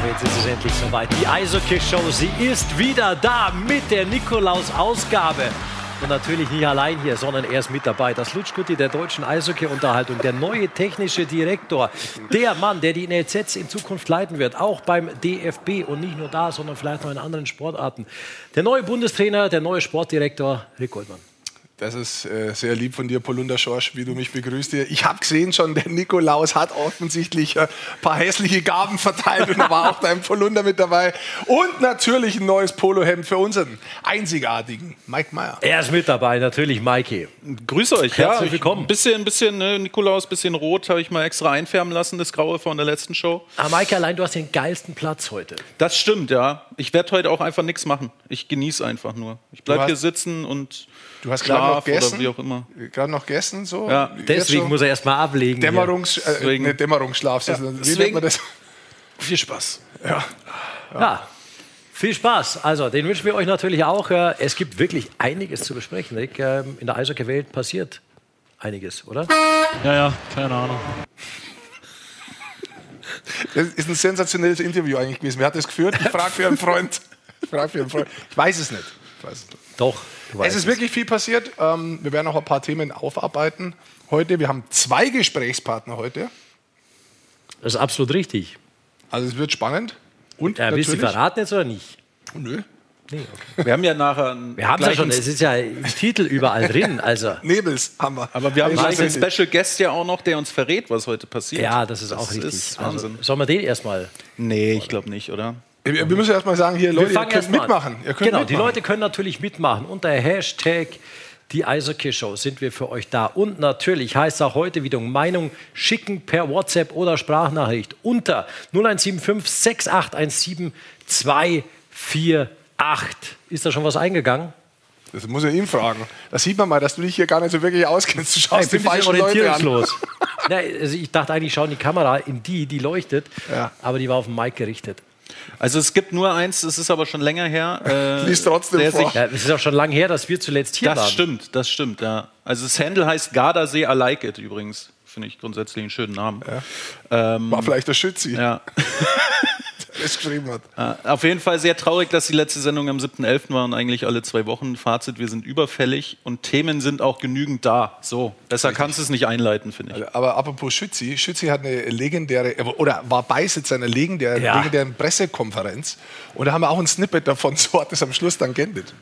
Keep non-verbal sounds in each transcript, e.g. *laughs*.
aber jetzt ist es endlich soweit. Die Eishockey-Show, sie ist wieder da mit der Nikolaus-Ausgabe. Und natürlich nicht allein hier, sondern er ist mit dabei. Das Lutschkutti der deutschen Eishockey-Unterhaltung, der neue technische Direktor, der Mann, der die NLZs in Zukunft leiten wird, auch beim DFB und nicht nur da, sondern vielleicht noch in anderen Sportarten. Der neue Bundestrainer, der neue Sportdirektor, Rick Goldmann. Das ist äh, sehr lieb von dir, Polunder Schorsch, wie du mich begrüßt. Ich habe gesehen schon, der Nikolaus hat offensichtlich ein paar hässliche Gaben verteilt und da war auch dein Polunder mit dabei. Und natürlich ein neues Polohemd für unseren einzigartigen Mike Meyer. Er ist mit dabei, natürlich Mikey. Grüße euch. Herzlich ja, willkommen. Ein bisschen, ein bisschen ne, Nikolaus, bisschen rot habe ich mal extra einfärben lassen, das Graue von der letzten Show. Aber Mikey, allein du hast den geilsten Platz heute. Das stimmt, ja. Ich werde heute auch einfach nichts machen. Ich genieße einfach nur. Ich bleibe hier sitzen und Du hast gerade noch gegessen? Oder wie auch immer. Gerade noch gegessen, so? Ja, deswegen muss er erst mal ablegen. Dämmerungs, äh, ne, Dämmerungsschlaf. Ja, wie deswegen, nennt man das? *laughs* Viel Spaß. Ja. ja. ja. Viel Spaß. Also, den wünschen wir euch natürlich auch. Es gibt wirklich einiges zu besprechen. Rick. Ähm, in der Eishockey-Welt passiert einiges, oder? Ja, ja, keine Ahnung. Das ist ein sensationelles Interview eigentlich gewesen. Wer hat das geführt? Ich frage für einen Freund. Ich frage für einen Freund. Ich weiß es nicht. Ich weiß es nicht. Doch. Es ist wirklich viel passiert. Ähm, wir werden auch ein paar Themen aufarbeiten heute. Wir haben zwei Gesprächspartner heute. Das ist absolut richtig. Also es wird spannend. Und ja, willst du verraten jetzt oder nicht? Nö. Nee, okay. *laughs* Wir haben ja nachher. Wir haben ja schon, es ist ja im Titel überall drin. Also. *laughs* Nebels haben wir. Aber wir haben also einen Special Guest ja auch noch, der uns verrät, was heute passiert. Ja, das ist das auch richtig. Ist Wahnsinn. Also, sollen wir den erstmal? Nee, ich glaube nicht, oder? Wir müssen erstmal sagen, hier, Leute, ihr könnt mitmachen. Ihr könnt genau, mitmachen. die Leute können natürlich mitmachen. Unter Hashtag die Eishockey Show sind wir für euch da. Und natürlich heißt auch heute wieder Meinung schicken per WhatsApp oder Sprachnachricht unter 0175 6817 248. Ist da schon was eingegangen? Das muss ich ihm fragen. Da sieht man mal, dass du dich hier gar nicht so wirklich auskennst. Du schaust ja, die falschen Leute an. ja, *laughs* also ich dachte eigentlich, schauen die Kamera in die, die leuchtet, ja. aber die war auf den Mike gerichtet. Also es gibt nur eins, es ist aber schon länger her. *laughs* Äh, Lies trotzdem vor. Ja, es ist auch schon lange her, dass wir zuletzt hier das waren. Das stimmt, das stimmt, ja. Also das Handle heißt Gardasee I Like It übrigens. Finde ich grundsätzlich einen schönen Namen. Ja. Ähm, War vielleicht der Schützi. Ja. *laughs* es *laughs* geschrieben hat. Äh, auf jeden Fall sehr traurig, dass die letzte Sendung am 7.11. war und eigentlich alle zwei Wochen. Fazit, wir sind überfällig und Themen sind auch genügend da. So, besser Richtig. kannst du es nicht einleiten, finde ich. Aber apropos Schützi, Schützi hat eine legendäre, oder war Beisitzer einer legendären, ja. legendären Pressekonferenz und da haben wir auch ein Snippet davon, *laughs* so hat es am Schluss dann geendet.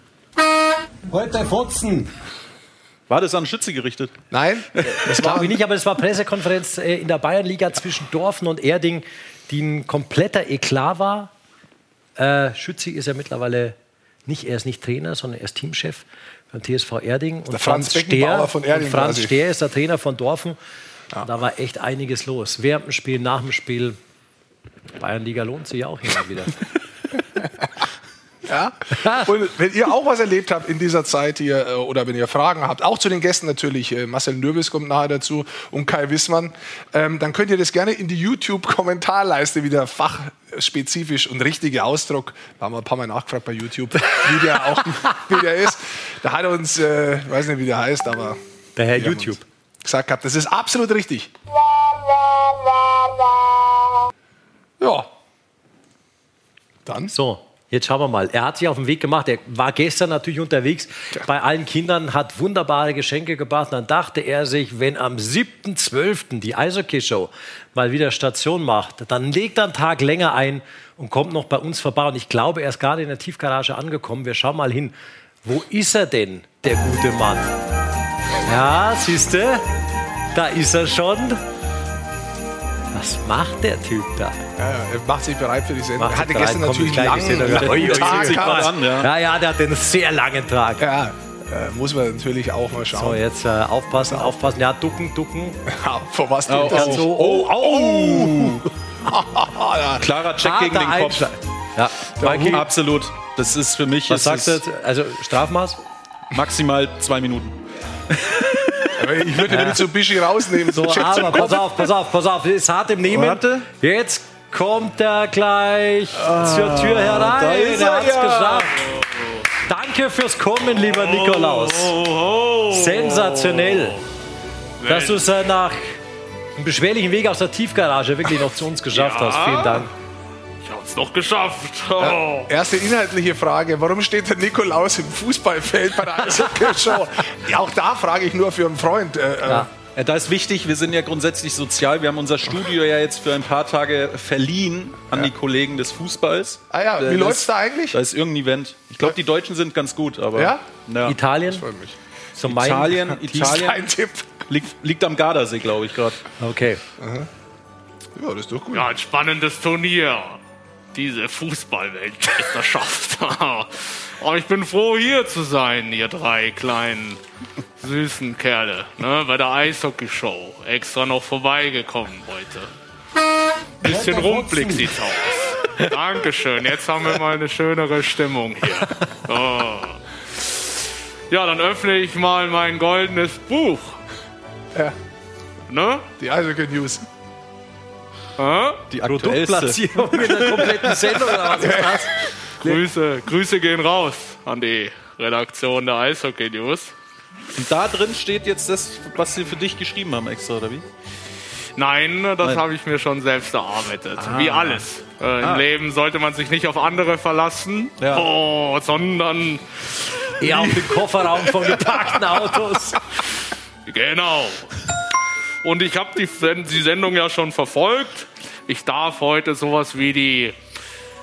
Heute Fotzen. War das an Schütze gerichtet? Nein, das glaube ich nicht, aber es war Pressekonferenz äh, in der Bayernliga zwischen Dorfen und Erding die ein kompletter Eklat war. Äh, Schützig ist ja mittlerweile nicht, er ist nicht Trainer, sondern er ist Teamchef beim TSV Erding. Und der Franz, Franz Stehr, von Erding. Franz Stehr ist der Trainer von Dorfen. Ja. Da war echt einiges los. Während dem Spiel, nach dem Spiel. Bayernliga lohnt sich auch immer wieder. *laughs* Ja? Und wenn ihr auch was erlebt habt in dieser Zeit hier äh, oder wenn ihr Fragen habt, auch zu den Gästen natürlich, äh, Marcel Nürwis kommt nahe dazu und Kai Wissmann, ähm, dann könnt ihr das gerne in die YouTube-Kommentarleiste wieder fachspezifisch und richtige Ausdruck, da haben wir ein paar Mal nachgefragt bei YouTube, wie der auch *laughs* wie der ist. Da hat er uns, äh, ich weiß nicht, wie der heißt, aber der Herr YouTube gesagt gehabt, das ist absolut richtig. Ja. Dann. So, Jetzt schauen wir mal. Er hat sich auf den Weg gemacht. Er war gestern natürlich unterwegs ja. bei allen Kindern, hat wunderbare Geschenke gebracht. Dann dachte er sich, wenn am 7.12. die Eishockey-Show mal wieder Station macht, dann legt er einen Tag länger ein und kommt noch bei uns vorbei. Und ich glaube, er ist gerade in der Tiefgarage angekommen. Wir schauen mal hin. Wo ist er denn, der gute Mann? Ja, siehste, da ist er schon. Was macht der Typ da? Ja, er macht sich bereit für die Sendung. Er hatte gestern natürlich einen langen Tag. An, ja. ja, ja, der hat einen sehr langen Tag. Ja, äh, muss man natürlich auch mal schauen. So, jetzt äh, aufpassen, aufpassen. Ja, ducken, ducken. Ja, vor was oh, oh, so, oh, oh. oh. *laughs* Klarer Check Harter gegen den Kopf. Ja, Mikey, absolut. Das ist für mich. Was sagst du? Also Strafmaß? Maximal zwei Minuten. *laughs* ich würde den Mitsubishi rausnehmen. So, aber pass auf, pass auf, pass auf. Ist hart im Nehmen. Warte. Jetzt kommt er gleich ah, zur Tür herein. Da ist er, er hat's ja. geschafft. Danke fürs Kommen, lieber oh, Nikolaus. Oh, oh, Sensationell, dass du es nach einem beschwerlichen Weg aus der Tiefgarage wirklich noch zu uns geschafft ja. hast. Vielen Dank. Ich hab's doch geschafft. Oh. Erste inhaltliche Frage: Warum steht der Nikolaus im Fußballfeld bei der *laughs* Eishockey-Show? ja, auch da frage ich nur für einen Freund. Äh, äh, Ja. Ja, da ist wichtig, wir sind ja grundsätzlich sozial. Wir haben unser Studio ja jetzt für ein paar Tage verliehen an die Kollegen des Fußballs. Ah ja, wie Äh, läuft's das- da eigentlich? Da ist irgendein Event. Ich glaube, die Deutschen sind ganz gut, aber. Ja? ja. Italien, Freut mich. so Italien. *laughs* Italien Ein Tipp. liegt, liegt am Gardasee, glaube ich, gerade. Okay. Ja, das ist doch gut. Ja, ein spannendes Turnier. Diese Fußballweltmeisterschaft. *laughs* Aber ich bin froh, hier zu sein, ihr drei kleinen süßen Kerle. Ne, bei der Eishockey-Show. Extra noch vorbeigekommen heute. Bisschen rumpelig sieht's aus. Dankeschön. Jetzt haben wir mal eine schönere Stimmung hier. *laughs* Oh. Ja, dann öffne ich mal mein goldenes Buch. Ja. Ne? Die Eishockey-News. Hä? Die aktuellste. Produktplatzierung in der kompletten Sendung oder was ist das? Grüße, Grüße gehen raus an die Redaktion der Eishockey News. Und da drin steht jetzt das, was sie für dich geschrieben haben extra, oder wie? Nein, das habe ich mir schon selbst erarbeitet. Wie alles. Äh, Im Leben sollte man sich nicht auf andere verlassen, Ja. oh, sondern Eher auf den Kofferraum von geparkten Autos. genau. Und ich habe die, die Sendung ja schon verfolgt. Ich darf heute sowas wie die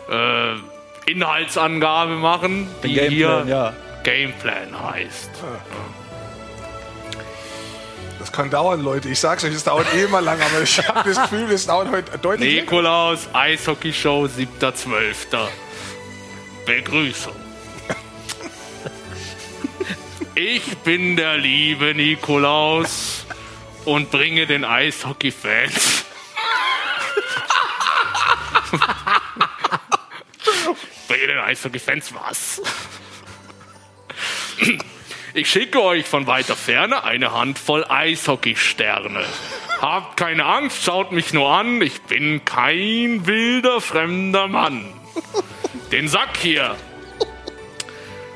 äh, Inhaltsangabe machen, die hier Gameplan, ja. Gameplan heißt. Das kann dauern, Leute. Ich sag's euch, es dauert eh immer lang, aber ich habe das Gefühl, es dauert heute deutlich länger. Nikolaus, Eishockey-Show, 7.12. Begrüßung. *laughs* Ich bin der liebe Nikolaus und bringe den Eishockey-Fans. *laughs* bringe den Eishockey-Fans was? Ich schicke euch von weiter Ferne eine Handvoll Eishockey-Sterne. Habt keine Angst, schaut mich nur an. Ich bin kein wilder fremder Mann. Den Sack hier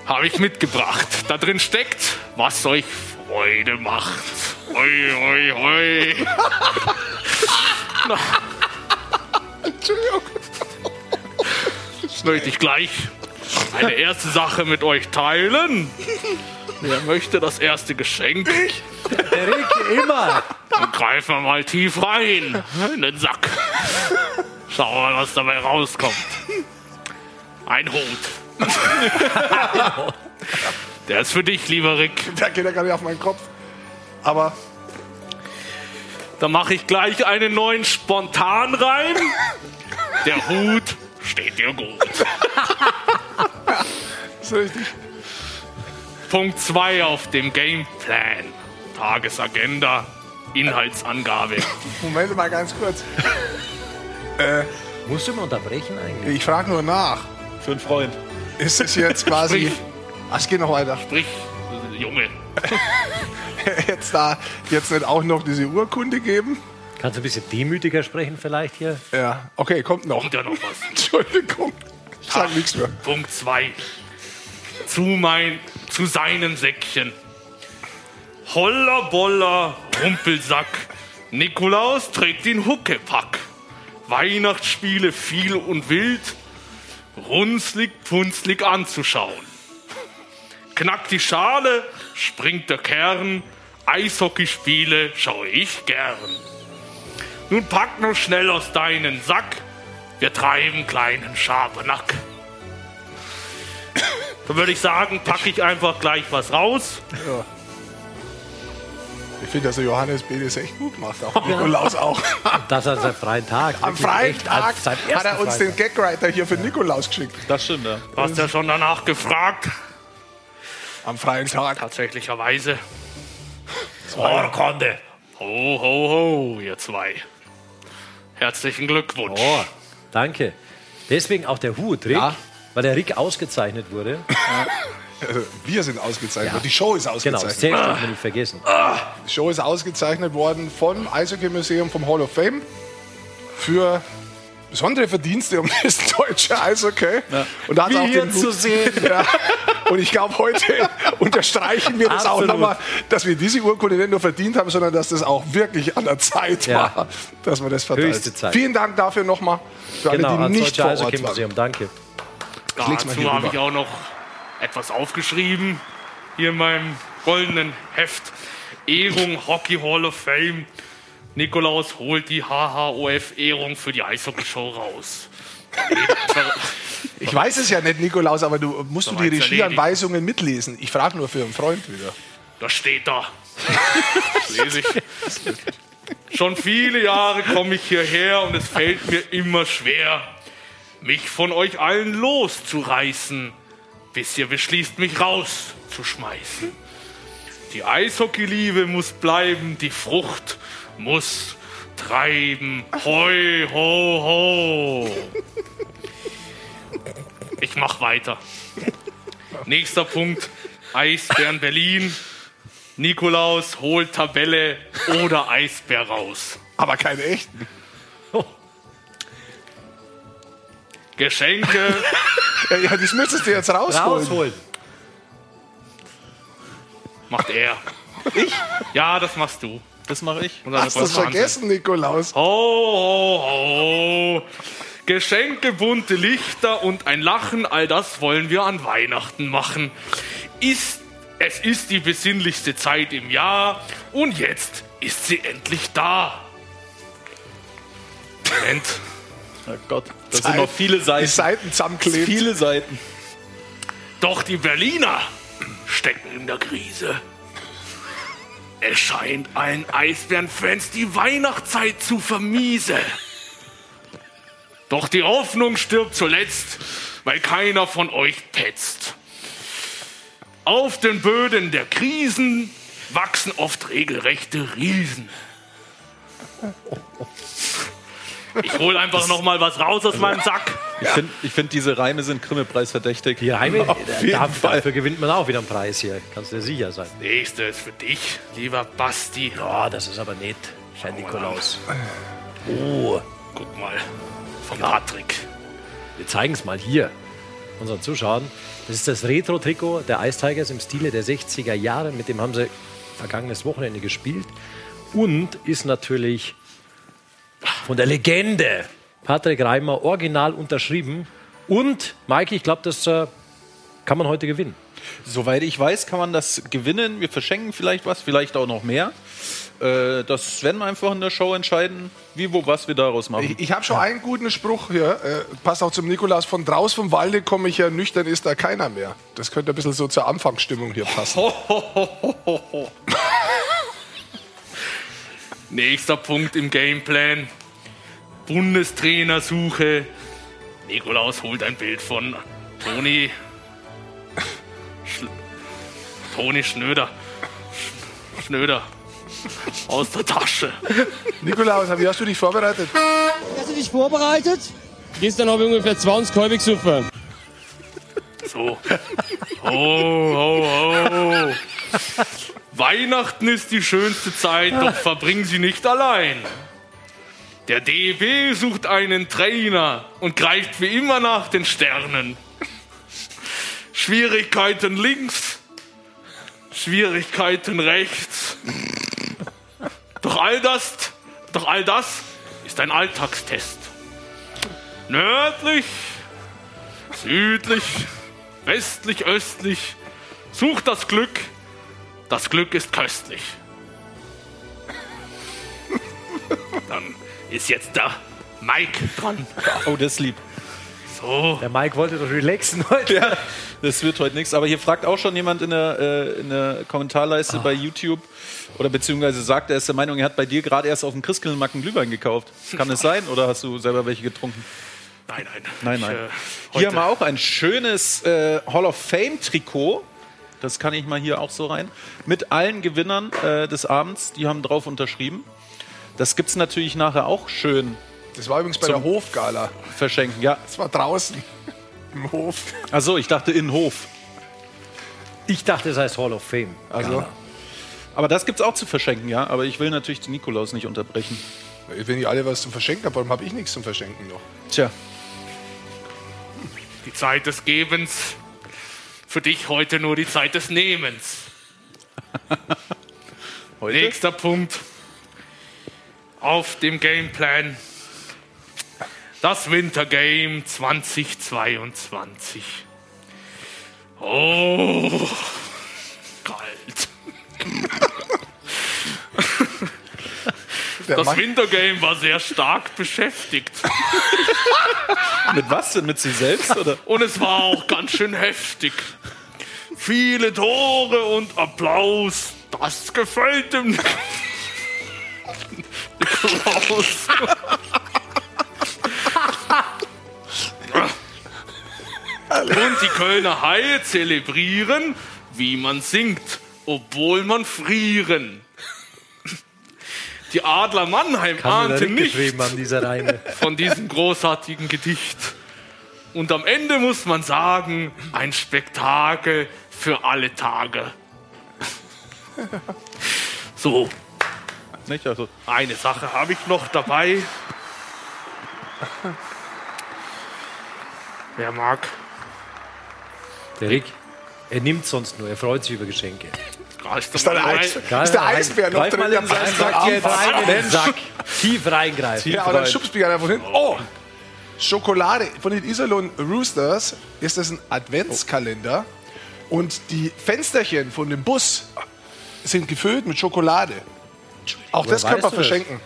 habe ich mitgebracht. Da drin steckt, was euch Freude macht. Hoi, hoi, hoi. Das möchte ich gleich eine erste Sache mit euch teilen. Wer möchte das erste Geschenk? Der Rick, immer. Dann greifen wir mal tief rein in den Sack. Schauen wir mal, was dabei rauskommt. Ein Hut. *laughs* Der ist für dich, lieber Rick. Der geht ja gar nicht auf meinen Kopf. Aber Da mache ich gleich einen neuen spontan rein. Der Hut steht dir gut. ist richtig. Punkt 2 auf dem Gameplan. Tagesagenda, Inhaltsangabe. Moment mal ganz kurz. *laughs* Musst du mal unterbrechen eigentlich? Ich frage nur nach. Für einen Freund. Ist es jetzt *laughs* quasi. Sprich. Ah, es geht noch weiter. Sprich, Junge. *laughs* Jetzt da jetzt nicht auch noch diese Urkunde geben? Kannst du ein bisschen demütiger sprechen vielleicht hier? Ja, okay, kommt noch. Kommt ja noch was. *laughs* Entschuldigung. Ich sag nichts mehr. Punkt 2. Zu, mein, zu seinem Säckchen. Holla bolla, Rumpelsack. Nikolaus trägt den Huckepack. Weihnachtsspiele viel und wild. Runzlig, punzlig anzuschauen. Knackt die Schale, springt der Kern. Eishockeyspiele schaue ich gern. Nun pack nur schnell aus deinen Sack. Wir treiben kleinen Schabernack. Dann würde ich sagen, packe ich einfach gleich was raus. Ich finde, dass der Johannes B. das echt gut macht. Auch *laughs* Nikolaus auch. Das an seinem freien Tag. Am freien echt als Tag hat er uns freien den Gagwriter hier für Nikolaus geschickt. Das stimmt, ja. Du hast ja schon danach gefragt. Am freien Tag. Tatsächlicherweise. Orkonde. Ho, ho, ho, ihr zwei. Herzlichen Glückwunsch. Oh, danke. Deswegen auch der Hut, Rick, Ja. weil der Rick ausgezeichnet wurde. Also, *laughs* wir sind ausgezeichnet. Die Show ist Genau, ausgezeichnet. das Zelt darf man nicht vergessen. Die Show ist ausgezeichnet worden vom Eishockey-Museum vom Hall of Fame für besondere Verdienste um das deutsche Eishockey. Und da hat Wie auch hier den zu sehen. ja, Und ich glaube, heute *laughs* unterstreichen wir das Absolut. auch nochmal, dass wir diese Urkunde nicht nur verdient haben, sondern dass das auch wirklich an der Zeit Ja. war, dass wir das verteilt. Höchste Zeit. Vielen Dank dafür nochmal für Genau, alle, die nicht Deutsche vor Ort waren. Danke. Dazu habe ich auch noch etwas aufgeschrieben. Hier in meinem goldenen Heft. Ehrung Hockey Hall of Fame. Nikolaus holt die HHOF-Ehrung für die Eishockey-Show raus. Ich weiß es ja nicht, Nikolaus, aber du musst du die Regieanweisungen mitlesen. Ich frage nur für einen Freund wieder. Das steht da. Das lese ich. Schon viele Jahre komme ich hierher und es fällt mir immer schwer, mich von euch allen loszureißen, bis ihr beschließt, mich rauszuschmeißen. Die Eishockey-Liebe muss bleiben, die Frucht muss treiben. Hoi, ho, ho. Ich mach weiter. Nächster Punkt. Eisbären Berlin. Nikolaus holt Tabelle oder Eisbär raus. Aber keine echten. Geschenke. Ja, ja, das müsstest du jetzt rausholen. Rausholen. macht er. Ich? Ja, das machst du. Das mache ich. Und dann Hast du das Wahnsinn. vergessen, Nikolaus? Ho, ho, ho. Geschenke, bunte Lichter und ein Lachen, all das wollen wir an Weihnachten machen. Ist, es ist die besinnlichste Zeit im Jahr und jetzt ist sie endlich da. Moment. Oh Gott, das sind noch viele Die Seiten. Seiten zusammenklebt. Viele Seiten. Doch die Berliner stecken in der Krise. Es scheint allen Eisbärenfans die Weihnachtszeit zu vermiesen. Doch die Hoffnung stirbt zuletzt, weil keiner von euch petzt. Auf den Böden der Krisen wachsen oft regelrechte Riesen. Ich hol einfach noch mal was raus aus meinem Sack. Ich finde, ich find, diese Reime sind Grimme-Preis verdächtig. Die Reime, jeden da, Fall. dafür gewinnt man auch wieder einen Preis hier. Kannst du dir sicher sein. Nächste ist für dich, lieber Basti. Oh, das ist aber nett. Herr Nikolaus. Oh, Guck mal, von Patrick. wir zeigen es mal hier unseren Zuschauern. Das ist das Retro-Trikot der Ice Tigers im Stile der 60er Jahre. Mit dem haben sie vergangenes Wochenende gespielt. Und ist natürlich von der Legende Patrick Reimer original unterschrieben. Und, Maike, ich glaube, das äh, kann man heute gewinnen. Soweit ich weiß, kann man das gewinnen. Wir verschenken vielleicht was, vielleicht auch noch mehr. Äh, das werden wir einfach in der Show entscheiden, wie, wo, was wir daraus machen. Ich, ich habe schon einen guten Spruch hier. Äh, passt auch zum Nikolaus. Von draußen vom Walde komme ich ja nüchtern, ist da keiner mehr. Das könnte ein bisschen so zur Anfangsstimmung hier passen. *laughs* Nächster Punkt im Gameplan. Bundestrainersuche. Nikolaus holt ein Bild von Toni. Schl Toni Schnöder. Sch- Schnöder. Aus der Tasche. Nikolaus, wie hast du dich vorbereitet? Hast du dich vorbereitet? Gestern habe ich ungefähr 20 Kolbe gesoffen. So. Ho, ho, ho. Weihnachten ist die schönste Zeit, doch verbringen sie nicht allein. Der DEB sucht einen Trainer und greift wie immer nach den Sternen. Schwierigkeiten links, Schwierigkeiten rechts. Doch all das, doch all das ist ein Alltagstest. Nördlich, südlich, westlich, östlich. Sucht das Glück. Das Glück ist köstlich. Dann ist jetzt da Mike dran. oh, das ist lieb. So, Der Mike wollte doch relaxen heute. Ja, das wird heute nichts. Aber hier fragt auch schon jemand in der, äh, in der Kommentarleiste bei YouTube oder beziehungsweise sagt, er ist der Meinung, er hat bei dir gerade erst auf dem Christkindlmarkt einen Glühwein gekauft. Kann es sein oder hast du selber welche getrunken? nein, nein. Nein, Ich, nein. äh, hier haben wir auch ein schönes äh, Hall of Fame Trikot. Das kann ich mal hier auch so rein. Mit allen Gewinnern äh, des Abends, die haben drauf unterschrieben. Das gibt es natürlich nachher auch schön Das war übrigens bei der Hofgala. verschenken. Ja, Das war draußen *laughs* im Hof. also ich dachte in Hof. Ich dachte, es heißt Hall of Fame. Also, Aber das gibt es auch zu verschenken, ja. Aber ich will natürlich den Nikolaus nicht unterbrechen. wenn ich alle was zum Verschenken habe, warum habe ich nichts zum Verschenken noch? Tja, Die Zeit des Gebens Für dich heute nur die Zeit des Nehmens. *laughs* Nächster Punkt auf dem Gameplan. Das Wintergame 2022. Oh, kalt. Der Das Mann- Wintergame war sehr stark beschäftigt. *laughs* Mit was denn? Mit sich selbst? Oder? Und es war auch ganz schön heftig. Viele Tore und Applaus. Das gefällt dem Nikolaus. *laughs* Und die Kölner Haie zelebrieren, wie man singt, obwohl man frieren. Die Adler Mannheim Kann mir ahnte der nicht, von diesem großartigen Gedicht. Und am Ende muss man sagen, ein Spektakel für alle Tage. *laughs* So, Nicht? Also, eine Sache habe ich noch dabei. Wer mag? Der Rick, er nimmt sonst nur, er freut sich über Geschenke. Ist du da der, Eis, ist der Eisbär noch drin? mal Der in seinen Sack jetzt. Rein in den Sack, tief reingreifen. Ja, und dann schubst mich einer von hinten. Oh, Schokolade. Von den Iserlohn Roosters ist das ein Adventskalender. Und die Fensterchen von dem Bus sind gefüllt mit Schokolade. Auch das Woher können wir du das? verschenken,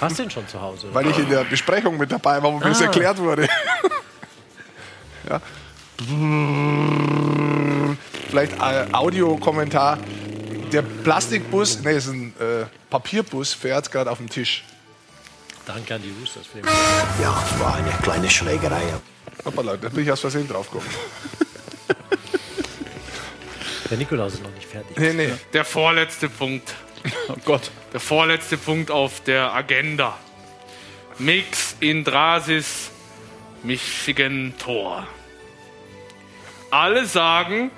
Hast du den schon zu Hause? Weil ich in der Besprechung mit dabei war, wo mir das Ah. erklärt wurde. ja. Vielleicht äh, Audiokommentar. Der Plastikbus, nee, ist ein äh, Papierbus, fährt gerade auf dem Tisch. Danke an die Roosters. Ja, es war eine kleine Schlägerei. Hoppala, da bin ich aus Versehen draufgekommen. Der Nikolaus ist noch nicht fertig. Nee, nee. Der vorletzte Punkt. oh Gott. Der vorletzte Punkt auf der Agenda. Mix in Drasis, Michigan Tor. Alle sagen,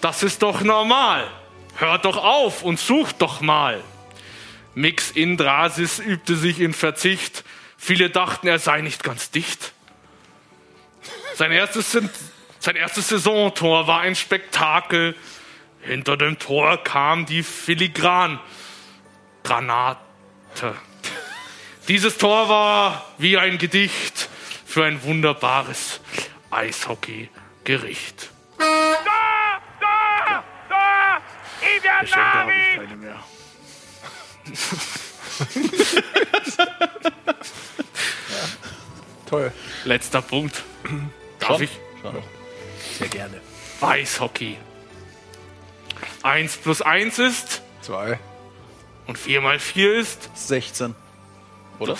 das ist doch normal. Hört doch auf und sucht doch mal. Mix in Drasis übte sich in Verzicht. Viele dachten, er sei nicht ganz dicht. Sein erstes, sein erstes Saisontor war ein Spektakel. Hinter dem Tor kam die Filigran. Granate. Dieses Tor war wie ein Gedicht für ein wunderbares Eishockey-Gericht. Geschenke habe ich keine mehr. *laughs* Toll. Letzter Punkt. *clears throat* Darf ich? Sehr gerne. Eishockey. 1 plus 1 ist Zwei. und 4 mal 4 ist. 16. Oder?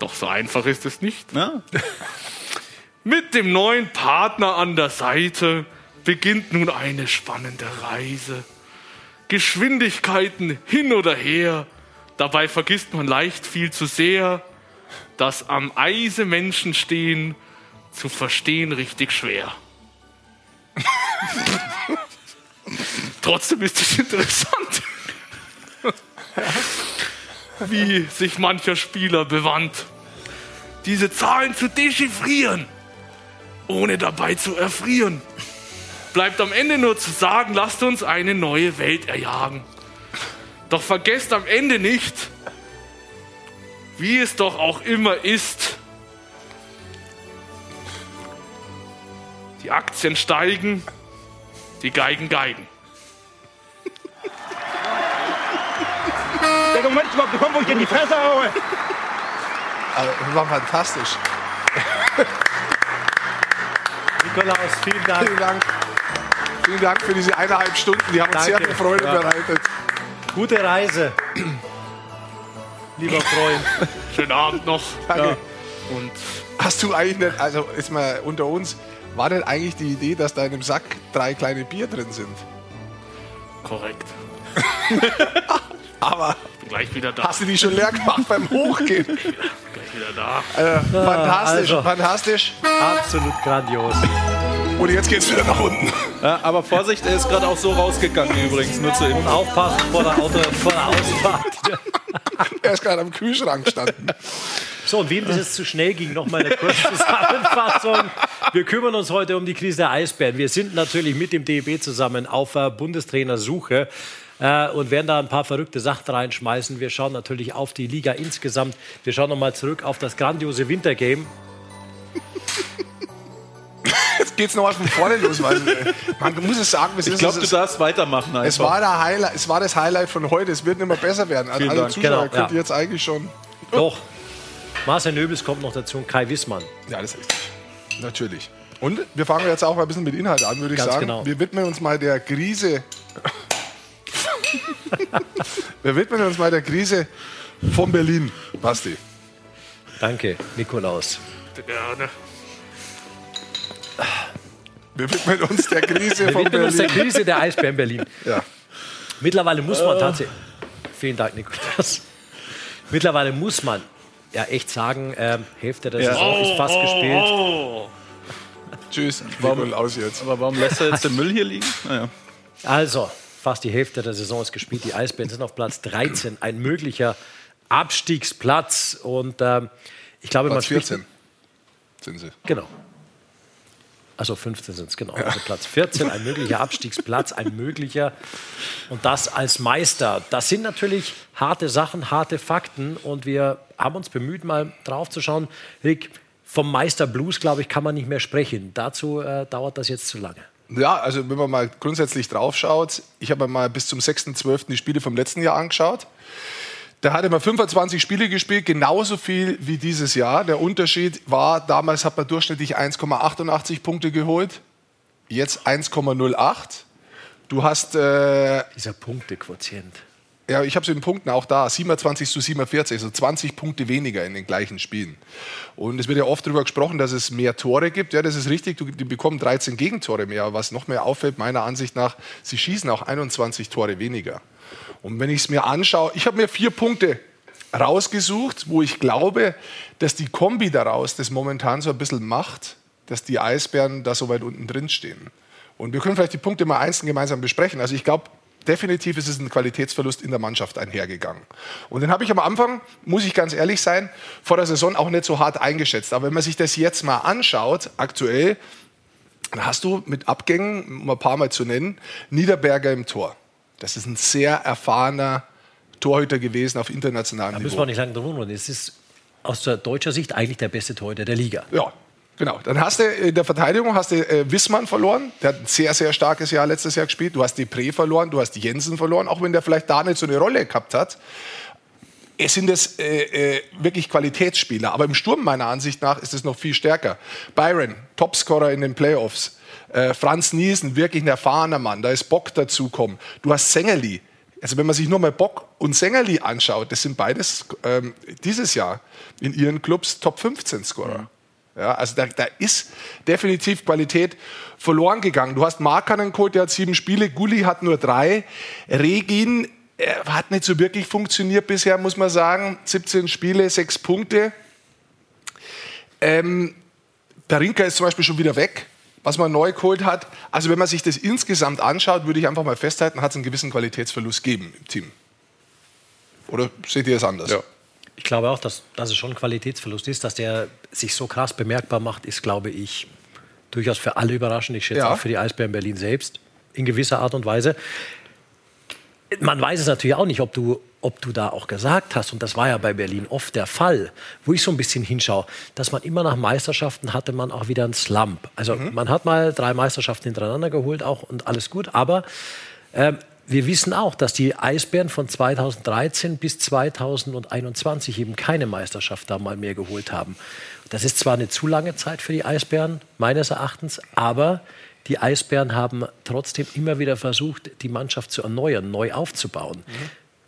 Doch so einfach ist es nicht. Ja. *laughs* Mit dem neuen Partner an der Seite beginnt nun eine spannende Reise. Geschwindigkeiten hin oder her, dabei vergisst man leicht viel zu sehr, dass am Eise Menschen stehen, zu verstehen richtig schwer. Trotzdem ist es interessant, wie sich mancher Spieler bewandt, diese Zahlen zu dechiffrieren ohne dabei zu erfrieren. Bleibt am Ende nur zu sagen, lasst uns eine neue Welt erjagen. Doch vergesst am Ende nicht, wie es doch auch immer ist. Die Aktien steigen, die Geigen geigen. Der Moment überhaupt bekommen, wo ich dir in die Fresse haue. Also, das war fantastisch. Nikolaus, vielen Dank. Vielen Dank. Vielen Dank für diese eineinhalb Stunden. Die haben uns sehr viel Freude Ja. bereitet. Gute Reise. Lieber Freund. Schönen Abend noch. Danke. Und Hast du eigentlich nicht, also jetzt mal unter uns, war denn eigentlich die Idee, dass da in dem Sack drei kleine Bier drin sind? korrekt. Aber Bin gleich wieder da. hast du die schon leer gemacht beim Hochgehen? *laughs* Gleich wieder da. Äh, fantastisch, also. fantastisch. Absolut grandios. Und jetzt geht's wieder nach unten. Ja, aber Vorsicht, er ist gerade auch so rausgegangen übrigens, nur zur Info. Aufpassen vor der, Auto, vor der Ausfahrt. *laughs* Er ist gerade am Kühlschrank gestanden. So, und wem das jetzt zu schnell ging, noch mal eine kurze Zusammenfassung. Wir kümmern uns heute um die Krise der Eisbären. Wir sind natürlich mit dem DEB zusammen auf äh, Bundestrainersuche äh, und werden da ein paar verrückte Sachen reinschmeißen. Wir schauen natürlich auf die Liga insgesamt. Wir schauen nochmal zurück auf das grandiose Wintergame. Jetzt geht's nochmal von vorne los, weil man muss es sagen, es Ich glaube, du darfst weitermachen einfach. es, war der Highlight, es war das Highlight von heute. Es wird immer besser werden. An Vielen alle Dank. Zuschauer Genau, könnt ja. ihr jetzt eigentlich schon. Doch. Marcel Nöbels kommt noch dazu und Kai Wissmann. Ja, das ist richtig. Natürlich. Und wir fangen jetzt auch mal ein bisschen mit Inhalt an, würde ich Ganz sagen. genau. Wir widmen uns mal der Krise. *laughs* wir widmen uns mal der Krise von Berlin, Basti. Danke, Nikolaus. Gerne. Wir widmen uns der Krise Wir von widmen uns der Berlin. Krise der Eisbären Berlin. Ja. Mittlerweile muss man tatsächlich. Vielen Dank, Nikolaus. Mittlerweile muss man ja echt sagen, ähm, Hälfte der Saison ist fast gespielt. Oh, Tschüss, Nikolaus jetzt. Aber warum lässt er jetzt den Müll hier liegen? Naja. Also, fast die Hälfte der Saison ist gespielt. Die Eisbären sind auf Platz 13, ein möglicher Abstiegsplatz. Und ähm, ich glaube, man Platz spricht. 14 sind sie. Genau. Also 15 sind es, genau. Also Platz 14, ein möglicher *laughs* Abstiegsplatz, ein möglicher. Und das als Meister. Das sind natürlich harte Sachen, harte Fakten. Und wir haben uns bemüht, mal drauf zu schauen. Rick, vom Meister Blues, glaube ich, kann man nicht mehr sprechen. Dazu äh, dauert das jetzt zu lange. Ja, also wenn man mal grundsätzlich drauf schaut, ich habe mir mal bis zum 6.12. die Spiele vom letzten Jahr angeschaut. Da hatte man 25 Spiele gespielt, genauso viel wie dieses Jahr. Der Unterschied war, damals hat man durchschnittlich 1,88 Punkte geholt, jetzt 1,08. Du hast, äh, Dieser Punktequotient. ja, ich habe es in Punkten auch da, 27 zu 47, also 20 Punkte weniger in den gleichen Spielen. Und es wird ja oft darüber gesprochen, dass es mehr Tore gibt. Ja, das ist richtig, die bekommen 13 Gegentore mehr. Aber was noch mehr auffällt, meiner Ansicht nach, sie schießen auch 21 Tore weniger. Und wenn ich es mir anschaue, ich habe mir vier Punkte rausgesucht, wo ich glaube, dass die Kombi daraus das momentan so ein bisschen macht, dass die Eisbären da so weit unten drin stehen. Und wir können vielleicht die Punkte mal einzeln gemeinsam besprechen. Also ich glaube, definitiv ist es ein Qualitätsverlust in der Mannschaft einhergegangen. Und den habe ich am Anfang, muss ich ganz ehrlich sein, vor der Saison auch nicht so hart eingeschätzt. Aber wenn man sich das jetzt mal anschaut, aktuell, dann hast du mit Abgängen, um ein paar Mal zu nennen, Niederberger im Tor. Das ist ein sehr erfahrener Torhüter gewesen auf internationalem Da Niveau. müssen wir nicht lange drum rumreden. Es ist aus der deutscher Sicht eigentlich der beste Torhüter der Liga. Ja, genau. Dann hast du in der Verteidigung hast du äh, Wissmann verloren. Der hat ein sehr, sehr starkes Jahr letztes Jahr gespielt. Du hast Depré verloren, du hast Jensen verloren, auch wenn der vielleicht da nicht so eine Rolle gehabt hat. Es sind es äh, äh, wirklich Qualitätsspieler, aber im Sturm meiner Ansicht nach ist es noch viel stärker. Byron, Topscorer in den Playoffs. Äh, Franz Niesen, wirklich ein erfahrener Mann. Da ist Bock dazukommen. Du hast Sängerli. Also wenn man sich nur mal Bock und Sängerli anschaut, das sind beides ähm, dieses Jahr in ihren Clubs Top 15 Scorer. Ja, also da, da ist definitiv Qualität verloren gegangen. Du hast Markanen geholt, der hat sieben Spiele, Gulli hat nur drei. Regin äh, hat nicht so wirklich funktioniert bisher, muss man sagen. 17 Spiele, sechs Punkte. Ähm, Parinka ist zum Beispiel schon wieder weg, was man neu geholt hat. Also wenn man sich das insgesamt anschaut, würde ich einfach mal festhalten, hat es einen gewissen Qualitätsverlust gegeben im Team. Oder seht ihr es anders? Ja. Ich glaube auch, dass, dass es schon ein Qualitätsverlust ist, dass der sich so krass bemerkbar macht, ist, glaube ich, durchaus für alle überraschend. Ich schätze Ja. auch für die Eisbären Berlin selbst in gewisser Art und Weise. Man weiß es natürlich auch nicht, ob du, ob du da auch gesagt hast, und das war ja bei Berlin oft der Fall, wo ich so ein bisschen hinschaue, dass man immer nach Meisterschaften hatte man auch wieder einen Slump. Also man hat mal drei Meisterschaften hintereinander geholt auch und alles gut, aber ähm, wir wissen auch, dass die Eisbären von 2013 bis 2021 eben keine Meisterschaft da mal mehr geholt haben. Das ist zwar eine zu lange Zeit für die Eisbären, meines Erachtens, aber die Eisbären haben trotzdem immer wieder versucht, die Mannschaft zu erneuern, neu aufzubauen.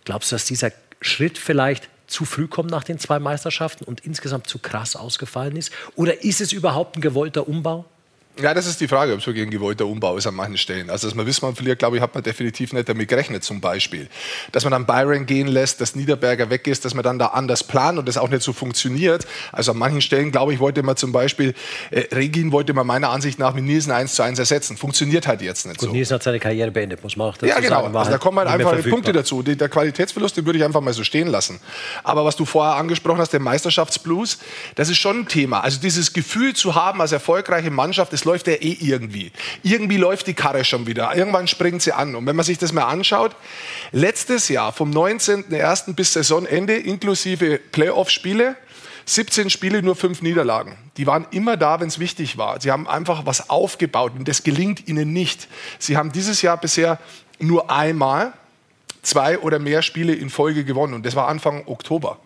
Glaubst du, dass dieser Schritt vielleicht zu früh kommt nach den zwei Meisterschaften und insgesamt zu krass ausgefallen ist? Oder ist es überhaupt ein gewollter Umbau? Ja, das ist die Frage, ob es wirklich ein gewollter Umbau ist an manchen Stellen. Also, dass man Wissmann verliert, glaube ich, hat man definitiv nicht damit gerechnet, zum Beispiel. Dass man dann Byron gehen lässt, dass Niederberger weg ist, dass man dann da anders plant und das auch nicht so funktioniert. Also, an manchen Stellen, glaube ich, wollte man zum Beispiel, äh, Regin wollte man meiner Ansicht nach mit Nielsen 1 zu 1 ersetzen. Funktioniert halt jetzt nicht Gut, so. Nielsen hat seine Karriere beendet, muss man auch dazu Ja, genau. sagen. Also da kommen halt nicht mehr einfach. Punkte dazu. Der Qualitätsverlust, den würde ich einfach mal so stehen lassen. Aber was du vorher angesprochen hast, der Meisterschaftsblues, das ist schon ein Thema. Also dieses Gefühl zu haben als erfolgreiche Mannschaft, es läuft ja eh irgendwie. Irgendwie läuft die Karre schon wieder. Irgendwann springt sie an. Und wenn man sich das mal anschaut, letztes Jahr vom 19.01. bis Saisonende inklusive Playoff-Spiele, 17 Spiele, nur fünf Niederlagen. Die waren immer da, wenn es wichtig war. Sie haben einfach was aufgebaut und das gelingt ihnen nicht. Sie haben dieses Jahr bisher nur einmal zwei oder mehr Spiele in Folge gewonnen und das war Anfang Oktober.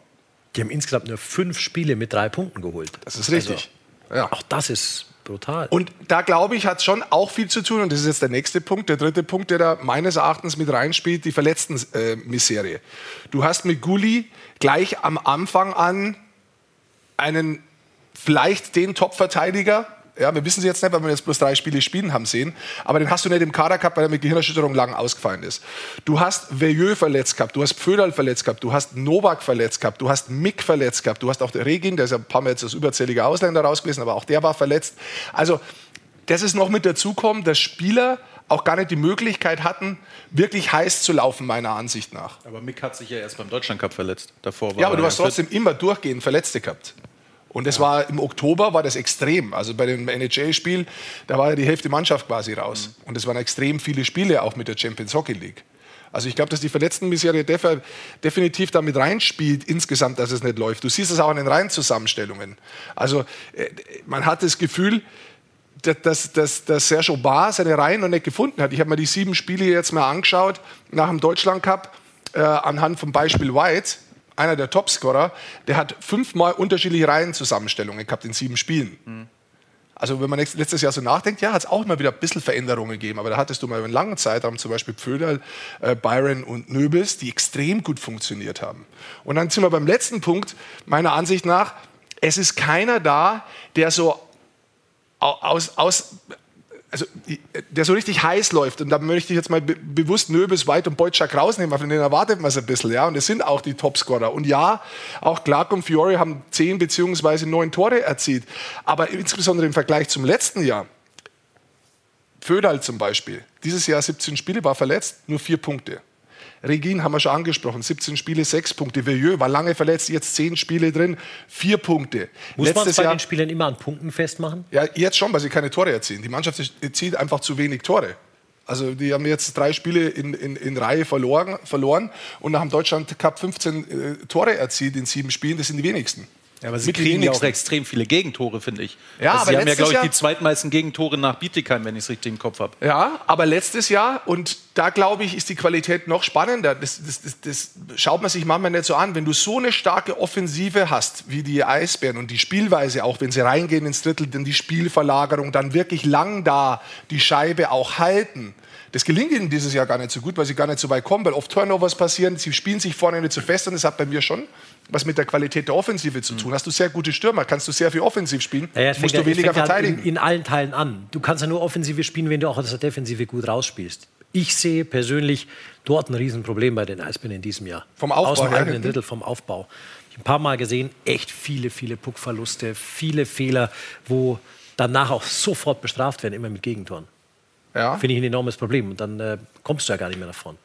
Die haben insgesamt nur fünf Spiele mit drei Punkten geholt. Das ist richtig. ja. Auch das ist brutal. Und da glaube ich, hat schon auch viel zu tun. Und das ist jetzt der nächste Punkt, der dritte Punkt, der da meines Erachtens mit reinspielt, die Verletzten-Misserie. Du hast mit Gulli gleich am Anfang an einen, vielleicht den Top-Verteidiger. Ja, wir wissen es jetzt nicht, weil wir jetzt bloß drei Spiele spielen haben sehen. Aber den hast du nicht im Kader gehabt, weil er mit Gehirnerschütterung lang ausgefallen ist. Du hast Veilleux verletzt gehabt, du hast Pföderl verletzt gehabt, du hast Novak verletzt gehabt, du hast Mick verletzt gehabt, du hast auch der Regin, der ist ja ein paar Mal jetzt als überzähliger Ausländer raus gewesen, aber auch der war verletzt. Also, das ist noch mit dazukommen, dass Spieler auch gar nicht die Möglichkeit hatten, wirklich heiß zu laufen, meiner Ansicht nach. Aber Mick hat sich ja erst beim Deutschlandcup verletzt. Davor war Ja, aber er du hast fit. trotzdem immer durchgehend Verletzte gehabt. Und das war im Oktober war das extrem. Also bei dem NHL-Spiel, da war ja die Hälfte Mannschaft quasi raus. Und es waren extrem viele Spiele auch mit der Champions Hockey League. Also ich glaube, dass die Verletztenmisere def definitiv damit reinspielt insgesamt, dass es nicht läuft. Du siehst es auch in den Reihenzusammenstellungen. Also äh, man hat das Gefühl, dass, dass, dass, Serge Bar seine Reihen noch nicht gefunden hat. Ich habe mir die sieben Spiele jetzt mal angeschaut nach dem Deutschland Cup äh, anhand vom Beispiel White, einer der Topscorer, der hat fünfmal unterschiedliche Reihenzusammenstellungen gehabt in sieben Spielen. Also wenn man letztes Jahr so nachdenkt, ja, hat es auch mal wieder ein bisschen Veränderungen gegeben. Aber da hattest du mal über einen langen Zeitraum zum Beispiel Pföderl, äh, Byron und Nöbels, die extrem gut funktioniert haben. Und dann sind wir beim letzten Punkt, meiner Ansicht nach, es ist keiner da, der so au- aus, aus also der so richtig heiß läuft. Und da möchte ich jetzt mal be bewusst Nöbels, White und Boyczak rausnehmen, von denen erwartet man es ein bisschen. Ja? Und es sind auch die Topscorer. Und ja, auch Clark und Fiore haben zehn beziehungsweise neun Tore erzielt. Aber insbesondere im Vergleich zum letzten Jahr, Föderl zum Beispiel, dieses Jahr 17 Spiele, war verletzt, nur vier Punkte. Regin haben wir schon angesprochen, 17 Spiele, sechs Punkte. Veilleux war lange verletzt, jetzt zehn Spiele drin, vier Punkte. Muss man bei den Spielern immer an Punkten festmachen? Ja, jetzt schon, weil sie keine Tore erzielen. Die Mannschaft erzielt einfach zu wenig Tore. Also die haben jetzt drei Spiele in, in, in Reihe verloren, verloren und nach dem Deutschland Cup 15 äh, Tore erzielt in sieben Spielen. Das sind die wenigsten. Ja, aber sie Mit kriegen ja extrem viele Gegentore, finde ich. Ja, also aber sie haben ja, glaube ich, Jahr- die zweitmeisten Gegentore nach Bietigheim, wenn ich es richtig im Kopf habe. Ja, aber letztes Jahr, und da glaube ich, ist die Qualität noch spannender. Das, das, das, das schaut man sich manchmal nicht so an. Wenn du so eine starke Offensive hast, wie die Eisbären und die Spielweise auch, wenn sie reingehen ins Drittel, dann die Spielverlagerung, dann wirklich lang da die Scheibe auch halten. Das gelingt ihnen dieses Jahr gar nicht so gut, weil sie gar nicht so weit kommen, weil oft Turnovers passieren. Sie spielen sich vorne nicht so fest und das hat bei mir schon was mit der Qualität der Offensive zu tun. Hast du sehr gute Stürmer, kannst du sehr viel offensiv spielen, es musst fängt du ja- weniger ja verteidigen. In, in allen Teilen an. Du kannst ja nur Offensive spielen, wenn du auch aus der Defensive gut rausspielst. Ich sehe persönlich dort ein Riesenproblem bei den Eisbären in diesem Jahr. Vom Aufbau Aus dem eigenen? Drittel, vom Aufbau. Ich habe ein paar Mal gesehen, echt viele, viele Puckverluste, viele Fehler, wo danach auch sofort bestraft werden, immer mit Gegentoren. ja. Finde ich ein enormes Problem. Und dann äh, kommst du ja gar nicht mehr davon.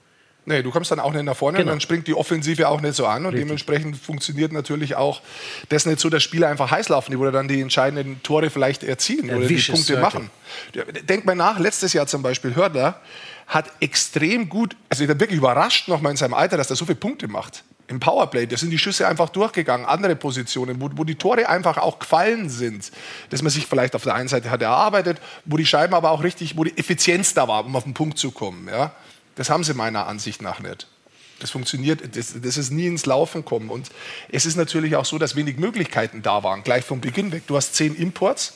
Nee, du kommst dann auch nicht nach vorne Genau. und dann springt die Offensive auch nicht so an und dementsprechend funktioniert natürlich auch das nicht so, dass Spieler einfach heiß laufen, die oder dann die entscheidenden Tore vielleicht erzielen Der oder die Punkte circle. machen. Denk mal nach, letztes Jahr zum Beispiel Hördler hat extrem gut, also ich bin wirklich überrascht nochmal in seinem Alter, dass er so viele Punkte macht. Im Powerplay, da sind die Schüsse einfach durchgegangen, andere Positionen, wo, wo die Tore einfach auch gefallen sind. Dass man sich vielleicht auf der einen Seite hat erarbeitet, wo die Scheiben aber auch richtig, wo die Effizienz da war, um auf den Punkt zu kommen. Ja? Das haben sie meiner Ansicht nach nicht. Das funktioniert, das, das ist nie ins Laufen kommen. Und es ist natürlich auch so, dass wenig Möglichkeiten da waren, gleich vom Beginn weg. Du hast zehn Imports,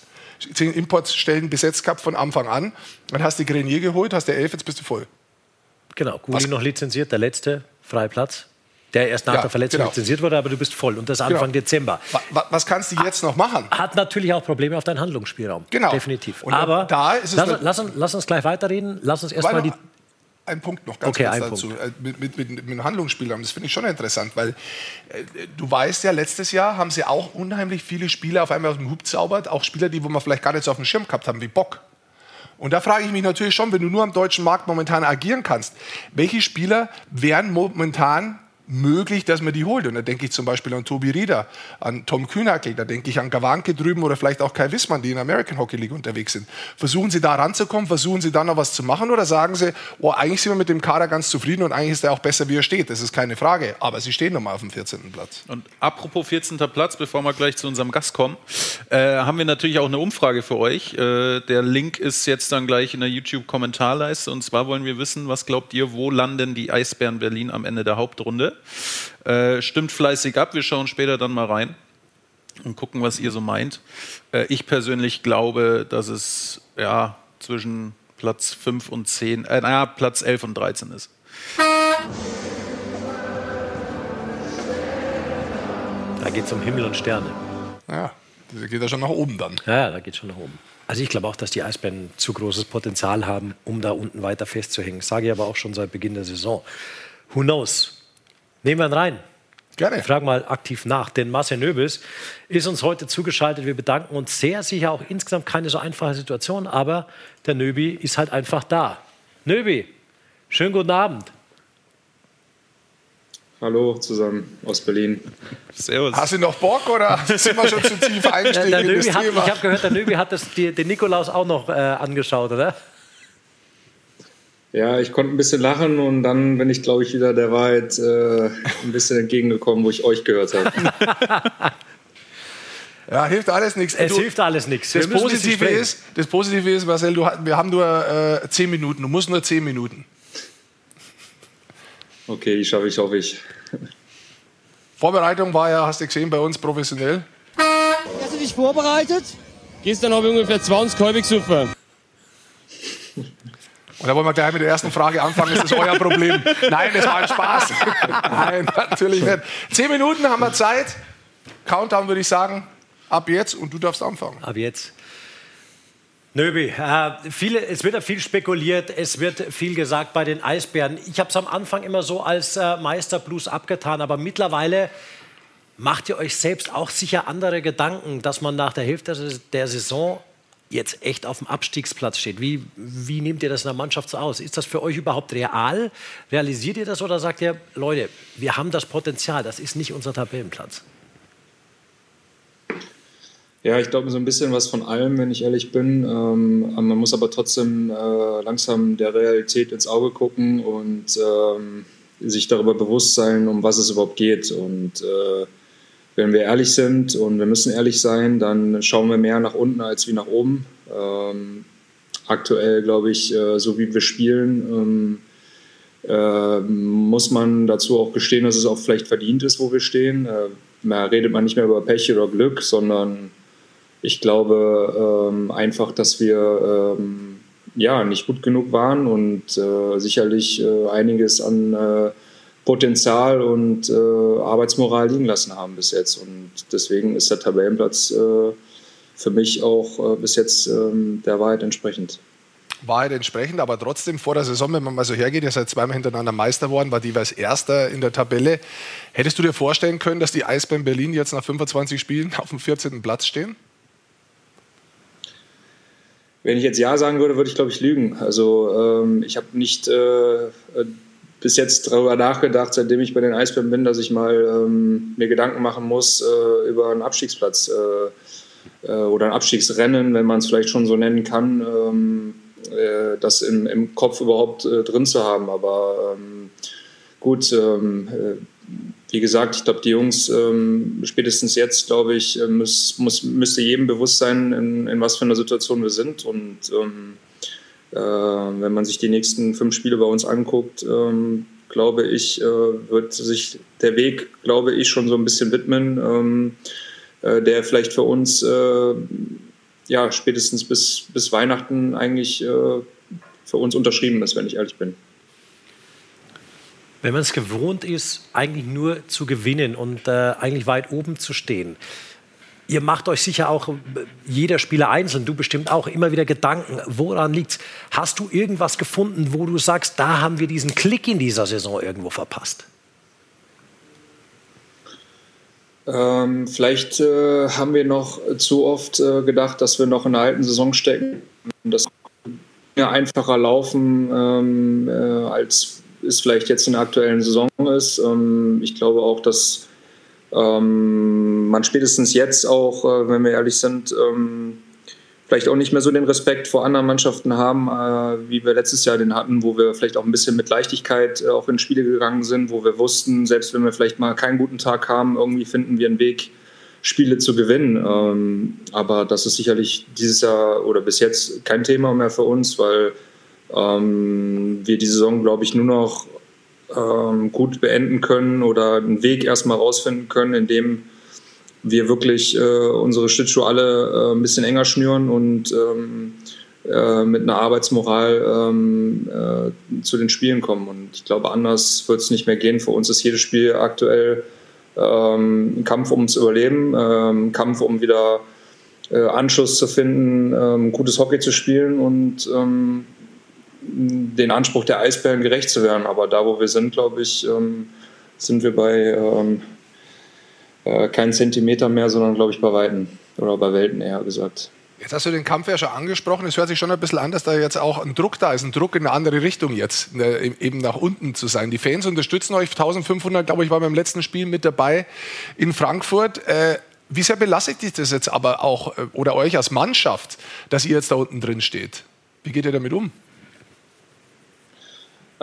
zehn Importstellen besetzt gehabt von Anfang an. Dann hast du Grenier geholt, hast du elf, jetzt bist du voll. Genau, Guli Was- noch lizenziert, der letzte, Freiplatz. der erst nach Ja, der Verletzung genau. lizenziert wurde, aber du bist voll und das Anfang Genau. Dezember. Wa- wa- Was kannst du jetzt noch machen? Hat natürlich auch Probleme auf deinen Handlungsspielraum. Genau. Definitiv. Und aber da ist es lass, lass, uns- lass uns gleich weiterreden. Lass uns erstmal die. Ein Punkt noch ganz Okay, kurz dazu. Punkt. Äh, Mit, mit, mit, mit dem Handlungsspielraum, das finde ich schon interessant, weil äh, du weißt ja, letztes Jahr haben sie auch unheimlich viele Spieler auf einmal aus dem Hub zaubert, auch Spieler, die wo man vielleicht gar nicht so auf dem Schirm gehabt haben, wie Bock. Und da frage ich mich natürlich schon, wenn du nur am deutschen Markt momentan agieren kannst, welche Spieler wären momentan möglich, dass man die holt. Und da denke ich zum Beispiel an Tobi Rieder, an Tom Kühnackel, da denke ich an Gawanke drüben oder vielleicht auch Kai Wissmann, die in der American Hockey League unterwegs sind. Versuchen Sie da ranzukommen, versuchen Sie dann noch was zu machen oder sagen Sie, oh, eigentlich sind wir mit dem Kader ganz zufrieden und eigentlich ist er auch besser, wie er steht. Das ist keine Frage. Aber Sie stehen nochmal auf dem 14. Platz. Und apropos 14. Platz, bevor wir gleich zu unserem Gast kommen, äh, haben wir natürlich auch eine Umfrage für euch. Äh, der Link ist jetzt dann gleich in der YouTube-Kommentarleiste. Und zwar wollen wir wissen, was glaubt ihr, wo landen die Eisbären Berlin am Ende der Hauptrunde? Äh, stimmt fleißig ab, wir schauen später dann mal rein und gucken, was ihr so meint. Äh, ich persönlich glaube, dass es ja zwischen Platz 5 und 10, äh, naja, Platz 11 und 13 ist. Da geht es um Himmel und Sterne. Ja, das geht ja schon nach oben dann. Ja, da geht schon nach oben. Also ich glaube auch, dass die Eisbären zu großes Potenzial haben, um da unten weiter festzuhängen. Das sage ich aber auch schon seit Beginn der Saison. Who knows? Nehmen wir ihn rein. Gerne. Ich frage mal aktiv nach, denn Marcel Nöbels ist uns heute zugeschaltet. Wir bedanken uns sehr. Sicher auch insgesamt keine so einfache Situation, aber der Nöbi ist halt einfach da. Nöbi, schönen guten Abend. Hallo zusammen aus Berlin. Servus. Hast du noch Bock oder *laughs* sind wir schon zu tief Der, eingestiegen der in Nöbi das hat, ich habe gehört, der Nöbi hat das, die, den Nikolaus auch noch äh, angeschaut, oder? Ja, ich konnte ein bisschen lachen und dann bin ich, glaube ich, wieder der Wahrheit äh, ein bisschen entgegengekommen, wo ich euch gehört habe. *laughs* Ja, hilft alles nichts. Es Du- hilft alles nichts. Das Positive, ist, das Positive ist, Marcel, du, wir haben nur äh, 10 Minuten. Du musst nur 10 Minuten. Okay, die schaffe ich, hoffe ich. Vorbereitung war ja, hast du gesehen, bei uns professionell. Hast du dich vorbereitet? Gestern habe ich ungefähr 20 Kolbe gesoffen. Und da wollen wir gleich mit der ersten Frage anfangen. Ist das euer Problem? Nein, das war ein Spaß. Nein, natürlich nicht. 10 Minuten haben wir Zeit. Countdown würde ich sagen. Ab jetzt und du darfst anfangen. Ab jetzt. Nöbi, äh, viele, es wird ja viel spekuliert, es wird viel gesagt bei den Eisbären. Ich habe es am Anfang immer so als äh, Meisterblues abgetan, aber mittlerweile macht ihr euch selbst auch sicher andere Gedanken, dass man nach der Hälfte der Saison jetzt echt auf dem Abstiegsplatz steht. Wie, wie nehmt ihr das in der Mannschaft so aus? Ist das für euch überhaupt real? Realisiert ihr das oder sagt ihr, Leute, wir haben das Potenzial, das ist nicht unser Tabellenplatz? Ja, ich glaube so ein bisschen was von allem, wenn ich ehrlich bin. Ähm, man muss aber trotzdem äh, langsam der Realität ins Auge gucken und ähm, sich darüber bewusst sein, um was es überhaupt geht. Und äh, wenn wir ehrlich sind und wir müssen ehrlich sein, dann schauen wir mehr nach unten als wie nach oben. Ähm, aktuell glaube ich, äh, so wie wir spielen, ähm, äh, muss man dazu auch gestehen, dass es auch vielleicht verdient ist, wo wir stehen. Äh, da redet man nicht mehr über Pech oder Glück, sondern ich glaube ähm, einfach, dass wir ähm, ja nicht gut genug waren und äh, sicherlich äh, einiges an äh, Potenzial und äh, Arbeitsmoral liegen lassen haben bis jetzt. Und deswegen ist der Tabellenplatz äh, für mich auch äh, bis jetzt ähm, der Wahrheit entsprechend. Wahrheit entsprechend, aber trotzdem vor der Saison, wenn man mal so hergeht, ihr seid zweimal hintereinander Meister geworden, war jeweils Erster in der Tabelle. Hättest du dir vorstellen können, dass die Eisbären Berlin jetzt nach 25 Spielen auf dem 14. Platz stehen? Wenn ich jetzt Ja sagen würde, würde ich, glaube ich, lügen. Also ähm, ich habe nicht äh, bis jetzt darüber nachgedacht, seitdem ich bei den Eisbären bin, dass ich mal ähm, mir Gedanken machen muss äh, über einen Abstiegsplatz äh, äh, oder ein Abstiegsrennen, wenn man es vielleicht schon so nennen kann, ähm, äh, das im, im Kopf überhaupt äh, drin zu haben. Aber ähm, gut, ähm, äh, wie gesagt, ich glaube, die Jungs ähm, spätestens jetzt, glaube ich, muss, muss, müsste jedem bewusst sein, in, in was für einer Situation wir sind. Und ähm, äh, wenn man sich die nächsten fünf Spiele bei uns anguckt, ähm, glaube ich, äh, wird sich der Weg, glaube ich, schon so ein bisschen widmen, ähm, äh, der vielleicht für uns äh, ja spätestens bis, bis Weihnachten eigentlich äh, für uns unterschrieben ist, wenn ich ehrlich bin. Wenn man es gewohnt ist, eigentlich nur zu gewinnen und äh, eigentlich weit oben zu stehen, ihr macht euch sicher auch, äh, jeder Spieler einzeln, du bestimmt auch, immer wieder Gedanken, woran liegt's? Hast du irgendwas gefunden, wo du sagst, da haben wir diesen Klick in dieser Saison irgendwo verpasst? Ähm, vielleicht äh, haben wir noch zu oft äh, gedacht, dass wir noch in der alten Saison stecken. Das ja einfacher laufen, ähm, äh, als es vielleicht jetzt in der aktuellen Saison ist. Ähm, ich glaube auch, dass ähm, man spätestens jetzt auch, äh, wenn wir ehrlich sind, ähm, vielleicht auch nicht mehr so den Respekt vor anderen Mannschaften haben, äh, wie wir letztes Jahr den hatten, wo wir vielleicht auch ein bisschen mit Leichtigkeit äh, auch in Spiele gegangen sind, wo wir wussten, selbst wenn wir vielleicht mal keinen guten Tag haben, irgendwie finden wir einen Weg, Spiele zu gewinnen. Ähm, aber das ist sicherlich dieses Jahr oder bis jetzt kein Thema mehr für uns, weil ähm, wir die Saison, glaube ich, nur noch ähm, gut beenden können oder einen Weg erstmal rausfinden können, indem wir wirklich äh, unsere Schlittschuhe alle äh, ein bisschen enger schnüren und ähm, äh, mit einer Arbeitsmoral ähm, äh, zu den Spielen kommen. Und ich glaube, anders wird es nicht mehr gehen. Für uns ist jedes Spiel aktuell ähm, ein Kampf ums Überleben, ähm, ein Kampf um wieder äh, Anschluss zu finden, ähm, gutes Hockey zu spielen und ähm, den Anspruch der Eisbären gerecht zu werden. Aber da, wo wir sind, glaube ich, ähm, sind wir bei ähm, äh, keinen Zentimeter mehr, sondern glaube ich bei Weiten oder bei Welten eher gesagt. Jetzt hast du den Kampf ja schon angesprochen. Es hört sich schon ein bisschen an, dass da jetzt auch ein Druck da ist, ein Druck in eine andere Richtung jetzt, eben nach unten zu sein. Die Fans unterstützen euch. 1500, glaube ich, war beim letzten Spiel mit dabei in Frankfurt. Äh, wie sehr belastet dich das jetzt aber auch äh, oder euch als Mannschaft, dass ihr jetzt da unten drin steht? Wie geht ihr damit um?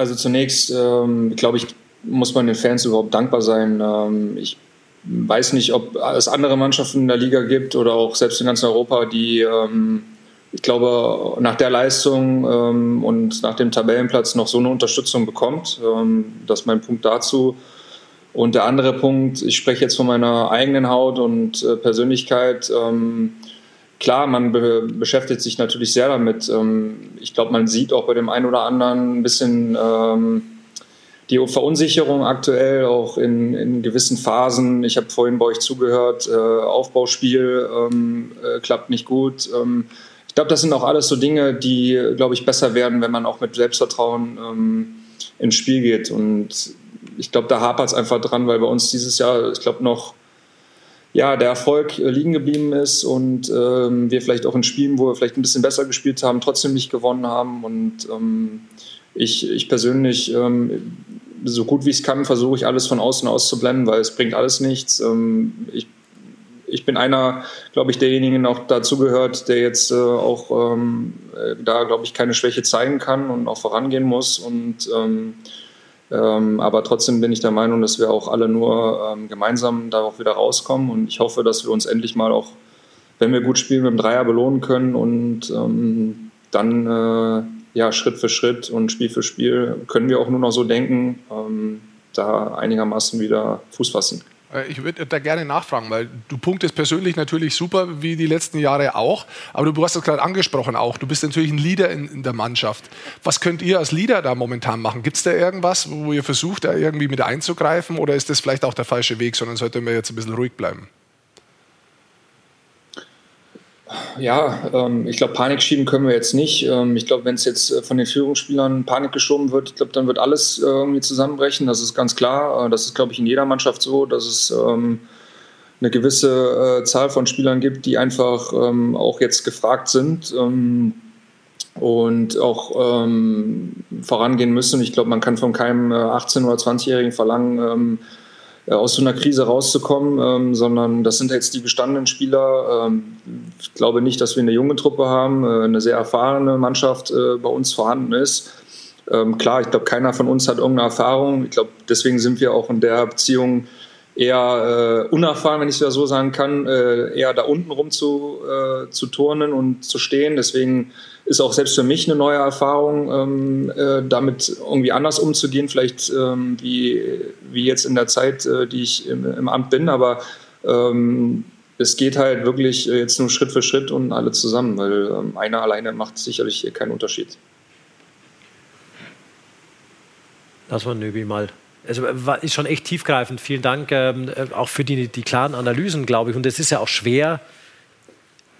Also zunächst, ähm, glaube ich, muss man den Fans überhaupt dankbar sein. Ähm, ich weiß nicht, ob es andere Mannschaften in der Liga gibt oder auch selbst in ganz Europa, die, ähm, ich glaube, nach der Leistung ähm, und nach dem Tabellenplatz noch so eine Unterstützung bekommt. Ähm, das ist mein Punkt dazu. Und der andere Punkt, ich spreche jetzt von meiner eigenen Haut und äh, Persönlichkeit. Ähm, klar, man be beschäftigt sich natürlich sehr damit. Ähm, ich glaube, man sieht auch bei dem einen oder anderen ein bisschen ähm, die Verunsicherung aktuell auch in, in gewissen Phasen. Ich habe vorhin bei euch zugehört, äh, Aufbauspiel ähm, äh, klappt nicht gut. Ähm, ich glaube, das sind auch alles so Dinge, die, glaube ich, besser werden, wenn man auch mit Selbstvertrauen ähm, ins Spiel geht. Und ich glaube, da hapert es einfach dran, weil bei uns dieses Jahr, ich glaube, noch ja, der Erfolg äh, liegen geblieben ist und ähm, wir vielleicht auch in Spielen, wo wir vielleicht ein bisschen besser gespielt haben, trotzdem nicht gewonnen haben. Und ähm, ich, ich persönlich, ähm, so gut wie ich es kann, versuche ich alles von außen auszublenden, weil es bringt alles nichts. Ähm, ich, ich bin einer, glaube ich, derjenigen auch dazugehört, der jetzt äh, auch ähm, äh, da, glaube ich, keine Schwäche zeigen kann und auch vorangehen muss. Und ähm, aber trotzdem bin ich der Meinung, dass wir auch alle nur ähm, gemeinsam darauf wieder rauskommen. Und ich hoffe, dass wir uns endlich mal auch, wenn wir gut spielen, mit dem Dreier belohnen können und ähm, dann äh, ja, Schritt für Schritt und Spiel für Spiel können wir auch nur noch so denken, ähm, da einigermaßen wieder Fuß fassen. Äh, ich würde da gerne nachfragen, weil du punktest persönlich natürlich super, wie die letzten Jahre auch. Aber du hast es gerade angesprochen auch. Du bist natürlich ein Leader in, in, der Mannschaft. Was könnt ihr als Leader da momentan machen? Gibt es da irgendwas, wo ihr versucht, da irgendwie mit einzugreifen? Oder ist das vielleicht auch der falsche Weg, sondern sollten wir jetzt ein bisschen ruhig bleiben? Ja, ähm, ich glaube, Panik schieben können wir jetzt nicht. Ähm, ich glaube, wenn es jetzt äh, von den Führungsspielern Panik geschoben wird, ich glaube, dann wird alles äh, irgendwie zusammenbrechen. Das ist ganz klar. Äh, das ist, glaube ich, in jeder Mannschaft so, dass es ähm, eine gewisse äh, Zahl von Spielern gibt, die einfach ähm, auch jetzt gefragt sind ähm, und auch ähm, vorangehen müssen. Ich glaube, man kann von keinem 18- oder 20-Jährigen verlangen, äh, aus so einer Krise rauszukommen, ähm, sondern das sind jetzt die gestandenen Spieler. Ähm, ich glaube nicht, dass wir eine junge Truppe haben, äh, eine sehr erfahrene Mannschaft äh, bei uns vorhanden ist. Ähm, klar, ich glaube, keiner von uns hat irgendeine Erfahrung. Ich glaube, deswegen sind wir auch in der Beziehung eher äh, unerfahren, wenn ich es so sagen kann, äh, eher da unten rum zu, äh, zu turnen und zu stehen. Deswegen ist auch selbst für mich eine neue Erfahrung, ähm, äh, damit irgendwie anders umzugehen, vielleicht ähm, wie, wie jetzt in der Zeit, äh, die ich im, im, Amt bin. Aber ähm, es geht halt wirklich jetzt nur Schritt für Schritt und alle zusammen, weil ähm, einer alleine macht sicherlich keinen Unterschied. Lass mal Nöbi mal also war, ist schon echt tiefgreifend. Vielen Dank ähm, äh, auch für die, die klaren Analysen, glaube ich. Und es ist ja auch schwer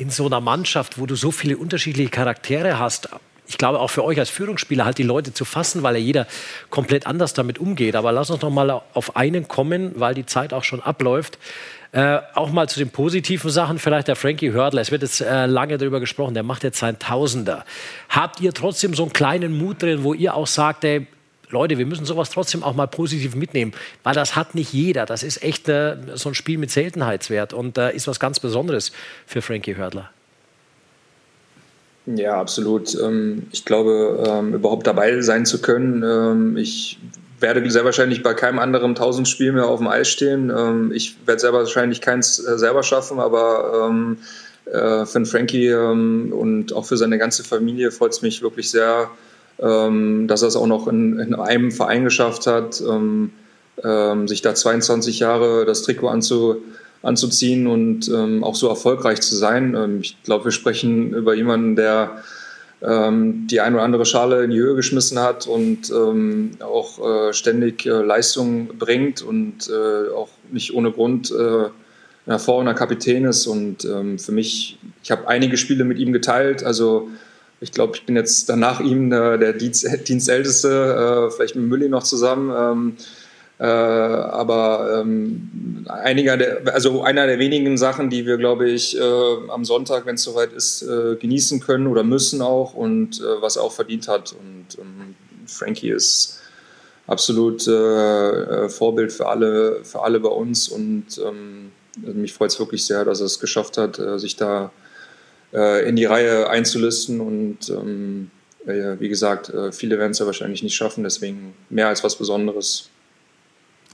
in so einer Mannschaft, wo du so viele unterschiedliche Charaktere hast. Ich glaube auch für euch als Führungsspieler halt die Leute zu fassen, weil ja jeder komplett anders damit umgeht. Aber lass uns noch mal auf einen kommen, weil die Zeit auch schon abläuft. Äh, auch mal zu den positiven Sachen, vielleicht der Frankie Hördler. Es wird jetzt äh, lange darüber gesprochen, der macht jetzt sein Tausender. Habt ihr trotzdem so einen kleinen Mut drin, wo ihr auch sagt, ey, Leute, wir müssen sowas trotzdem auch mal positiv mitnehmen, weil das hat nicht jeder. Das ist echt äh, so ein Spiel mit Seltenheitswert und äh, ist was ganz Besonderes für Frankie Hördler. Ja, absolut. Ähm, ich glaube, ähm, überhaupt dabei sein zu können, ähm, ich werde sehr wahrscheinlich bei keinem anderen Tausendspiel mehr auf dem Eis stehen. Ich werde sehr wahrscheinlich keins äh, selber schaffen, aber äh, für Frankie und auch für seine ganze Familie freut es mich wirklich sehr, dass er es auch noch in, in einem Verein geschafft hat, sich da 22 Jahre das Trikot anzu, anzuziehen und ähm, auch so erfolgreich zu sein. Ähm, ich glaube, wir sprechen über jemanden, der ähm, die ein oder andere Schale in die Höhe geschmissen hat und ähm, auch äh, ständig äh, Leistung bringt und äh, auch nicht ohne Grund äh, ein hervorragender Kapitän ist. Und ähm, für mich, ich habe einige Spiele mit ihm geteilt. Also ich glaube, ich bin jetzt danach ihm der, der Dienst, *laughs* Dienstälteste, äh, vielleicht mit Mülli noch zusammen. Ähm, äh, aber ähm, einiger der, also einer der wenigen Sachen, die wir, glaube ich, äh, am Sonntag, wenn es soweit ist, äh, genießen können oder müssen auch und äh, was er auch verdient hat. Und ähm, Frankie ist absolut äh, äh, Vorbild für alle, für alle bei uns und ähm, mich freut es wirklich sehr, dass er es geschafft hat, sich da in die Reihe einzulisten und ähm, wie gesagt, viele werden es ja wahrscheinlich nicht schaffen, deswegen mehr als was Besonderes.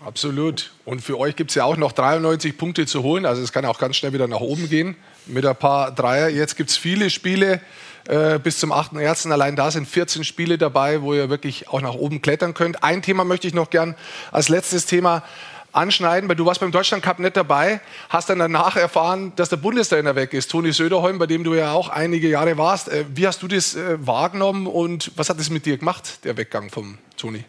Absolut. Und für euch gibt es ja auch noch 93 Punkte zu holen. Also es kann auch ganz schnell wieder nach oben gehen mit ein paar Dreier. Jetzt gibt es viele Spiele äh, bis zum 8.1. Allein da sind 14 Spiele dabei, wo ihr wirklich auch nach oben klettern könnt. Ein Thema möchte ich noch gern als letztes Thema anschneiden, weil du warst beim Deutschland Cup nicht dabei, hast dann danach erfahren, dass der Bundestrainer weg ist, Toni Söderholm, bei dem du ja auch einige Jahre warst. Äh, wie hast du das äh, wahrgenommen und was hat es mit dir gemacht, der Weggang vom Toni?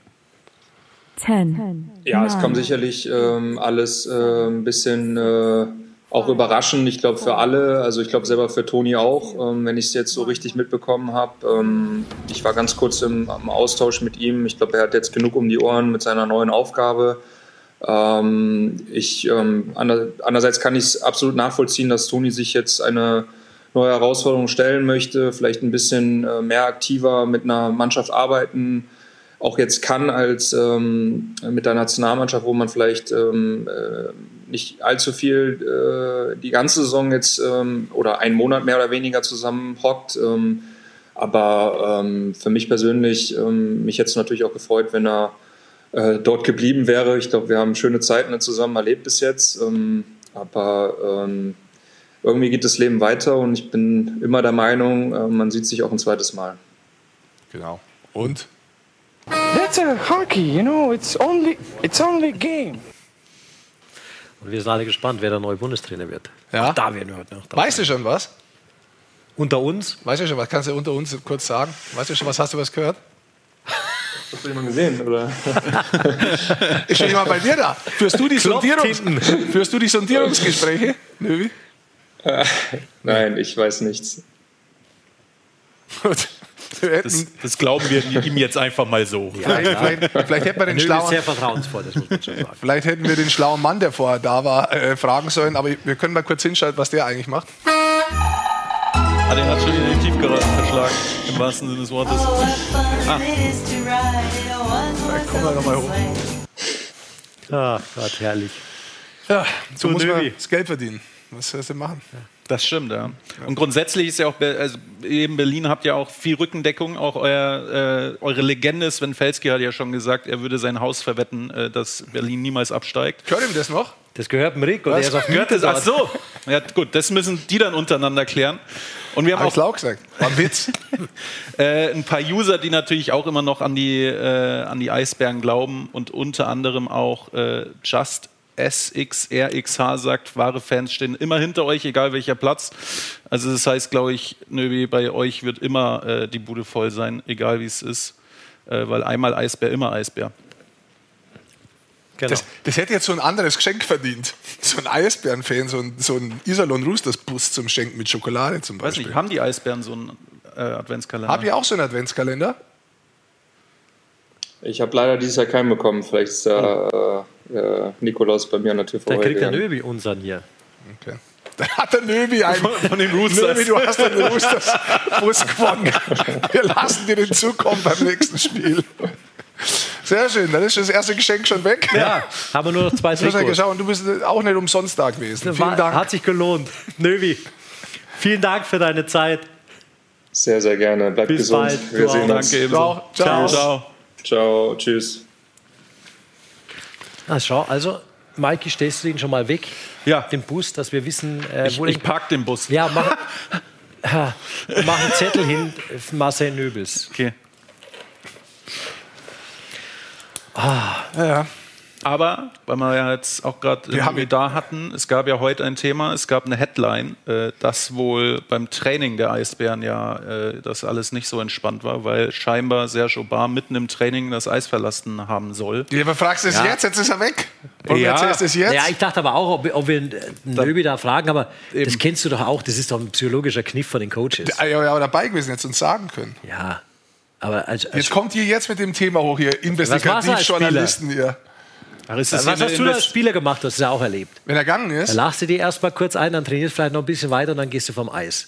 10. Ja, es kam sicherlich ähm, alles äh, ein bisschen äh, auch überraschend. Ich glaube für alle, also ich glaube selber für Toni auch, ähm, wenn ich es jetzt so richtig mitbekommen habe. Ähm, ich war ganz kurz im, im, Austausch mit ihm. Ich glaube, er hat jetzt genug um die Ohren mit seiner neuen Aufgabe. Ähm, ich, ähm, andererseits kann ich es absolut nachvollziehen, dass Toni sich jetzt eine neue Herausforderung stellen möchte, vielleicht ein bisschen äh, mehr aktiver mit einer Mannschaft arbeiten auch jetzt kann als ähm, mit der Nationalmannschaft, wo man vielleicht ähm, äh, nicht allzu viel äh, die ganze Saison jetzt ähm, oder einen Monat mehr oder weniger zusammen hockt. Ähm, aber ähm, für mich persönlich, ähm, mich hätte es natürlich auch gefreut, wenn er äh, dort geblieben wäre. Ich glaube, wir haben schöne Zeiten zusammen erlebt bis jetzt. aber irgendwie geht das Leben weiter und ich bin immer der Meinung, äh, man sieht sich auch ein zweites Mal. Genau. Und That's a hockey, you know, it's only, it's only game. Und wir sind alle gespannt, wer der neue Bundestrainer wird. Ja. Auch da werden wir heute noch. Weißt du schon was? Unter uns? Weißt du schon was? Kannst du unter uns kurz sagen? Weißt du schon was? Hast du was gehört? Hast du jemanden gesehen, oder? Ist schon jemand bei dir da? Führst du die, Sondierungs *laughs* Führst du die Sondierungsgespräche, Növi? Äh, nein, ich weiß nichts. Gut. Das, das, glauben wir ihm jetzt einfach mal so. Ja, vielleicht, vielleicht, hätten wir den schlauen, sehr vertrauensvoll, das muss man schon sagen. Vielleicht hätten wir den schlauen Mann, der vorher da war, äh, fragen sollen, aber wir können mal kurz hinschalten, was der eigentlich macht. Ah, den hat schon in den Tiefgarage verschlagen, im wahrsten Sinne des Wortes. Ah. Da kommen wir nochmal hoch. Ach Gott, herrlich. Ja, so, so muss man das Geld verdienen. Was soll du machen? Ja. Das stimmt, ja. Und grundsätzlich ist ja auch, also eben Berlin habt ja auch viel Rückendeckung. Auch euer, äh, eure Legende Sven Felski hat ja schon gesagt, er würde sein Haus verwetten, äh, dass Berlin niemals absteigt. Hört ihm das noch? Das gehört dem Rick und er ist auf Güte Ach so, ja, gut, das müssen die dann untereinander klären. Und wir haben hab auch gesagt. War ein Witz. *laughs* äh, ein paar User, die natürlich auch immer noch an die, äh, an die Eisbären glauben und unter anderem auch äh, Just SXRXH sagt, wahre Fans stehen immer hinter euch, egal welcher Platz. Also das heißt, glaube ich, Nöbi, bei euch wird immer äh, die Bude voll sein, egal wie es ist. Äh, weil einmal Eisbär, immer Eisbär. Genau. Das, das hätte jetzt so ein anderes Geschenk verdient. So ein Eisbären-Fan, so ein, so ein Iserlohn Roosters Bus zum Schenken mit Schokolade zum Weiß Beispiel. nicht, haben die Eisbären so einen äh, Adventskalender? Habt ihr auch so einen Adventskalender? Ich habe leider dieses Jahr keinen bekommen. Vielleicht ist der äh, äh, Nikolaus bei mir an der Tür Da kriegt der. Nöbi unseren hier. Okay. Dann hat der Nöbi einen. von den Roosters. Nöbi, du hast den Roosters Bus gewonnen. Wir lassen dir den zukommen beim nächsten Spiel. Sehr schön, dann ist das erste Geschenk schon weg. Ja, haben wir nur noch zwei Trikots. geschaut. Und du bist auch nicht umsonst da gewesen. Vielen Dank. Hat sich gelohnt. Nöbi, vielen Dank für deine Zeit. Sehr, sehr gerne. Bleibt Bis gesund. bald. Wir Du sehen auch. uns. Danke ebenso. Ciao. Ciao. Ciao. Ciao. Tschüss. Ah, schau, also, Maiki, stellst du ihn schon mal weg? Ja. Den Bus, dass wir wissen, äh, Ich, wo ich den- park den Bus. Ja, mach, *laughs* mach einen Zettel hin, für Marcel Nöbels. Okay. Ja. Aber, weil wir ja jetzt auch gerade irgendwie da hatten, es gab ja heute ein Thema, es gab eine Headline, äh, dass wohl beim Training der Eisbären ja äh, das alles nicht so entspannt war, weil scheinbar Serge Aubin mitten im Training das Eis verlassen haben soll. Ja, aber fragst du es Ja. jetzt? Jetzt ist er weg. Und Ja. ja. erzählst du es jetzt? Ja, ich dachte aber auch, ob, wir- ob wir einen Nöbi da fragen, aber das kennst du doch auch, das ist doch ein psychologischer Kniff von den Coaches. Ah, ja, ja, dabei gewesen, jetzt uns sagen können. Ja, aber als, als Jetzt kommt ihr jetzt mit dem Thema hoch hier, du Investigativjournalisten hier. Ach, ist was hier hast du da als Spieler gemacht? Du hast es ja auch erlebt. Wenn er gegangen ist, lachst du dir erstmal kurz ein, dann trainierst vielleicht noch ein bisschen weiter und dann gehst du vom Eis.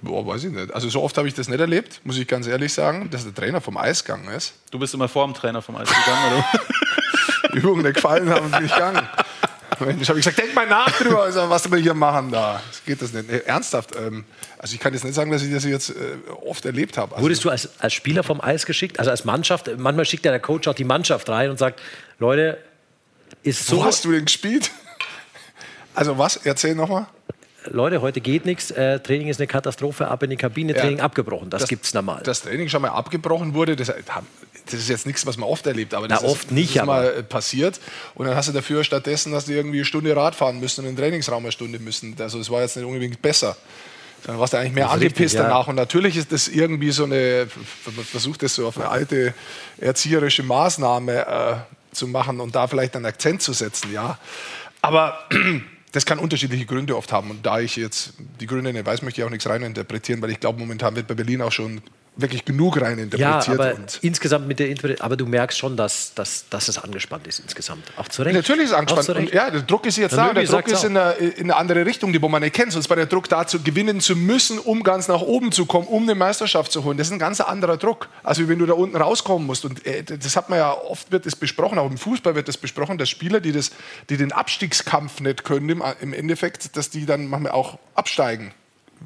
boah, weiß ich nicht. Also so oft habe ich das nicht erlebt, muss ich ganz ehrlich sagen, dass der Trainer vom Eis gegangen ist. Du bist immer vor dem Trainer vom Eis gegangen, oder? *laughs* Die Übungen nicht gefallen haben, bin ich gegangen. Mensch, habe ich gesagt, denk mal nach drüber, also, was wir hier machen da. Das geht das nicht. Nee, ernsthaft. Ähm, also ich kann jetzt nicht sagen, dass ich das jetzt äh, oft erlebt habe. Also, Wurdest du als, als Spieler vom Eis geschickt? Also als Mannschaft? Manchmal schickt ja der Coach auch die Mannschaft rein und sagt, Leute, ist wo so, hast du denn gespielt? *laughs* Also was? Erzähl nochmal. Leute, heute geht nichts, äh, Training ist eine Katastrophe, ab in die Kabine, Ja. Training abgebrochen. Das, gibt's normal. Das Training schon mal abgebrochen wurde, das, das ist jetzt nichts, was man oft erlebt, aber das Na, ist, oft nicht, das ist mal äh, passiert. Und dann hast du dafür stattdessen, dass die irgendwie eine Stunde Rad fahren müssen und in den Trainingsraum eine Stunde müssen. Also es war jetzt nicht unbedingt besser. Dann warst du eigentlich mehr ist angepisst ja. danach. Und natürlich ist das irgendwie so eine, man versucht das so auf eine alte erzieherische Maßnahme äh, zu machen und da vielleicht einen Akzent zu setzen, ja. Aber *clears throat* das kann unterschiedliche Gründe oft haben. Und da ich jetzt die Gründe nicht weiß, möchte ich auch nichts reininterpretieren, weil ich glaube, momentan wird bei Berlin auch schon wirklich genug ja, reininterpretiert. aber und insgesamt mit der Interpre aber du merkst schon, dass, dass, dass es angespannt ist insgesamt. Auch zu Recht. Natürlich ist es angespannt. Und ja, der Druck ist jetzt Der da. Der Druck ist in eine, in eine andere Richtung, die wo man nicht kennt. Sonst war der Druck dazu, gewinnen zu müssen, um ganz nach oben zu kommen, um eine Meisterschaft zu holen. Das ist ein ganz anderer Druck. Also wie wenn du da unten rauskommen musst. Und äh, das hat man ja oft wird das besprochen, auch im Fußball wird das besprochen, dass Spieler, die, das, die den Abstiegskampf nicht können, im, im Endeffekt, dass die dann manchmal auch absteigen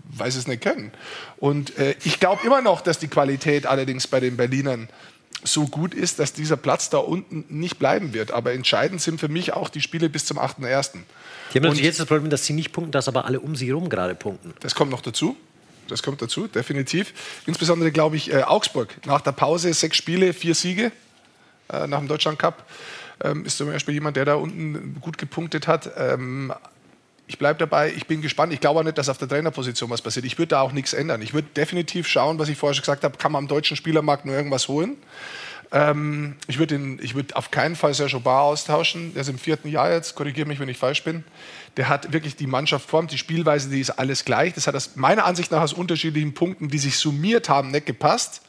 weil sie es nicht können. Und äh, ich glaube immer noch, dass die Qualität allerdings bei den Berlinern so gut ist, dass dieser Platz da unten nicht bleiben wird. Aber entscheidend sind für mich auch die Spiele bis zum 8.1. Die haben natürlich jetzt das Problem, dass sie nicht punkten, dass aber alle um sie herum gerade punkten. Das kommt noch dazu. Das kommt dazu, definitiv. Insbesondere glaube ich äh, Augsburg. Nach der Pause sechs Spiele, vier Siege äh, nach dem Deutschland Cup. Ähm, ist zum Beispiel jemand, der da unten gut gepunktet hat. Ähm, ich bleibe dabei, ich bin gespannt. Ich glaube auch nicht, dass auf der Trainerposition was passiert. Ich würde da auch nichts ändern. Ich würde definitiv schauen, was ich vorher schon gesagt habe, kann man am deutschen Spielermarkt nur irgendwas holen. Ähm, ich würde würd auf keinen Fall Sergio Bar austauschen. Der ist im vierten Jahr jetzt, korrigiere mich, wenn ich falsch bin. Der hat wirklich die Mannschaft formt, die Spielweise, die ist alles gleich. Das hat das meiner Ansicht nach aus unterschiedlichen Punkten, die sich summiert haben, nicht gepasst.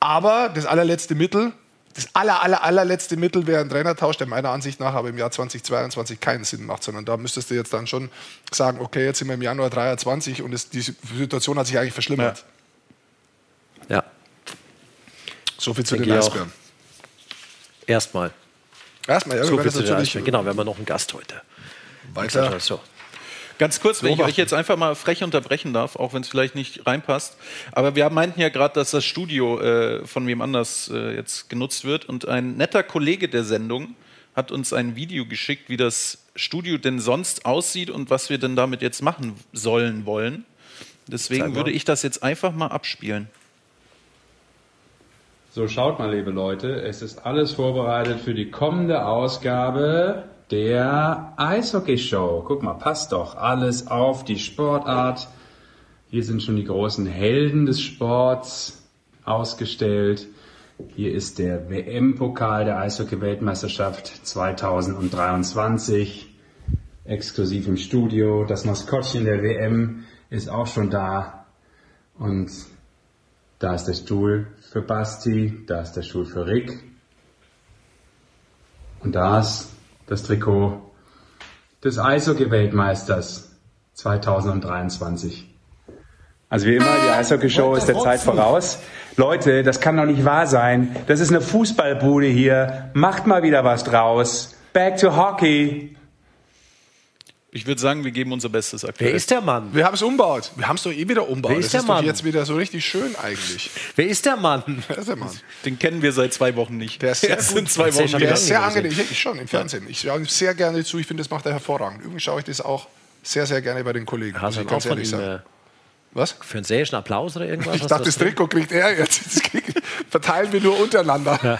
Aber das allerletzte Mittel, das aller, aller, allerletzte Mittel wäre ein Trainertausch, der meiner Ansicht nach aber im Jahr 2022 keinen Sinn macht, sondern da müsstest du jetzt dann schon sagen, okay, jetzt sind wir im Januar 23 und es, die Situation hat sich eigentlich verschlimmert. Ja, So viel zu den. Eisbären. erstmal. Erstmal, ja, So wir werden das natürlich. Genau, wir haben ja noch einen Gast heute. weiter. So. Ganz kurz, wenn ich euch jetzt einfach mal frech unterbrechen darf, auch wenn es vielleicht nicht reinpasst. Aber wir meinten ja gerade, dass das Studio äh, von wem anders äh, jetzt genutzt wird. Und ein netter Kollege der Sendung hat uns ein Video geschickt, wie das Studio denn sonst aussieht und was wir denn damit jetzt machen sollen wollen. Deswegen würde ich das jetzt einfach mal abspielen. So, schaut mal, liebe Leute, es ist alles vorbereitet für die kommende Ausgabe der Eishockey-Show. Guck mal, passt doch alles auf die Sportart. Hier sind schon die großen Helden des Sports ausgestellt. Hier ist der WM-Pokal der Eishockey-Weltmeisterschaft 2023. Exklusiv im Studio. Das Maskottchen der WM ist auch schon da. Und da ist der Stuhl für Basti, da ist der Stuhl für Rick. Und da ist das Trikot des Eishockey-Weltmeisters 2023. Also wie immer, die Eishockey-Show ist der Zeit voraus. Leute, das kann doch nicht wahr sein. Das ist eine Fußballbude hier. Macht mal wieder was draus. Back to Hockey. Ich würde sagen, wir geben unser Bestes aktuell. Wer ist der Mann? Wir haben es umbaut. Wir haben es doch eh wieder umbaut. Wer ist das der ist doch Mann? jetzt wieder so richtig schön eigentlich. Wer ist der Mann? *laughs* Wer ist der Mann? Den kennen wir seit zwei Wochen nicht. Der ist sehr *laughs* Erst gut. in zwei Sehr Wochen. Der ist sehr angenehm. Ich, ich schon im Fernsehen. Ich schaue ihm sehr gerne zu. Ich finde, das macht er hervorragend. Übrigens schaue ich das auch sehr, sehr gerne bei den Kollegen. Hast du ganz von ehrlich ihm sagen. äh, Was? für einen säischen Applaus oder irgendwas? Ich dachte, das Trikot kriegt er jetzt. Das verteilen wir nur untereinander.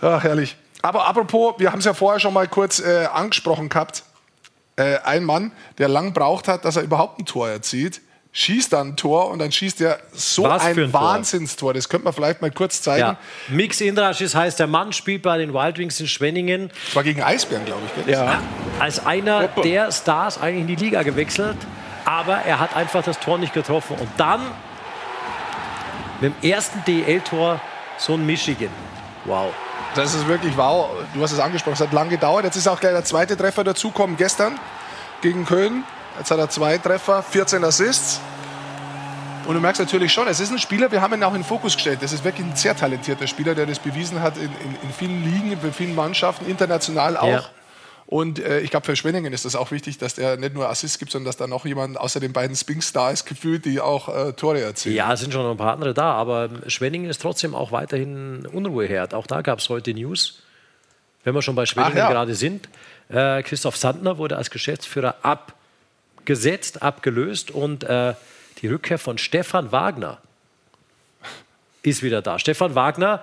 Ach, herrlich. Aber apropos, wir haben es ja vorher schon mal kurz äh, angesprochen gehabt. Äh, ein Mann, der lang braucht hat, dass er überhaupt ein Tor erzielt, schießt dann ein Tor und dann schießt er so Was ein, ein Tor? Wahnsinnstor. Das könnte man vielleicht mal kurz zeigen. Ja. Mix Indraschis heißt, der Mann spielt bei den Wild Wings in Schwenningen. Das war gegen Eisbären, glaube ich. Gell? Ja. Als einer der Stars eigentlich in die Liga gewechselt, aber er hat einfach das Tor nicht getroffen. Und dann mit dem ersten DL-Tor so ein Michigan. Wow. Das ist wirklich wow. Du hast es angesprochen, es hat lang gedauert. Jetzt ist auch gleich der zweite Treffer dazukommen gestern gegen Köln. Jetzt hat er zwei Treffer, 14 Assists. Und du merkst natürlich schon, es ist ein Spieler, wir haben ihn auch in den Fokus gestellt. Das ist wirklich ein sehr talentierter Spieler, der das bewiesen hat in, in, in vielen Ligen, in vielen Mannschaften, international auch. Ja. Und äh, ich glaube, für Schwenningen ist das auch wichtig, dass der nicht nur Assists gibt, sondern dass da noch jemand außer den beiden Spinks da ist, gefühlt, die auch äh, Tore erzielen. Ja, es sind schon noch ein paar andere da, aber Schwenningen ist trotzdem auch weiterhin Unruheherd. Auch da gab es heute News. Wenn wir schon bei Schwenningen ja. gerade sind, äh, Christoph Sandner wurde als Geschäftsführer abgesetzt, abgelöst und äh, die Rückkehr von Stefan Wagner ist wieder da. Stefan Wagner,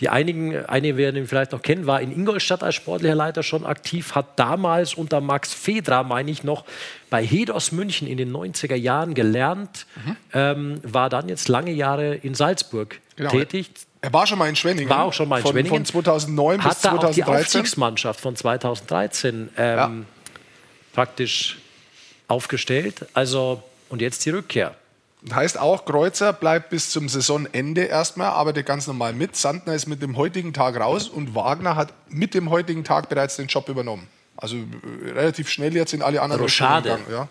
die einigen, einige werden ihn vielleicht noch kennen, war in Ingolstadt als sportlicher Leiter schon aktiv, hat damals unter Max Fedra, meine ich noch, bei Hedos München in den 90er Jahren gelernt, ähm, war dann jetzt lange Jahre in Salzburg Genau. tätig. Er war schon mal in Schwenningen. War auch schon mal in von, Schwenningen. Von 2009 bis hat da auch die 2013. Aufstiegsmannschaft von 2013 ähm, praktisch aufgestellt. Also, und jetzt die Rückkehr. Heißt auch, Kreuzer bleibt bis zum Saisonende erstmal, arbeitet ganz normal mit. Sandner ist mit dem heutigen Tag raus und Wagner hat mit dem heutigen Tag bereits den Job übernommen. Also äh, relativ schnell jetzt in alle anderen schade. gegangen, Ja.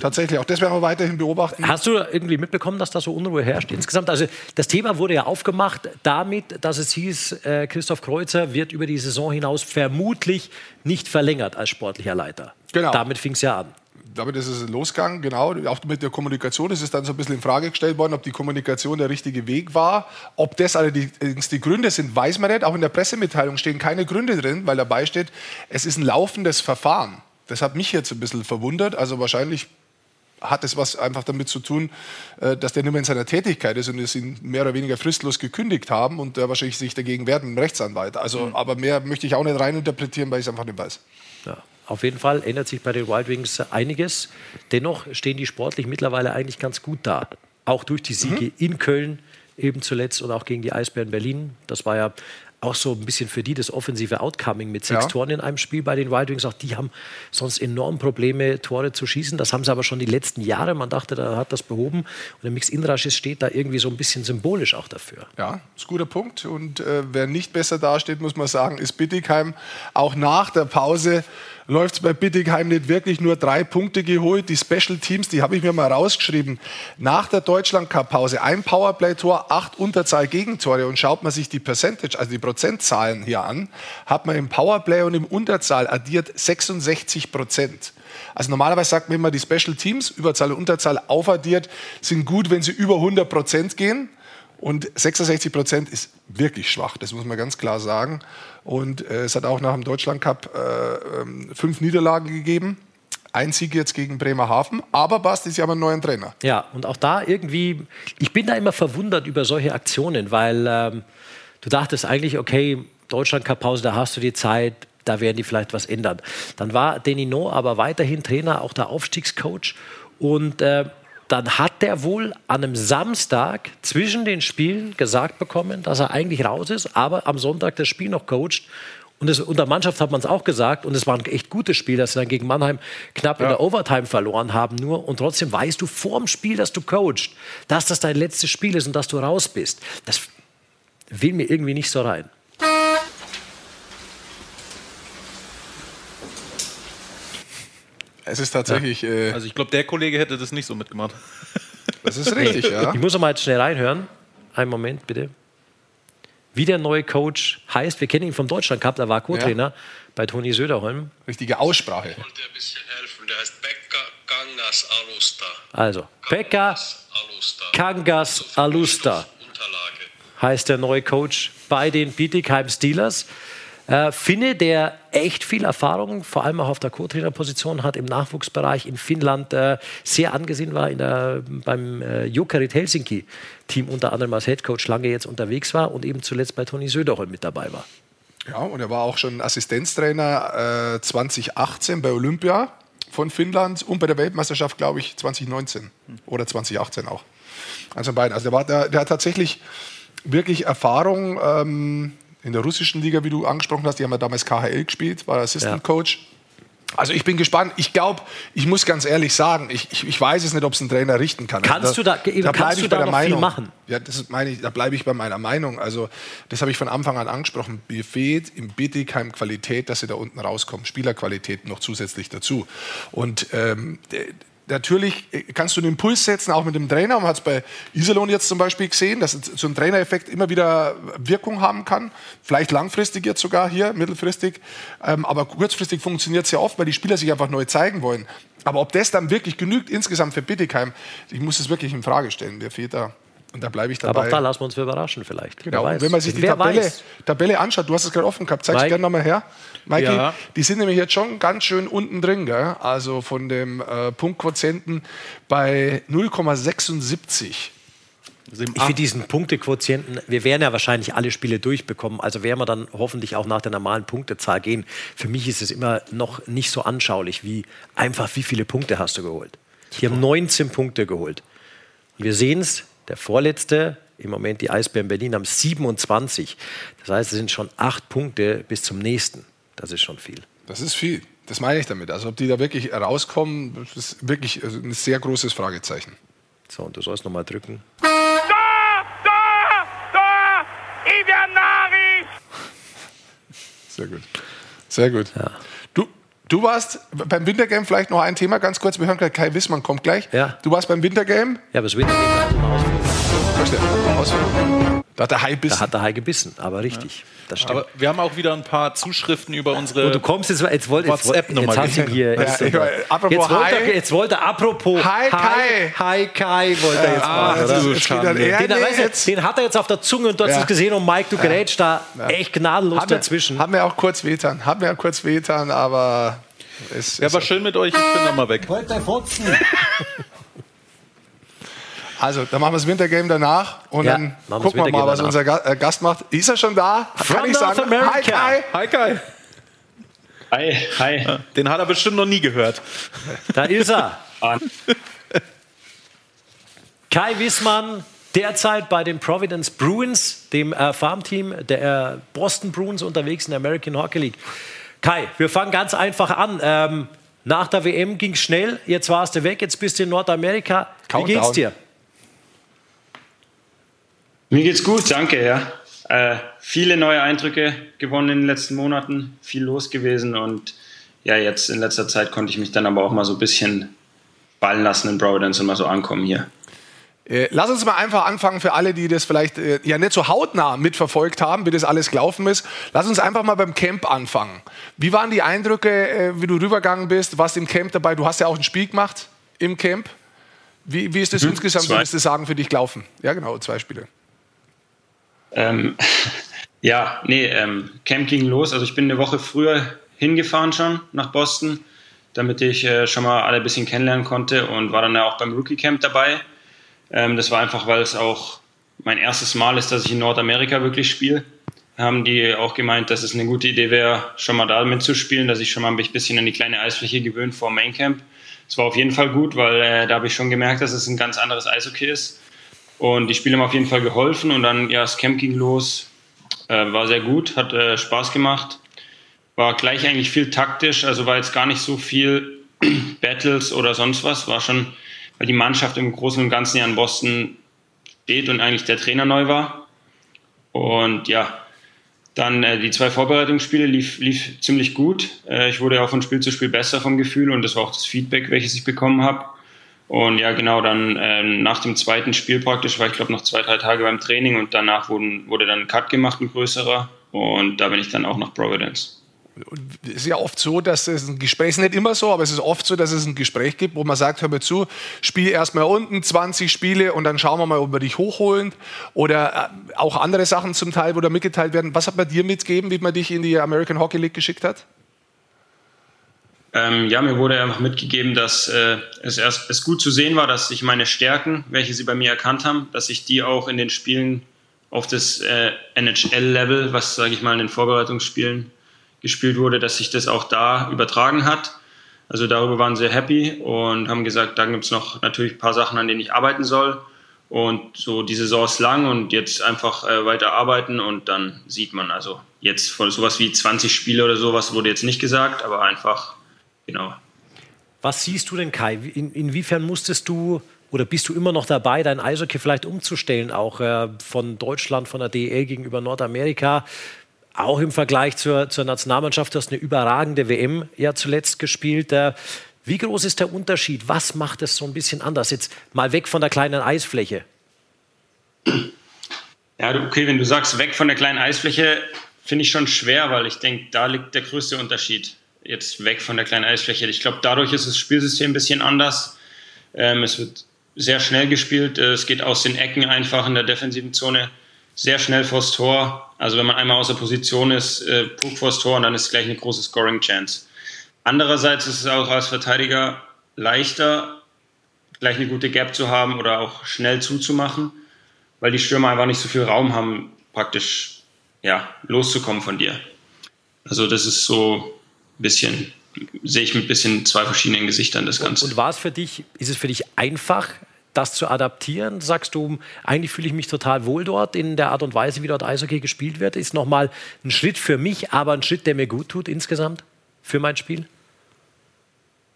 Tatsächlich, auch das werden wir weiterhin beobachten. Hast du irgendwie mitbekommen, dass da so Unruhe herrscht insgesamt? Also das Thema wurde ja aufgemacht damit, dass es hieß, äh, Christoph Kreuzer wird über die Saison hinaus vermutlich nicht verlängert als sportlicher Leiter. Genau. Damit fing es ja an. Damit ist es losgegangen, genau. Auch mit der Kommunikation ist es dann so ein bisschen in Frage gestellt worden, ob die Kommunikation der richtige Weg war. Ob das allerdings die Gründe sind, weiß man nicht. Auch in der Pressemitteilung stehen keine Gründe drin, weil dabei steht, es ist ein laufendes Verfahren. Das hat mich jetzt ein bisschen verwundert. Also wahrscheinlich hat es was einfach damit zu tun, äh, dass der nur mehr in seiner Tätigkeit ist und es ihn mehr oder weniger fristlos gekündigt haben und der wahrscheinlich sich dagegen wehrt mit dem Rechtsanwalt. Also, aber mehr möchte ich auch nicht reininterpretieren, weil ich es einfach nicht weiß. Ja. Auf jeden Fall ändert sich bei den Wild Wings einiges. Dennoch stehen die sportlich mittlerweile eigentlich ganz gut da. Auch durch die Siege in Köln eben zuletzt und auch gegen die Eisbären Berlin. Das war ja auch so ein bisschen für die das offensive Outcoming mit sechs Ja. Toren in einem Spiel bei den Wild Wings. Auch die haben sonst enorm Probleme, Tore zu schießen. Das haben sie aber schon die letzten Jahre. Man dachte, da hat das behoben. Und der Mix Indraschis steht da irgendwie so ein bisschen symbolisch auch dafür. Ja, ist ein guter Punkt. Und äh, wer nicht besser dasteht, muss man sagen, ist Bittigheim. Auch nach der Pause läuft es bei Bittigheim nicht wirklich nur drei Punkte geholt. Die Special Teams, die habe ich mir mal rausgeschrieben. Nach der Deutschland Cup Pause ein Powerplay-Tor, acht Unterzahl-Gegentore. Und schaut man sich die Percentage, also die Prozentzahlen hier an, hat man im Powerplay und im Unterzahl addiert 66 Prozent. Also normalerweise sagt man immer, die Special Teams, Überzahl und Unterzahl aufaddiert, sind gut, wenn sie über 100 Prozent gehen. Und 66 Prozent ist wirklich schwach, das muss man ganz klar sagen. Und äh, es hat auch nach dem Deutschland Cup äh, ähm, fünf Niederlagen gegeben. Ein Sieg jetzt gegen Bremerhaven. Aber Basti, sie haben einen neuen Trainer. Ja, und auch da irgendwie, ich bin da immer verwundert über solche Aktionen, weil ähm, du dachtest eigentlich, okay, Deutschland Cup Pause, da hast du die Zeit, da werden die vielleicht was ändern. Dann war Denino aber weiterhin Trainer, auch der Aufstiegscoach und äh, dann hat der wohl an einem Samstag zwischen den Spielen gesagt bekommen, dass er eigentlich raus ist, aber am Sonntag das Spiel noch coacht. Und das, unter Mannschaft hat man es auch gesagt. Und es war ein echt gutes Spiel, dass sie dann gegen Mannheim knapp in der Overtime verloren haben. Nur und trotzdem weißt du vor dem Spiel, dass du coachst, dass das dein letztes Spiel ist und dass du raus bist. Das will mir irgendwie nicht so rein. Es ist tatsächlich. Äh, Also ich glaube, der Kollege hätte das nicht so mitgemacht. das ist richtig, ja. Ich muss mal jetzt schnell reinhören. Einen Moment, bitte. Wie der neue Coach heißt, wir kennen ihn vom Deutschland Cup, da war Co-Trainer bei Toni Söderholm. Richtige Aussprache. wollte ein bisschen helfen. Der heißt Pekka Kangas Alusta. Also, Pekka Alusta. Kangas Alusta heißt der neue Coach bei den Bietigheim Steelers. Äh, Finne, der echt viel Erfahrung, vor allem auch auf der Co-Trainer-Position hat, im Nachwuchsbereich in Finnland äh, sehr angesehen war, in der, beim äh, Jokerit Helsinki-Team unter anderem als Headcoach lange jetzt unterwegs war und eben zuletzt bei Toni Söderholm mit dabei war. Ja, und er war auch schon Assistenztrainer äh, 2018 bei Olympia von Finnland und bei der Weltmeisterschaft, glaube ich, 2019 oder 2018 auch. Also beiden. Also der, war, der, der hat tatsächlich wirklich Erfahrung ähm, in der russischen Liga, wie du angesprochen hast. Die haben ja damals KHL gespielt, war Assistant Coach. Also ich bin gespannt. Ich glaube, ich muss ganz ehrlich sagen, ich, ich, ich weiß es nicht, ob es ein Trainer richten kann. Kannst du da- eben, bleib kannst du da noch viel Meinung. machen? Ja, das meine ich, da bleibe ich bei meiner Meinung. Also das habe ich von Anfang an angesprochen. Mir fehlt im Bietigheim Qualität, dass sie da unten rauskommen. Spielerqualität noch zusätzlich dazu. Und ähm, Natürlich äh, kannst du einen Impuls setzen, auch mit dem Trainer. Man hat es bei Iserlohn jetzt zum Beispiel gesehen, dass so ein Trainereffekt immer wieder Wirkung haben kann. Vielleicht langfristig jetzt sogar hier, mittelfristig. Ähm, aber kurzfristig funktioniert es ja oft, weil die Spieler sich einfach neu zeigen wollen. Aber ob das dann wirklich genügt insgesamt für Bittigheim, ich muss es wirklich in Frage stellen. Wer fehlt da? Und da bleibe ich dabei. Aber auch da lassen wir uns überraschen vielleicht. Genau, Wer und weiß. wenn man sich die Tabelle. Tabelle anschaut, du hast es gerade offen gehabt, zeig's Mike? gerne nochmal her. Mikey, Ja. die sind nämlich jetzt schon ganz schön unten drin, gell? also von dem äh, Punktquotienten bei 0,76. Also im Ich finde diesen Punktequotienten, wir werden ja wahrscheinlich alle Spiele durchbekommen, also werden wir dann hoffentlich auch nach der normalen Punktezahl gehen. Für mich ist es immer noch nicht so anschaulich, wie einfach, wie viele Punkte hast du geholt. Die haben 19 Punkte geholt. Und wir sehen es, der vorletzte, im Moment die Eisbären Berlin, haben 27. Das heißt, es sind schon acht Punkte bis zum nächsten. Das ist schon viel. Das ist viel. Das meine ich damit. Also ob die da wirklich rauskommen, das ist wirklich also ein sehr großes Fragezeichen. So, und du sollst nochmal drücken. Da! Da! Da! Ivianari! Sehr gut. Sehr gut. Du, du warst beim Wintergame, vielleicht noch ein Thema ganz kurz. Wir hören gleich, Kai Wissmann kommt gleich. Ja. Du warst beim Wintergame. Ja, aber das Wintergame immer ausgeführt. Verstehe. Ausführung. Da hat der Hai Da bissen. hat der Hai gebissen, aber richtig. Das stimmt. Aber wir haben auch wieder ein paar Zuschriften über unsere. Und du kommst jetzt, jetzt wollte jetzt, WhatsApp-Nummer jetzt hast du ihn hier. Ja, jetzt, apropos jetzt, wollte er, jetzt wollte er, apropos Hi, Kai. Hi Kai wollte er jetzt Ah, machen, jetzt ein Den, du, jetzt. den hat er jetzt auf der Zunge und du hast Ja. es gesehen und Mike, du gerätst da echt gnadenlos Haben wir- dazwischen. Haben wir auch kurz wehtan. Haben wir auch kurz wehtan, aber es ja, war schön mit euch. Ich bin dann mal weg. *laughs* Also, dann machen wir das Wintergame danach und Ja, dann gucken wir mal, was danach. unser äh, Gast macht. Ist er schon da? From Kann ich North sagen, America. hi Kai. Hi Kai. Hi, hi. Den hat er bestimmt noch nie gehört. Da ist er. Ah, Kai Wissmann, derzeit bei den Providence Bruins, dem äh, Farmteam der äh, Boston Bruins unterwegs in der American Hockey League. Kai, wir fangen ganz einfach an. Ähm, nach der WM ging es schnell, jetzt warst du weg, jetzt bist du in Nordamerika. Wie Countdown. geht's dir? Mir geht's gut, danke, ja. Äh, viele neue Eindrücke gewonnen in den letzten Monaten, viel los gewesen und ja, jetzt in letzter Zeit konnte ich mich dann aber auch mal so ein bisschen ballen lassen in Providence und mal so ankommen hier. Äh, lass uns mal einfach anfangen für alle, die das vielleicht äh, ja nicht so hautnah mitverfolgt haben, wie das alles gelaufen ist. Lass uns einfach mal beim Camp anfangen. Wie waren die Eindrücke, äh, wie du rübergegangen bist? Warst im Camp dabei? Du hast ja auch ein Spiel gemacht im Camp. Wie, wie ist das insgesamt, zwei. würdest du sagen, für dich gelaufen? Ja, genau, zwei Spiele. Ähm, *laughs* ja, nee, ähm, Camp ging los. Also ich bin eine Woche früher hingefahren schon nach Boston, damit ich äh, schon mal alle ein bisschen kennenlernen konnte und war dann ja auch beim Rookie Camp dabei. Ähm, das war einfach, weil es auch mein erstes Mal ist, dass ich in Nordamerika wirklich spiele. Haben die auch gemeint, dass es eine gute Idee wäre, schon mal da mitzuspielen, dass ich schon mal ein bisschen an die kleine Eisfläche gewöhnt vor Main Camp. es war auf jeden Fall gut, weil äh, da habe ich schon gemerkt, dass es ein ganz anderes Eishockey ist. Und die Spiele haben auf jeden Fall geholfen und dann, ja, das Camp ging los, äh, war sehr gut, hat äh, Spaß gemacht, war gleich eigentlich viel taktisch, also war jetzt gar nicht so viel *clears throat* Battles oder sonst was, war schon, weil die Mannschaft im Großen und Ganzen ja in Boston steht und eigentlich der Trainer neu war. Und ja, dann äh, die zwei Vorbereitungsspiele lief, lief ziemlich gut. Äh, ich wurde auch von Spiel zu Spiel besser vom Gefühl und das war auch das Feedback, welches ich bekommen habe. Und ja, genau, dann äh, nach dem zweiten Spiel praktisch war ich glaube noch zwei, drei Tage beim Training und danach wurden, wurde dann ein Cut gemacht, ein größerer. Und da bin ich dann auch nach Providence. Es ist ja oft so, dass es ein Gespräch ist nicht immer so, aber es ist oft so, dass es ein Gespräch gibt, wo man sagt, hör mir zu, spiel erstmal unten 20 Spiele und dann schauen wir mal, ob wir dich hochholen. Oder äh, auch andere Sachen zum Teil, wo da mitgeteilt werden. Was hat man dir mitgegeben, wie man dich in die American Hockey League geschickt hat? Ähm, ja, mir wurde einfach mitgegeben, dass äh, es erst es gut zu sehen war, dass ich meine Stärken, welche sie bei mir erkannt haben, dass ich die auch in den Spielen auf das äh, NHL-Level, was sage ich mal in den Vorbereitungsspielen gespielt wurde, dass sich das auch da übertragen hat. Also darüber waren sie happy und haben gesagt, da gibt es noch natürlich ein paar Sachen, an denen ich arbeiten soll. Und so die Saison ist lang und jetzt einfach äh, weiter arbeiten und dann sieht man, also jetzt von sowas wie 20 Spiele oder sowas wurde jetzt nicht gesagt, aber einfach, genau. Was siehst du denn, Kai? In, inwiefern musstest du oder bist du immer noch dabei, dein Eishockey vielleicht umzustellen, auch äh, von Deutschland, von der DEL gegenüber Nordamerika? auch im Vergleich zur, zur Nationalmannschaft, du hast eine überragende WM ja zuletzt gespielt. Wie groß ist der Unterschied? Was macht es so ein bisschen anders? Jetzt mal weg von der kleinen Eisfläche. Ja, okay, wenn du sagst, weg von der kleinen Eisfläche, finde ich schon schwer, weil ich denke, da liegt der größte Unterschied. Jetzt weg von der kleinen Eisfläche. Ich glaube, dadurch ist das Spielsystem ein bisschen anders. Ähm, es wird sehr schnell gespielt. Es geht aus den Ecken einfach in der defensiven Zone sehr schnell vors Tor. Also wenn man einmal aus der Position ist, äh, Puck vors Tor und dann ist gleich eine große Scoring-Chance. Andererseits ist es auch als Verteidiger leichter, gleich eine gute Gap zu haben oder auch schnell zuzumachen, weil die Stürmer einfach nicht so viel Raum haben, praktisch ja, loszukommen von dir. Also das ist so bisschen, sehe ich mit ein bisschen zwei verschiedenen Gesichtern das Ganze. Und, und war es für dich, ist es für dich einfach, das zu adaptieren? Sagst du, eigentlich fühle ich mich total wohl dort in der Art und Weise, wie dort Eishockey gespielt wird? Ist nochmal ein Schritt für mich, aber ein Schritt, der mir gut tut insgesamt für mein Spiel?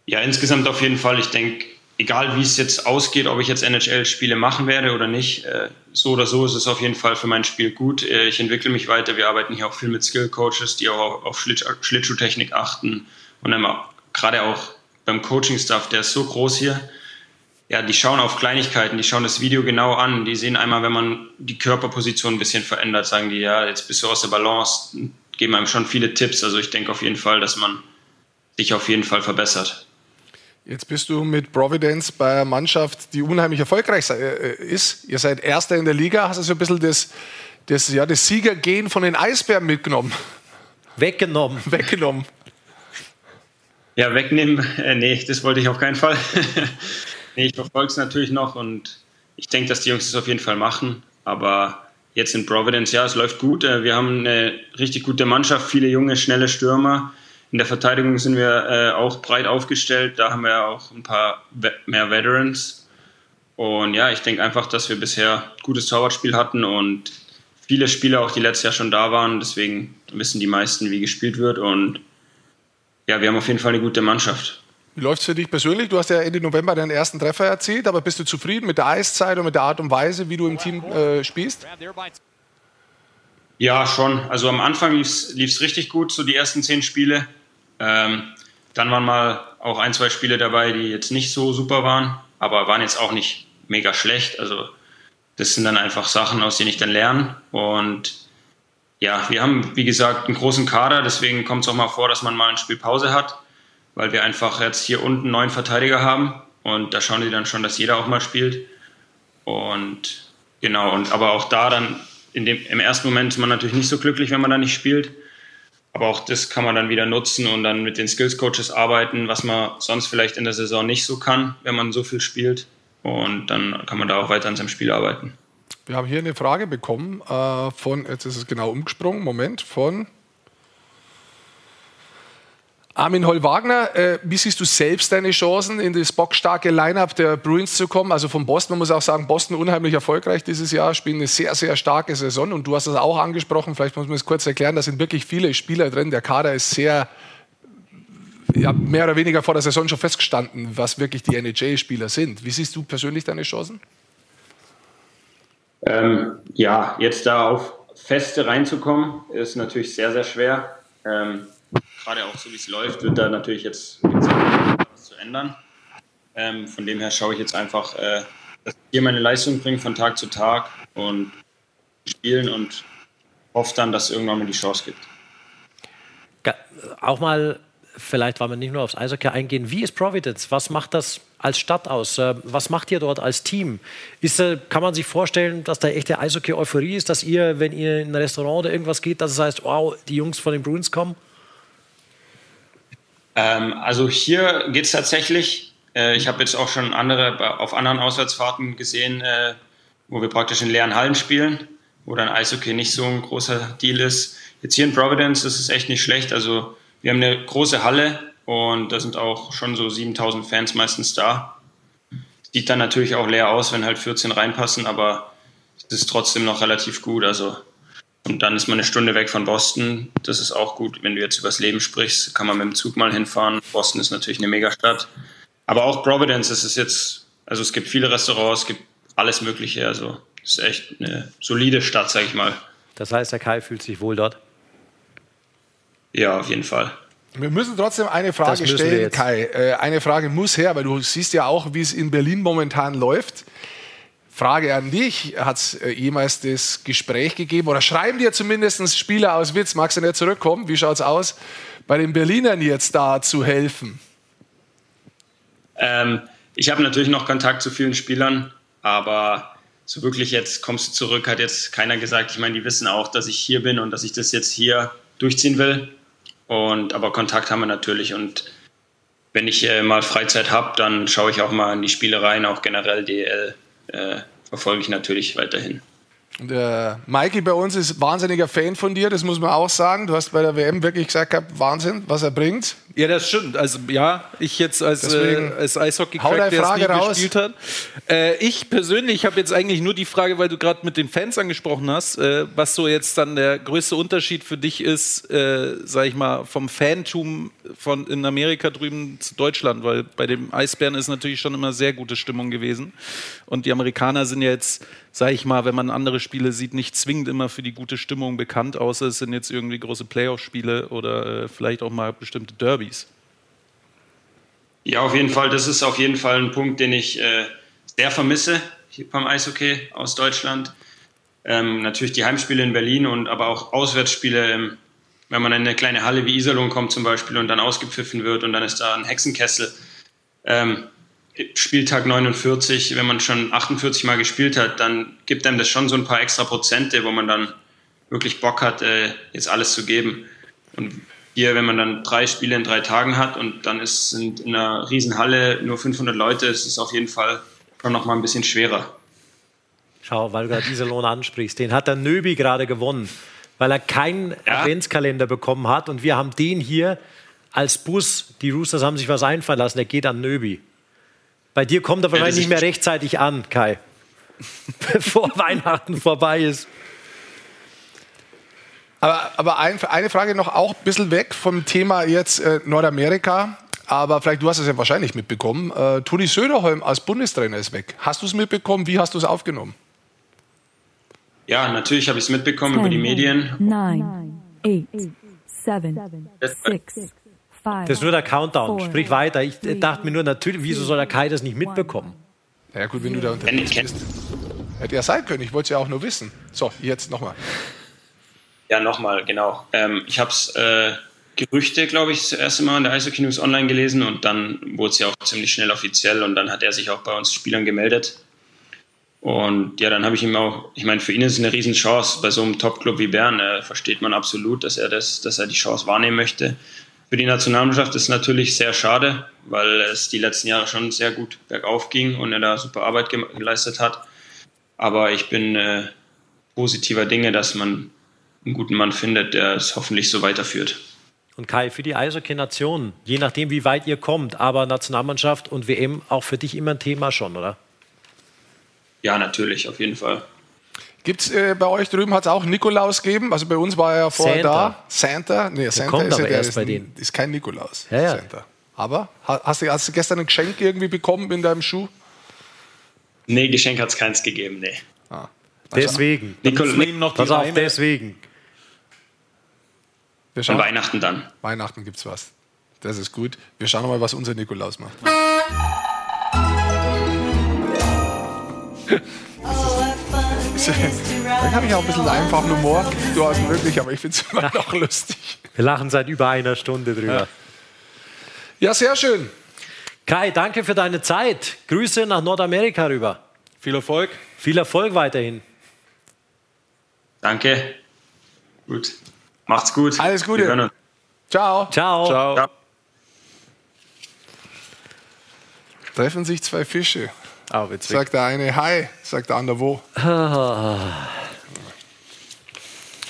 Ja, insgesamt auf jeden Fall. Ich denke, egal wie es jetzt ausgeht, ob ich jetzt NHL-Spiele machen werde oder nicht, äh, so oder so ist es auf jeden Fall für mein Spiel gut. Äh, ich entwickle mich weiter. Wir arbeiten hier auch viel mit Skill-Coaches, die auch auf Schlittschuhtechnik achten und gerade auch beim Coaching-Stuff, der ist so groß hier ja, die schauen auf Kleinigkeiten, die schauen das Video genau an, die sehen einmal, wenn man die Körperposition ein bisschen verändert, sagen die, ja, jetzt bist du aus der Balance, geben einem schon viele Tipps. Also ich denke auf jeden Fall, dass man sich auf jeden Fall verbessert. Jetzt bist du mit Providence bei einer Mannschaft, die unheimlich erfolgreich äh, ist. Ihr seid Erster in der Liga. Hast du so ein bisschen das, das, ja, das Siegergehen von den Eisbären mitgenommen? Weggenommen. *laughs* Weggenommen. Ja, wegnehmen, äh, nee, das wollte ich auf keinen Fall. *laughs* Nee, ich verfolge es natürlich noch und ich denke, dass die Jungs das auf jeden Fall machen. Aber jetzt in Providence, ja, es läuft gut. Äh, wir haben eine richtig gute Mannschaft, viele junge, schnelle Stürmer. In der Verteidigung sind wir äh, auch breit aufgestellt. Da haben wir auch ein paar mehr Veterans. Und ja, ich denke einfach, dass wir bisher gutes Torwartspiel hatten und viele Spieler auch, die letztes Jahr schon da waren. Deswegen wissen die meisten, wie gespielt wird. Und ja, wir haben auf jeden Fall eine gute Mannschaft. Wie läuft es für dich persönlich? Du hast ja Ende November deinen ersten Treffer erzielt, aber bist du zufrieden mit der Eiszeit und mit der Art und Weise, wie du im Team äh, spielst? Ja, schon. Also am Anfang lief es richtig gut, so die ersten zehn Spiele. Ähm, dann waren mal auch ein, zwei Spiele dabei, die jetzt nicht so super waren, aber waren jetzt auch nicht mega schlecht. Also das sind dann einfach Sachen, aus denen ich dann lerne. Und ja, wir haben, wie gesagt, einen großen Kader, deswegen kommt es auch mal vor, dass man mal eine Spielpause hat weil wir einfach jetzt hier unten neun Verteidiger haben und da schauen die dann schon, dass jeder auch mal spielt. Und genau, und aber auch da dann in dem, im ersten Moment ist man natürlich nicht so glücklich, wenn man da nicht spielt. Aber auch das kann man dann wieder nutzen und dann mit den Skills Coaches arbeiten, was man sonst vielleicht in der Saison nicht so kann, wenn man so viel spielt. Und dann kann man da auch weiter an seinem Spiel arbeiten. Wir haben hier eine Frage bekommen äh, von, jetzt ist es genau umgesprungen, Moment, von Armin Holl-Wagner, äh, wie siehst du selbst deine Chancen, in das bockstarke Line-Up der Bruins zu kommen? Also von Boston, man muss auch sagen, Boston unheimlich erfolgreich dieses Jahr, spielen eine sehr, sehr starke Saison. Und du hast das auch angesprochen, vielleicht muss man es kurz erklären, da sind wirklich viele Spieler drin. Der Kader ist sehr, ja, mehr oder weniger vor der Saison schon festgestanden, was wirklich die NHL-Spieler sind. Wie siehst du persönlich deine Chancen? Ähm, ja, jetzt da auf Feste reinzukommen, ist natürlich sehr, sehr schwer. Ähm, gerade auch so wie es läuft, wird da natürlich jetzt was zu ändern. Ähm, von dem her schaue ich jetzt einfach, äh, dass ich hier meine Leistung bringe von Tag zu Tag und spielen und hoffe dann, dass es irgendwann mal die Chance gibt. Auch mal, vielleicht, weil wir nicht nur aufs Eishockey eingehen, wie ist Providence? Was macht das als Stadt aus? Äh, was macht ihr dort als Team? Ist, äh, kann man sich vorstellen, dass da echte Eishockey-Euphorie ist, dass ihr, wenn ihr in ein Restaurant oder irgendwas geht, dass es heißt, wow, die Jungs von den Bruins kommen? Ähm, also hier geht es tatsächlich. Äh, ich habe jetzt auch schon andere auf anderen Auswärtsfahrten gesehen, äh, wo wir praktisch in leeren Hallen spielen, wo dann Eishockey nicht so ein großer Deal ist. Jetzt hier in Providence ist es echt nicht schlecht. Also wir haben eine große Halle und da sind auch schon so 7000 Fans meistens da. Sieht dann natürlich auch leer aus, wenn halt 14 reinpassen, aber es ist trotzdem noch relativ gut. Also und dann ist man eine Stunde weg von Boston. Das ist auch gut. Wenn du jetzt übers Leben sprichst, kann man mit dem Zug mal hinfahren. Boston ist natürlich eine Megastadt. Aber auch Providence, es ist jetzt, also es gibt viele Restaurants, es gibt alles Mögliche. Also es ist echt eine solide Stadt, sag ich mal. Das heißt, der Kai fühlt sich wohl dort? Ja, auf jeden Fall. Wir müssen trotzdem eine Frage stellen, Kai. Äh, eine Frage muss her, weil du siehst ja auch, wie es in Berlin momentan läuft. Frage an dich, hat es äh, jemals das Gespräch gegeben oder schreiben dir zumindest Spieler aus Witz, magst du nicht zurückkommen? Wie schaut es aus, bei den Berlinern jetzt da zu helfen? Ähm, ich habe natürlich noch Kontakt zu vielen Spielern, aber so wirklich jetzt kommst du zurück, hat jetzt keiner gesagt. Ich meine, die wissen auch, dass ich hier bin und dass ich das jetzt hier durchziehen will. Und aber Kontakt haben wir natürlich und wenn ich äh, mal Freizeit habe, dann schaue ich auch mal in die Spielereien, auch generell DL äh, verfolge ich natürlich weiterhin. Der Mikey bei uns ist wahnsinniger Fan von dir, das muss man auch sagen. Du hast bei der WM wirklich gesagt gehabt, Wahnsinn, was er bringt. Ja, das stimmt. Also ja, ich jetzt als, äh, als Eishockey-Crack, der es nie raus. gespielt hat. Äh, ich persönlich habe jetzt eigentlich nur die Frage, weil du gerade mit den Fans angesprochen hast, äh, was so jetzt dann der größte Unterschied für dich ist, äh, sag ich mal, vom Fantum von in Amerika drüben zu Deutschland, weil bei dem Eisbären ist natürlich schon immer sehr gute Stimmung gewesen. Und die Amerikaner sind ja jetzt, sag ich mal, wenn man andere Spiele sieht, nicht zwingend immer für die gute Stimmung bekannt, außer es sind jetzt irgendwie große Playoff-Spiele oder äh, vielleicht auch mal bestimmte Derbys. Derbys. Ja, auf jeden Fall. Das ist auf jeden Fall ein Punkt, den ich äh, sehr vermisse hier beim Eishockey aus Deutschland. Ähm, natürlich die Heimspiele in Berlin und aber auch Auswärtsspiele, ähm, wenn man in eine kleine Halle wie Iserlohn kommt zum Beispiel und dann ausgepfiffen wird und dann ist da ein Hexenkessel. Ähm, Spieltag 49, wenn man schon 48 Mal gespielt hat, dann gibt einem das schon so ein paar extra Prozente, wo man dann wirklich Bock hat, äh, jetzt alles zu geben. Und hier, wenn man dann drei Spiele in drei Tagen hat und dann ist, sind in einer Riesenhalle nur 500 Leute, ist es auf jeden Fall schon noch mal ein bisschen schwerer. Schau, weil du gerade diese Lohn ansprichst, den hat der Nöbi gerade gewonnen, weil er keinen ja. Adventskalender bekommen hat und wir haben den hier als Bus, die Roosters haben sich was einfallen lassen, der geht an Nöbi. Bei dir kommt er wahrscheinlich ja, nicht mehr rechtzeitig an, Kai, *laughs* bevor Weihnachten vorbei ist. Aber, aber ein, eine Frage noch auch ein bisschen weg vom Thema jetzt äh, Nordamerika. Aber vielleicht, du hast es ja wahrscheinlich mitbekommen. Äh, Toni Söderholm als Bundestrainer ist weg. Hast du es mitbekommen? Wie hast du es aufgenommen? Ja, natürlich habe ich es mitbekommen Ten, über die Medien. Nine, eight, seven, six, das ist nur der Countdown. Sprich weiter. Ich dachte mir nur, natürlich, wieso soll der Kai das nicht mitbekommen? Ja gut, wenn du da unterwegs bist. Hätte ja sein können, ich wollte es ja auch nur wissen. So, jetzt nochmal. Ja, nochmal, genau. Ähm, ich habe es äh, Gerüchte, glaube ich, das erste Mal in der Eishockey News online gelesen und dann wurde es ja auch ziemlich schnell offiziell und dann hat er sich auch bei uns Spielern gemeldet. Und ja, dann habe ich ihm auch, ich meine, für ihn ist es eine Riesenchance bei so einem Top-Club wie Bern. Äh, versteht man absolut, dass er das, dass er die Chance wahrnehmen möchte. Für die Nationalmannschaft ist es natürlich sehr schade, weil es die letzten Jahre schon sehr gut bergauf ging und er da super Arbeit geleistet hat. Aber ich bin äh, positiver Dinge, dass man einen guten Mann findet, der es hoffentlich so weiterführt. Und Kai, für die Eishockey-Nation, je nachdem, wie weit ihr kommt, aber Nationalmannschaft und WM auch für dich immer ein Thema schon, oder? Ja, natürlich, auf jeden Fall. Gibt es äh, bei euch drüben, hat es auch Nikolaus gegeben? Also bei uns war er ja vorher Santa. da. Santa? Nee, Santa kommt ist, aber ja, der erst ist, bei denen. ist kein Nikolaus. Ja, ja. Santa. Aber ha- hast du, hast du gestern ein Geschenk irgendwie bekommen in deinem Schuh? Nee, Geschenk hat es keins gegeben, nee. Also Deswegen. Ihm noch die Pass auf, deswegen. Wir An schauen, Weihnachten dann. Weihnachten gibt's was. Das ist gut. Wir schauen mal, was unser Nikolaus macht. *laughs* Dann habe ich auch ein bisschen einfachen Humor. Du hast wirklich, aber ich finde es immer noch lustig. Wir lachen seit über einer Stunde drüber. Ja, sehr schön. Kai, danke für deine Zeit. Grüße nach Nordamerika rüber. Viel Erfolg. Viel Erfolg weiterhin. Danke. Gut. Macht's gut. Alles Gute. Ciao. Ciao. Ciao. Ciao. Treffen sich zwei Fische. Ah, witzig. Sagt der eine Hi, sagt der andere wo. *laughs*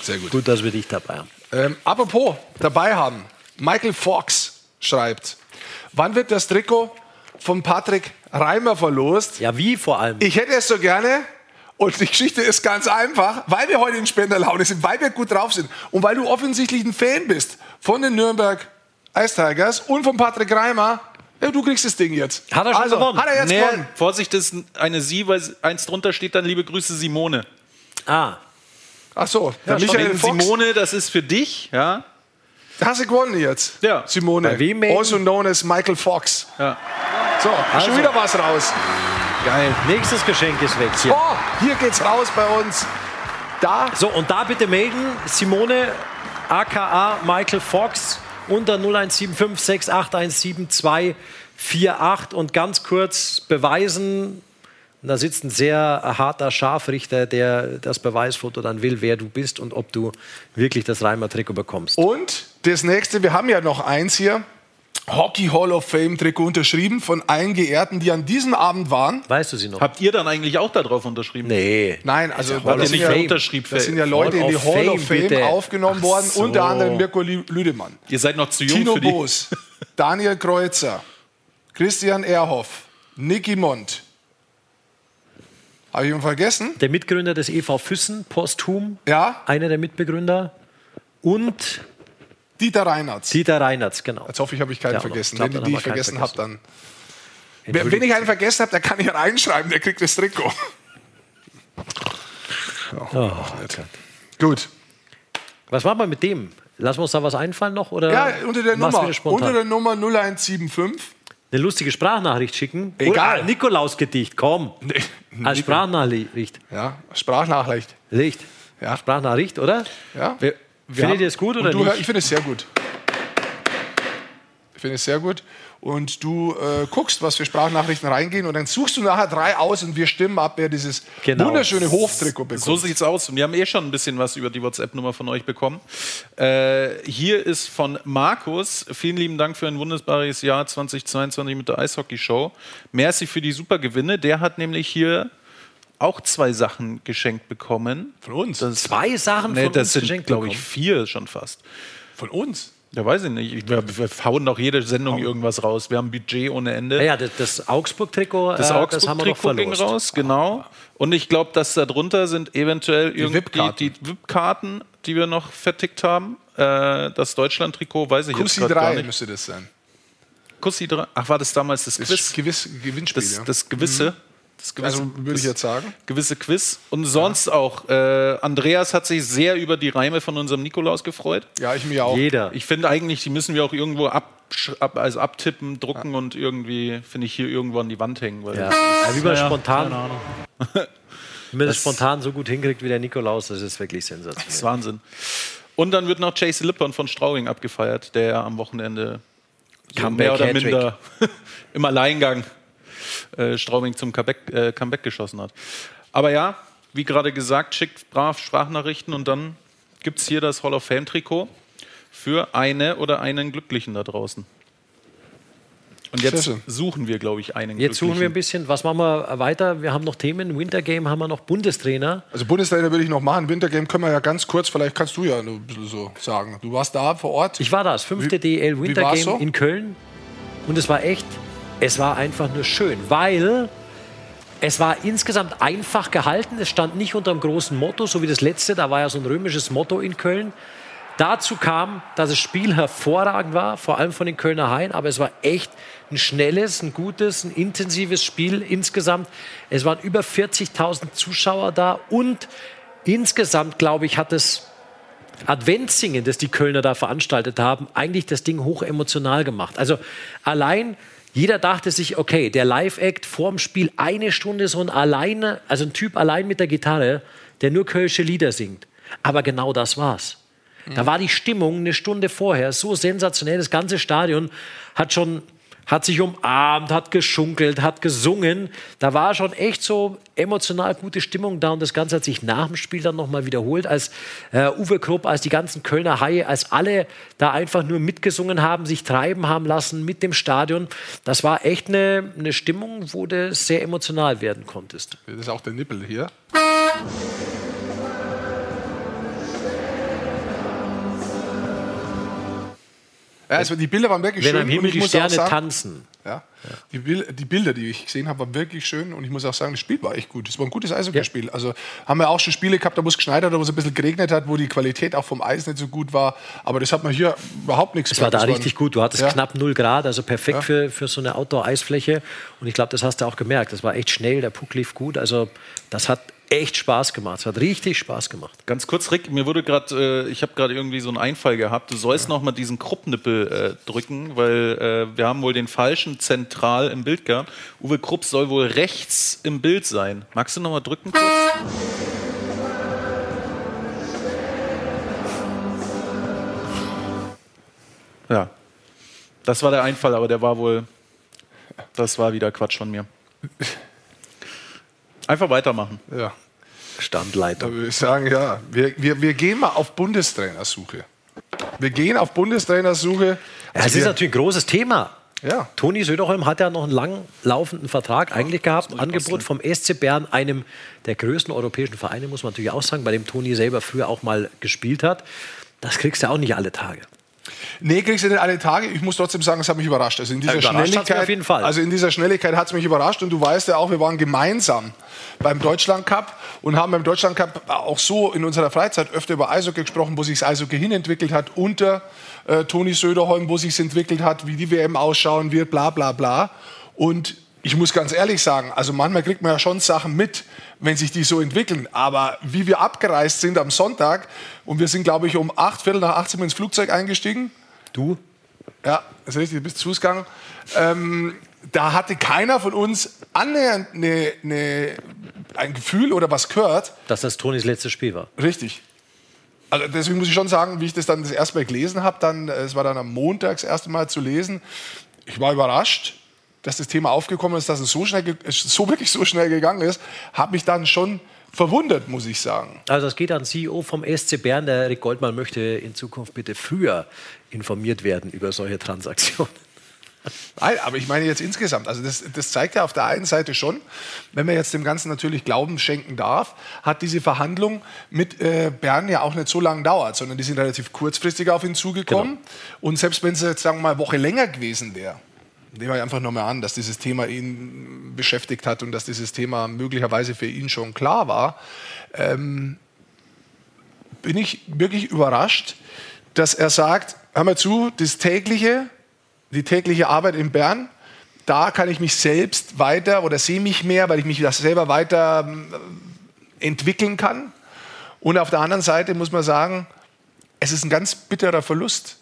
Sehr gut. Gut, dass wir dich dabei haben. Ähm, apropos dabei haben. Michael Fox schreibt, wann wird das Trikot von Patrick Reimer verlost? Ja, wie vor allem? Ich hätte es so gerne. Und die Geschichte ist ganz einfach, weil wir heute in Spenderlaune sind, weil wir gut drauf sind und weil du offensichtlich ein Fan bist von den Nürnberg Ice Tigers und von Patrick Reimer. Ja, du kriegst das Ding jetzt. Hat er schon also, gewonnen? Hat er jetzt Nee, gewonnen. Vorsicht, das ist eine Sie, weil eins drunter steht dann liebe Grüße Simone. Ah, Ach so, der Ja, Michael Fox. Simone, das ist für dich, ja. Hast du gewonnen jetzt? Ja. Simone. Bei wem? Also known as Michael Fox. ja. So, hast schon Also. wieder was raus. geil. Nächstes Geschenk ist weg hier. Oh, hier geht's raus bei uns. Da So, und da bitte melden, Simone, aka Michael Fox, unter 0175 681 7248 und ganz kurz beweisen, da sitzt ein sehr harter Scharfrichter, der das Beweisfoto dann will, wer du bist und ob du wirklich das Reimer-Trikot bekommst. Und das nächste, wir haben ja noch eins hier. Hockey Hall of Fame Trikot unterschrieben von allen Geehrten, die an diesem Abend waren. Weißt du sie noch? Habt ihr dann eigentlich auch darauf unterschrieben? Nee. Nein, also Ja, Hall das sind, nicht ja, das sind ja Leute in die Hall of Fame, Fame bitte. aufgenommen Ach worden, so. unter anderem Mirko Lü- Lüdemann, Ihr seid noch zu jung Tino für die. Boos, Daniel Kreuzer, Christian Erhoff, Nicky Mond. Habe ich ihn vergessen? Der Mitgründer des EV Füssen, posthum, Ja, einer der Mitbegründer. Und Dieter Reinhardt. Dieter Reinertz, genau. Jetzt hoffe ich, habe ich keinen Ja, vergessen. glaub, Wenn die, ich vergessen habe, dann. Entschuldigt Wenn ich einen vergessen habe, der kann ich reinschreiben, der kriegt das Trikot. *laughs* Oh, Gut. Was machen wir mit dem? Lassen wir uns da was einfallen noch? Oder Ja, unter der Nummer, unter der Nummer 0175. Eine lustige Sprachnachricht schicken? Egal. Ein Nikolausgedicht, komm. Als Sprachnachricht. Ja, Sprachnachricht. Licht. Ja. Sprachnachricht, oder? Ja. Wir Findet ihr es gut oder du, nicht? ich finde es sehr gut. Ich finde es sehr gut. Und du äh, guckst, was für Sprachnachrichten reingehen und dann suchst du nachher drei aus und wir stimmen ab, wer dieses Genau. wunderschöne Hoftrikot bekommt. so sieht's aus. Und wir haben eh schon ein bisschen was über die WhatsApp-Nummer von euch bekommen. Äh, hier ist von Markus. Vielen lieben Dank für ein wunderbares Jahr 2022 mit der Eishockey-Show. Merci für die super Gewinne. Der hat nämlich hier auch zwei Sachen geschenkt bekommen. Von uns? Das, Zwei Sachen nee, von das uns sind, geschenkt glaube ich, bekommen. vier schon fast. Von uns? Ja, weiß ich nicht. Wir, wir hauen doch jede Sendung irgendwas raus. Wir haben Budget ohne Ende. Ja, ja, das, das Augsburg-Trikot, Das äh, das haben wir noch Augsburg-Trikot ging raus, genau. Und ich glaube, dass da drunter sind eventuell irgendwie VIP-Karten. die VIP-Karten, die wir noch vertickt haben. Äh, das Deutschland-Trikot weiß ich Kussi jetzt gar 3 nicht. müsste das sein. Kussi 3. Ach, war das damals das Das Quiz? gewiss, Gewinnspiel. Das, ja. das gewisse. Das gewisse also würde ich das jetzt sagen. gewisse Quiz. Und sonst auch. Äh, Andreas hat sich sehr über die Reime von unserem Nikolaus gefreut. Ja, ich mir auch. Jeder. Ich finde eigentlich, die müssen wir auch irgendwo ab, ab, also abtippen, drucken und irgendwie, finde ich, hier irgendwo an die Wand hängen. Weil Ja. das Ja, wie man Ja, ja, spontan, keine Ahnung. *laughs* wie man das spontan so gut hinkriegt wie der Nikolaus, das ist wirklich sensationell. Das ist Wahnsinn. Und dann wird noch Chase Lippern von Straubing abgefeiert, der am Wochenende so mehr oder minder *laughs* im Alleingang äh, Straubing zum Comeback, äh, Comeback geschossen hat. Aber ja, wie gerade gesagt, schickt brav Sprachnachrichten und dann gibt es hier das Hall of Fame Trikot für eine oder einen Glücklichen da draußen. Und jetzt suchen wir, glaube ich, einen. Jetzt suchen wir ein bisschen. Was machen wir weiter? Wir haben noch Themen. Wintergame haben wir noch Bundestrainer. Also Bundestrainer würde ich noch machen. Wintergame können wir ja ganz kurz, vielleicht kannst du ja ein bisschen so sagen. Du warst da vor Ort. Ich war da, das fünfte DL Wintergame so? in Köln. Und es war echt, es war einfach nur schön, weil es war insgesamt einfach gehalten. Es stand nicht unter einem großen Motto, so wie das letzte. Da war ja so ein römisches Motto in Köln. Dazu kam, dass das Spiel hervorragend war, vor allem von den Kölner Haien, aber es war echt ein schnelles, ein gutes, ein intensives Spiel insgesamt. Es waren über 40.000 Zuschauer da und insgesamt, glaube ich, hat es Adventssingen, das die Kölner da veranstaltet haben, eigentlich das Ding hoch emotional gemacht. Also allein jeder dachte sich, okay, der Live-Act vorm Spiel eine Stunde so ein alleine, also ein Typ allein mit der Gitarre, der nur kölsche Lieder singt. Aber genau das war's. Da war die Stimmung eine Stunde vorher so sensationell. Das ganze Stadion hat schon hat sich umarmt, hat geschunkelt, hat gesungen. Da war schon echt so emotional gute Stimmung da und das Ganze hat sich nach dem Spiel dann nochmal wiederholt, als äh, Uwe Krupp, als die ganzen Kölner Haie, als alle da einfach nur mitgesungen haben, sich treiben haben lassen mit dem Stadion. Das war echt eine, eine Stimmung, wo du sehr emotional werden konntest. Das ist auch der Nippel hier. Ja, also die Bilder waren wirklich Wenn schön. am Himmel die muss Sterne sagen, tanzen. Ja, Die, die Bilder, die ich gesehen habe, waren wirklich schön und ich muss auch sagen, das Spiel war echt gut. Es war ein gutes Eishockeyspiel. Also haben wir auch schon Spiele gehabt, da es geschneit hat, oder wo es ein bisschen geregnet hat, wo die Qualität auch vom Eis nicht so gut war. Aber das hat man hier überhaupt nichts Es war da richtig gut. Du hattest Ja. knapp 0 Grad, also perfekt Ja. für, für so eine Outdoor-Eisfläche. Und ich glaube, das hast du auch gemerkt. Das war echt schnell, der Puck lief gut. Also das hat echt Spaß gemacht. Es hat richtig Spaß gemacht. Ganz kurz, Rick, mir wurde gerade, äh, ich habe gerade irgendwie so einen Einfall gehabt. Du sollst noch mal diesen Kruppnippel äh, drücken, weil äh, wir haben wohl den falschen zentral im Bild gehabt. Uwe Krupp soll wohl rechts im Bild sein. Magst du noch mal drücken kurz? Ja, das war der Einfall, aber der war wohl, das war wieder Quatsch von mir. *laughs* Einfach weitermachen. Ja. Standleiter. Da würde ich sagen, ja, wir, wir, wir gehen mal auf Bundestrainersuche. Wir gehen auf Bundestrainersuche. Ja, Also es ist wir- natürlich ein großes Thema. Ja. Toni Söderholm hat ja noch einen lang laufenden Vertrag eigentlich gehabt. Angebot vom SC Bern, einem der größten europäischen Vereine, muss man natürlich auch sagen, bei dem Toni selber früher auch mal gespielt hat. Das kriegst du auch nicht alle Tage. Nee, kriegst du nicht alle Tage. Ich muss trotzdem sagen, es hat mich überrascht. Also in dieser überrascht Schnelligkeit, auf jeden Fall. also in dieser Schnelligkeit hat es mich überrascht. Und du weißt ja auch, wir waren gemeinsam beim Deutschland Cup und haben beim Deutschland Cup auch so in unserer Freizeit öfter über Eishockey gesprochen, wo sich das Eishockey hinentwickelt hat unter äh, Toni Söderholm, wo sich entwickelt hat, wie die WM ausschauen wird, bla bla bla. Und ich muss ganz ehrlich sagen, also manchmal kriegt man ja schon Sachen mit, wenn sich die so entwickeln. Aber wie wir abgereist sind am Sonntag und wir sind, glaube ich, um acht, Viertel nach 18 Uhr ins Flugzeug eingestiegen. Du? Ja, das ist richtig, du bist zu Fuß gegangen. Ähm, da hatte keiner von uns annähernd eine, eine, ein Gefühl oder was gehört. Dass das Tonis letztes Spiel war. Richtig. Also deswegen muss ich schon sagen, wie ich das dann das erste Mal gelesen habe, dann, äh, es war dann am Montag das erste Mal zu lesen, ich war überrascht, dass das Thema aufgekommen ist, dass es so schnell, so wirklich so schnell gegangen ist, habe mich dann schon verwundert, muss ich sagen. Also es geht an CEO vom SC Bern. Der Rick Goldmann möchte in Zukunft bitte früher informiert werden über solche Transaktionen. Nein, aber ich meine jetzt insgesamt, also das, das zeigt ja auf der einen Seite schon, wenn man jetzt dem Ganzen natürlich Glauben schenken darf, hat diese Verhandlung mit äh, Bern ja auch nicht so lange gedauert, sondern die sind relativ kurzfristig auf ihn zugekommen. Und selbst wenn es jetzt, sagen wir mal, eine Woche länger gewesen wäre, nehmen wir einfach nochmal an, dass dieses Thema ihn beschäftigt hat und dass dieses Thema möglicherweise für ihn schon klar war, ähm, bin ich wirklich überrascht, dass er sagt, hör mal zu, das tägliche, die tägliche Arbeit in Bern, da kann ich mich selbst weiter oder sehe mich mehr, weil ich mich das selber weiter ähm, entwickeln kann. Und auf der anderen Seite muss man sagen, es ist ein ganz bitterer Verlust,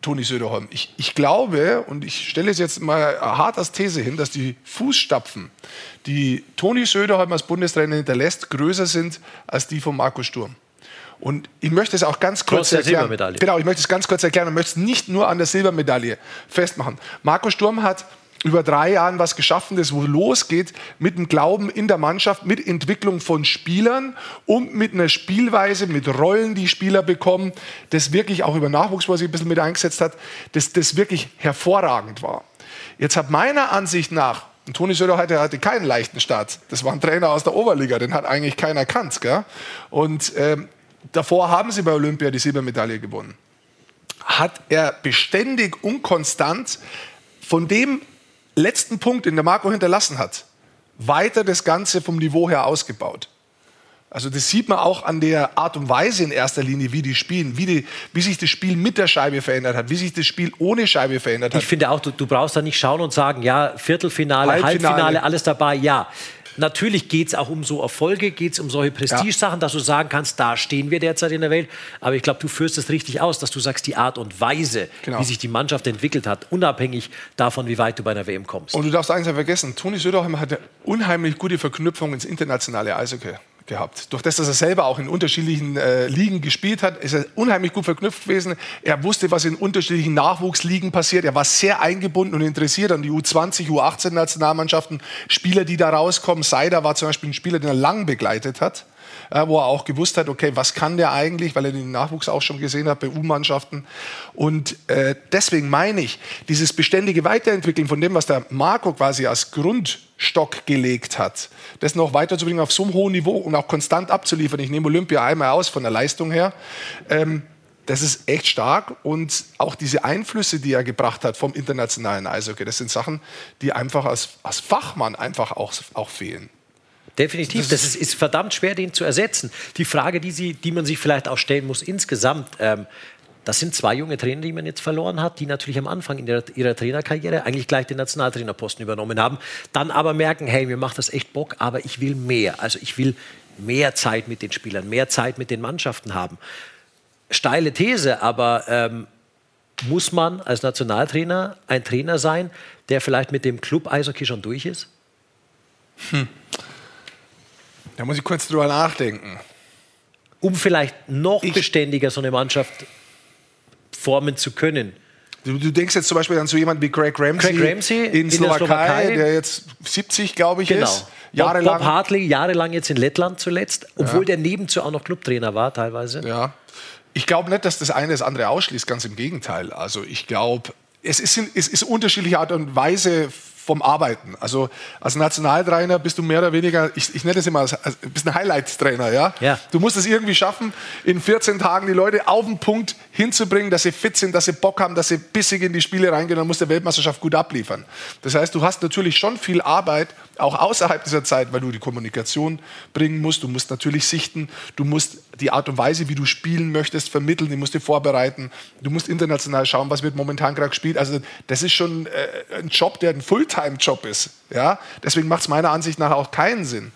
Toni Söderholm. Ich, ich glaube, und ich stelle es jetzt mal hart als These hin, dass die Fußstapfen, die Toni Söderholm als Bundestrainer hinterlässt, größer sind als die von Marco Sturm. Und ich möchte es auch ganz kurz Trotz erklären. Genau, ich möchte es ganz kurz erklären und möchte es nicht nur an der Silbermedaille festmachen. Marco Sturm hat über drei Jahren was geschaffen, das wo losgeht mit dem Glauben in der Mannschaft, mit Entwicklung von Spielern und mit einer Spielweise, mit Rollen, die Spieler bekommen, das wirklich auch über Nachwuchs, wo er sich ein bisschen mit eingesetzt hat, das, das wirklich hervorragend war. Jetzt hat meiner Ansicht nach, und Toni Söder hatte, hatte keinen leichten Start. Das war ein Trainer aus der Oberliga, den hat eigentlich keiner kannt. Gell? Und ähm, davor haben sie bei Olympia die Silbermedaille gewonnen. Hat er beständig und konstant von dem letzten Punkt, den der Marco hinterlassen hat, weiter das Ganze vom Niveau her ausgebaut. Also das sieht man auch an der Art und Weise in erster Linie, wie die spielen, wie, die, wie sich das Spiel mit der Scheibe verändert hat, wie sich das Spiel ohne Scheibe verändert hat. Ich finde auch, du, du brauchst da nicht schauen und sagen, ja, Viertelfinale, Halbfinale, Halbfinale alles dabei, ja. Natürlich geht es auch um so Erfolge, geht es um solche Prestigesachen, ja. dass du sagen kannst, da stehen wir derzeit in der Welt. Aber ich glaube, du führst es richtig aus, dass du sagst, die Art und Weise, genau. wie sich die Mannschaft entwickelt hat, unabhängig davon, wie weit du bei einer WM kommst. Und du darfst eins nicht vergessen, Toni Söderholm hat eine unheimlich gute Verknüpfung ins internationale Eishockey gehabt. Durch das, dass er selber auch in unterschiedlichen äh, Ligen gespielt hat, ist er unheimlich gut verknüpft gewesen. Er wusste, was in unterschiedlichen Nachwuchsligen passiert. Er war sehr eingebunden und interessiert an die U20, U18-Nationalmannschaften. Spieler, die da rauskommen. Seider war zum Beispiel ein Spieler, den er lang begleitet hat äh, wo er auch gewusst hat, okay, was kann der eigentlich, weil er den Nachwuchs auch schon gesehen hat bei U-Mannschaften. Und äh, deswegen meine ich, dieses beständige Weiterentwickeln von dem, was der Marco quasi als Grundstock gelegt hat, das noch weiterzubringen auf so einem hohen Niveau und auch konstant abzuliefern. Ich nehme Olympia einmal aus von der Leistung her. Ähm, das ist echt stark und auch diese Einflüsse, die er gebracht hat vom internationalen Eishockey, das sind Sachen, die einfach als, als Fachmann einfach auch, auch fehlen. Definitiv, das ist, ist, verdammt schwer, den zu ersetzen. Die Frage, die, sie, die man sich vielleicht auch stellen muss insgesamt, ähm, das sind zwei junge Trainer, die man jetzt verloren hat, die natürlich am Anfang in ihrer, ihrer Trainerkarriere eigentlich gleich den Nationaltrainerposten übernommen haben, dann aber merken, hey, mir macht das echt Bock, aber ich will mehr. Also ich will mehr Zeit mit den Spielern, mehr Zeit mit den Mannschaften haben. Steile These, aber ähm, muss man als Nationaltrainer ein Trainer sein, der vielleicht mit dem Club Eishockey schon durch ist? Hm. Da muss ich kurz drüber nachdenken. Um vielleicht noch ich, beständiger so eine Mannschaft formen zu können. Du, du, denkst jetzt zum Beispiel an so jemanden wie Craig Ramsey, Craig Ramsey in, in Slowakei, Slowakei, der jetzt 70, glaube ich, genau. ist. Jahrelang. Bob Hartley, jahrelang jetzt in Lettland zuletzt, obwohl ja. der nebenzu auch noch Clubtrainer war teilweise. Ja. Ich glaube nicht, dass das eine das andere ausschließt, ganz im Gegenteil. Also ich glaube, es ist, es ist unterschiedliche Art und Weise vom Arbeiten. Also als Nationaltrainer bist du mehr oder weniger, ich, ich nenne das immer, als, als, bist ein Highlight-Trainer. Ja? ja? Du musst es irgendwie schaffen, in 14 Tagen die Leute auf den Punkt hinzubringen, dass sie fit sind, dass sie Bock haben, dass sie bissig in die Spiele reingehen, dann muss der Weltmeisterschaft gut abliefern. Das heißt, du hast natürlich schon viel Arbeit, auch außerhalb dieser Zeit, weil du die Kommunikation bringen musst, du musst natürlich sichten, du musst die Art und Weise, wie du spielen möchtest, vermitteln, die musst du vorbereiten, du musst international schauen, was wird momentan gerade gespielt. Also das ist schon äh, ein Job, der ein Fulltime-Job ist. Ja? Deswegen macht es meiner Ansicht nach auch keinen Sinn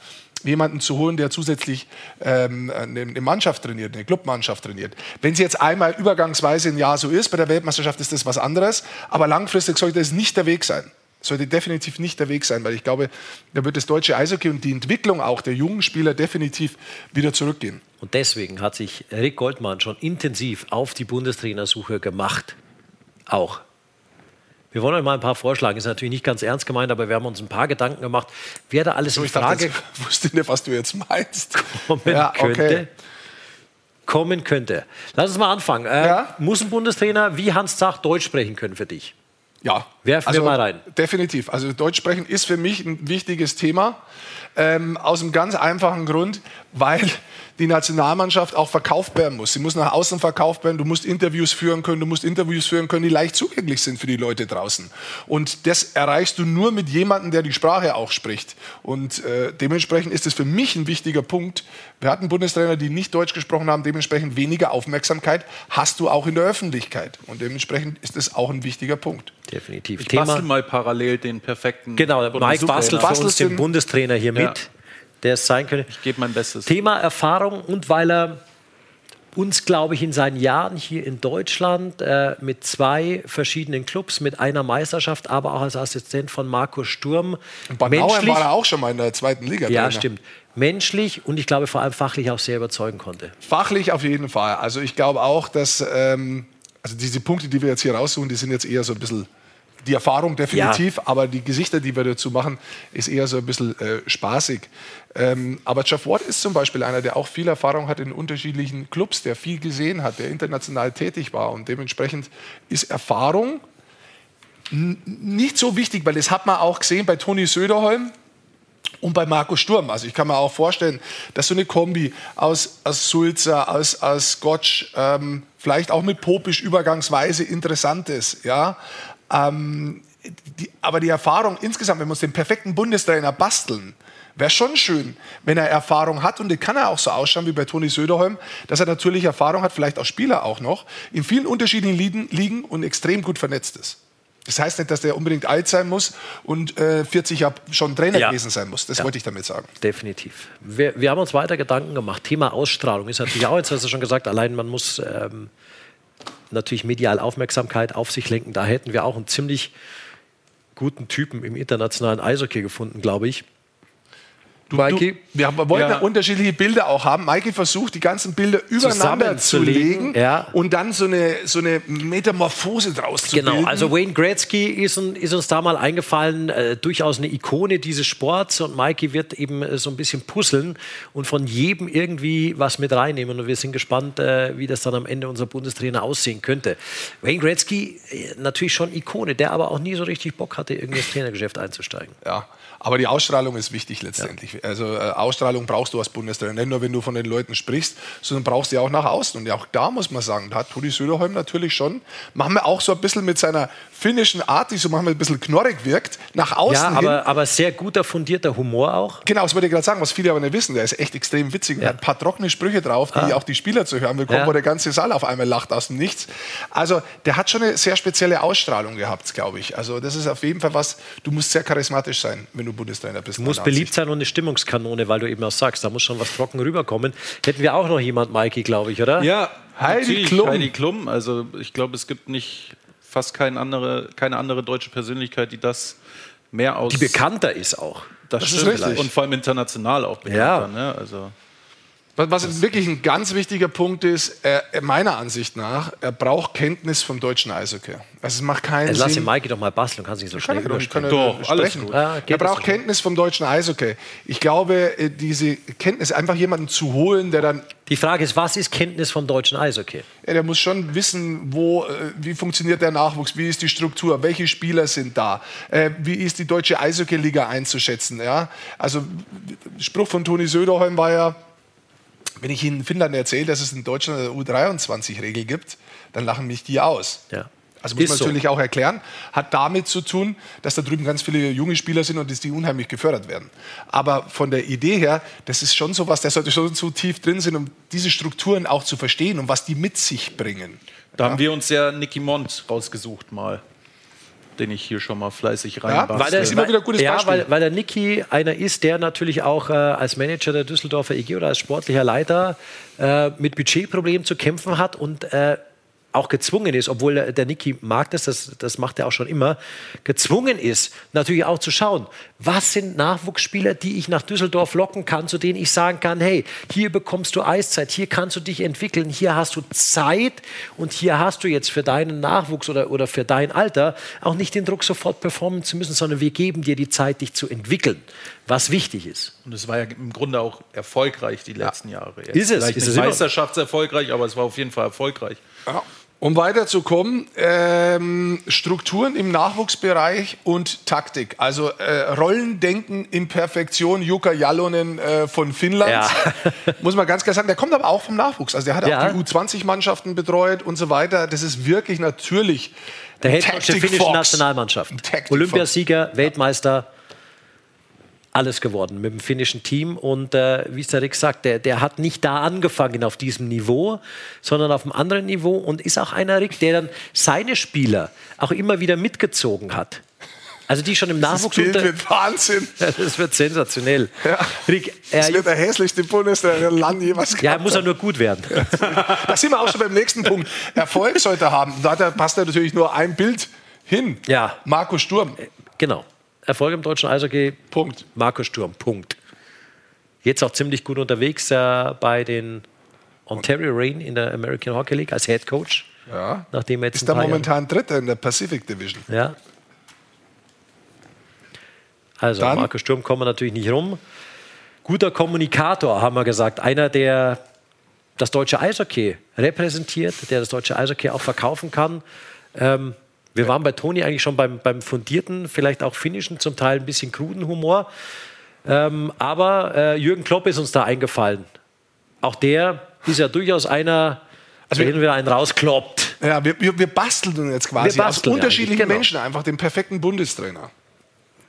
jemanden zu holen, der zusätzlich ähm, eine Mannschaft trainiert, eine Clubmannschaft trainiert. Wenn es jetzt einmal übergangsweise ein Jahr so ist, bei der Weltmeisterschaft ist das was anderes, aber langfristig sollte es nicht der Weg sein. Sollte definitiv nicht der Weg sein, weil ich glaube, da wird das deutsche Eishockey und die Entwicklung auch der jungen Spieler definitiv wieder zurückgehen. Und deswegen hat sich Rick Goldmann schon intensiv auf die Bundestrainersuche gemacht. Auch wir wollen euch mal ein paar vorschlagen. Ist natürlich nicht ganz ernst gemeint, aber wir haben uns ein paar Gedanken gemacht, wer da alles so, in Frage... Dachte, *laughs* ich wusste nicht, was du jetzt meinst. Kommen ja, okay. könnte. Kommen könnte. Lass uns mal anfangen. Äh, ja? Muss ein Bundestrainer wie Hans Zach Deutsch sprechen können für dich? Ja. Werfen also, wir mal rein. Definitiv. Also Deutsch sprechen ist für mich ein wichtiges Thema. Ähm, aus einem ganz einfachen Grund, weil die Nationalmannschaft auch verkauft werden muss. Sie muss nach außen verkauft werden. Du musst Interviews führen können. Du musst Interviews führen können, die leicht zugänglich sind für die Leute draußen. Und das erreichst du nur mit jemandem, der die Sprache auch spricht. Und äh, dementsprechend ist es für mich ein wichtiger Punkt. Wir hatten Bundestrainer, die nicht Deutsch gesprochen haben. Dementsprechend weniger Aufmerksamkeit hast du auch in der Öffentlichkeit. Und dementsprechend ist es auch ein wichtiger Punkt. Definitiv. Ich bastel mal parallel den perfekten. Genau, Mike bastelt für uns den Bundestrainer hier mit. Der es sein könnte. Ich gebe mein Bestes. Thema Erfahrung und weil er uns, glaube ich, in seinen Jahren hier in Deutschland äh, mit zwei verschiedenen Clubs, mit einer Meisterschaft, aber auch als Assistent von Markus Sturm. Bei Nauheim war er auch schon mal in der zweiten Liga. Ja, stimmt. Menschlich und ich glaube vor allem fachlich auch sehr überzeugen konnte. Fachlich auf jeden Fall. Also ich glaube auch, dass ähm, also diese Punkte, die wir jetzt hier raussuchen, die sind jetzt eher so ein bisschen die Erfahrung definitiv, ja. aber die Gesichter, die wir dazu machen, ist eher so ein bisschen äh, spaßig. Ähm, aber Jeff Ward ist zum Beispiel einer, der auch viel Erfahrung hat in unterschiedlichen Clubs, der viel gesehen hat, der international tätig war und dementsprechend ist Erfahrung nicht so wichtig, weil das hat man auch gesehen bei Toni Söderholm und bei Marco Sturm. Also ich kann mir auch vorstellen, dass so eine Kombi aus, aus Sulzer, aus, aus Gottsch, ähm, vielleicht auch mit Popisch übergangsweise interessant ist. Ja? Ähm, die, aber die Erfahrung insgesamt, wenn wir uns den perfekten Bundestrainer basteln, wäre schon schön, wenn er Erfahrung hat und das kann er auch so ausschauen wie bei Toni Söderholm, dass er natürlich Erfahrung hat, vielleicht auch Spieler auch noch, in vielen unterschiedlichen Ligen, Ligen und extrem gut vernetzt ist. Das heißt nicht, dass der unbedingt alt sein muss und äh, 40 Jahre schon Trainer Ja. gewesen sein muss. Das Ja. wollte ich damit sagen. Definitiv. Wir, wir haben uns weiter Gedanken gemacht. Thema Ausstrahlung ist natürlich auch, jetzt hast du schon gesagt, allein man muss ähm, natürlich medial Aufmerksamkeit auf sich lenken. Da hätten wir auch einen ziemlich guten Typen im internationalen Eishockey gefunden, glaube ich. Du, du, wir wollten Ja. unterschiedliche Bilder auch haben. Maike versucht, die ganzen Bilder übereinander zu legen ja. und dann so eine, so eine Metamorphose draus zu bilden. Genau, also Wayne Gretzky ist, ist uns da mal eingefallen, äh, durchaus eine Ikone dieses Sports und Mikey wird eben äh, so ein bisschen puzzeln und von jedem irgendwie was mit reinnehmen und wir sind gespannt, äh, wie das dann am Ende unser Bundestrainer aussehen könnte. Wayne Gretzky, äh, natürlich schon Ikone, der aber auch nie so richtig Bock hatte, irgendwie ins Trainergeschäft einzusteigen. Ja, aber die Ausstrahlung ist wichtig letztendlich. Also äh, Ausstrahlung brauchst du als Bundestrainer. Nicht nur, wenn du von den Leuten sprichst, sondern brauchst du ja auch nach außen. Und auch da muss man sagen, da hat Rudi Söderholm natürlich schon, machen wir auch so ein bisschen mit seiner finnischen Art, die so manchmal ein bisschen knorrig wirkt, nach außen Ja, hin. aber, aber sehr guter, fundierter Humor auch. Genau, das wollte ich gerade sagen, was viele aber nicht wissen. Der ist echt extrem witzig. Er hat ein paar trockene Sprüche drauf, die Ah. auch die Spieler zu hören bekommen, Ja. wo der ganze Saal auf einmal lacht aus dem Nichts. Also, der hat schon eine sehr spezielle Ausstrahlung gehabt, glaube ich. Also, das ist auf jeden Fall was, du musst sehr charismatisch sein, wenn du Bundestrainer bist. Du musst beliebt sein und eine Stimmungskanone, weil du eben auch sagst, da muss schon was trocken rüberkommen. Hätten wir auch noch jemand, Mikey, glaube ich, oder? Ja, Heidi natürlich, Klum. Heidi Klum. Also ich glaube, es gibt nicht fast keine andere, keine andere deutsche Persönlichkeit, die das mehr aus. Die bekannter ist auch. Das, Das ist stimmt. richtig. Und vor allem international auch bekannter. Ne? Also, Was, was wirklich ein ganz wichtiger Punkt ist, er, er- meiner Ansicht nach, er braucht Kenntnis vom deutschen Eishockey. Also es macht keinen Jetzt lass den Sinn. Mikey doch mal basteln, kannst nicht so Kann schnell er doch, kann überspringen. er Doch, alles sprechen. gut. Ja, geht er braucht. Kenntnis vom deutschen Eishockey. Ich glaube, äh, diese Kenntnis, einfach jemanden zu holen, der dann Die Frage ist, was ist Kenntnis vom deutschen Eishockey? Ja, der muss schon wissen, wo, äh, wie funktioniert der Nachwuchs, wie ist die Struktur, welche Spieler sind da, äh, wie ist die deutsche Eishockey-Liga einzuschätzen. Ja? Also, Spruch von Toni Söderholm war ja, wenn ich in Finnland erzähle, dass es in Deutschland eine U23-Regel gibt, dann lachen mich die aus. Ja. Also muss Ist man so. natürlich auch erklären, hat damit zu tun, dass da drüben ganz viele junge Spieler sind und dass die unheimlich gefördert werden. Aber von der Idee her, das ist schon so was, der sollte schon so tief drin sein, um diese Strukturen auch zu verstehen und was die mit sich bringen. da haben wir uns ja Nicky Mond rausgesucht mal, den ich hier schon mal fleißig reinbastle. weil der ist immer wieder ein gutes ja, Beispiel. Weil, weil der Niki einer ist, der natürlich auch äh, als Manager der Düsseldorfer EG oder als sportlicher Leiter äh, mit Budgetproblemen zu kämpfen hat und äh, auch gezwungen ist, obwohl der, Niki mag das, das, das macht er auch schon immer, gezwungen ist, natürlich auch zu schauen, was sind Nachwuchsspieler, die ich nach Düsseldorf locken kann, zu denen ich sagen kann, hey, hier bekommst du Eiszeit, hier kannst du dich entwickeln, hier hast du Zeit und hier hast du jetzt für deinen Nachwuchs oder, oder für dein Alter auch nicht den Druck, sofort performen zu müssen, sondern wir geben dir die Zeit, dich zu entwickeln, was wichtig ist. Und es war ja im Grunde auch erfolgreich die letzten Jahre. Jetzt Ist es, Vielleicht ist nicht es immer. meisterschaftserfolgreich, aber es war auf jeden Fall erfolgreich. Ja. Um weiterzukommen, ähm, Strukturen im Nachwuchsbereich und Taktik. Also äh, Rollendenken in Perfektion, Jukka Jallonen äh, von Finnland. Ja. *laughs* Muss man ganz klar sagen, der kommt aber auch vom Nachwuchs. Also der hat Ja. auch die U20-Mannschaften betreut und so weiter. Das ist wirklich natürlich Der Head der finnischen. Nationalmannschaft. Olympiasieger, Weltmeister, alles geworden mit dem finnischen Team. Und äh, wie es der Rick sagt, der, der hat nicht da angefangen auf diesem Niveau, sondern auf einem anderen Niveau und ist auch einer, Rick, der dann seine Spieler auch immer wieder mitgezogen hat. Also die schon im Das Nachwuchs Bild unter... wird Wahnsinn. *laughs* Ja, das wird sensationell. Ja. Rick, Das er, wird der hässlichste Bundestrainer Land jemals ja, gehabt muss er nur gut werden. *laughs* Da sind wir auch schon beim nächsten Punkt. Erfolg sollte er haben. Da er- passt ja natürlich nur ein Bild hin. Ja. Marco Sturm. Genau. Erfolg im deutschen Eishockey. Punkt. Marco Sturm. Punkt. Jetzt auch ziemlich gut unterwegs äh, bei den Ontario Reign in der American Hockey League als Head Coach. Ja. Nachdem er jetzt Ist da momentan Dritter in der Pacific Division. Ja. Also, Dann- Marco Sturm kommen wir natürlich nicht rum. Guter Kommunikator, haben wir gesagt. Einer, der das deutsche Eishockey repräsentiert, der das deutsche Eishockey auch verkaufen kann. Ähm, Wir waren bei Toni eigentlich schon beim, beim fundierten, vielleicht auch finnischen, zum Teil ein bisschen kruden Humor. Ähm, aber äh, Jürgen Klopp ist uns da eingefallen. Auch der ist ja durchaus einer, also und wieder einen rauskloppt. Ja, wir, wir, wir basteln jetzt quasi Wir basteln aus unterschiedlichen genau. Menschen einfach den perfekten Bundestrainer.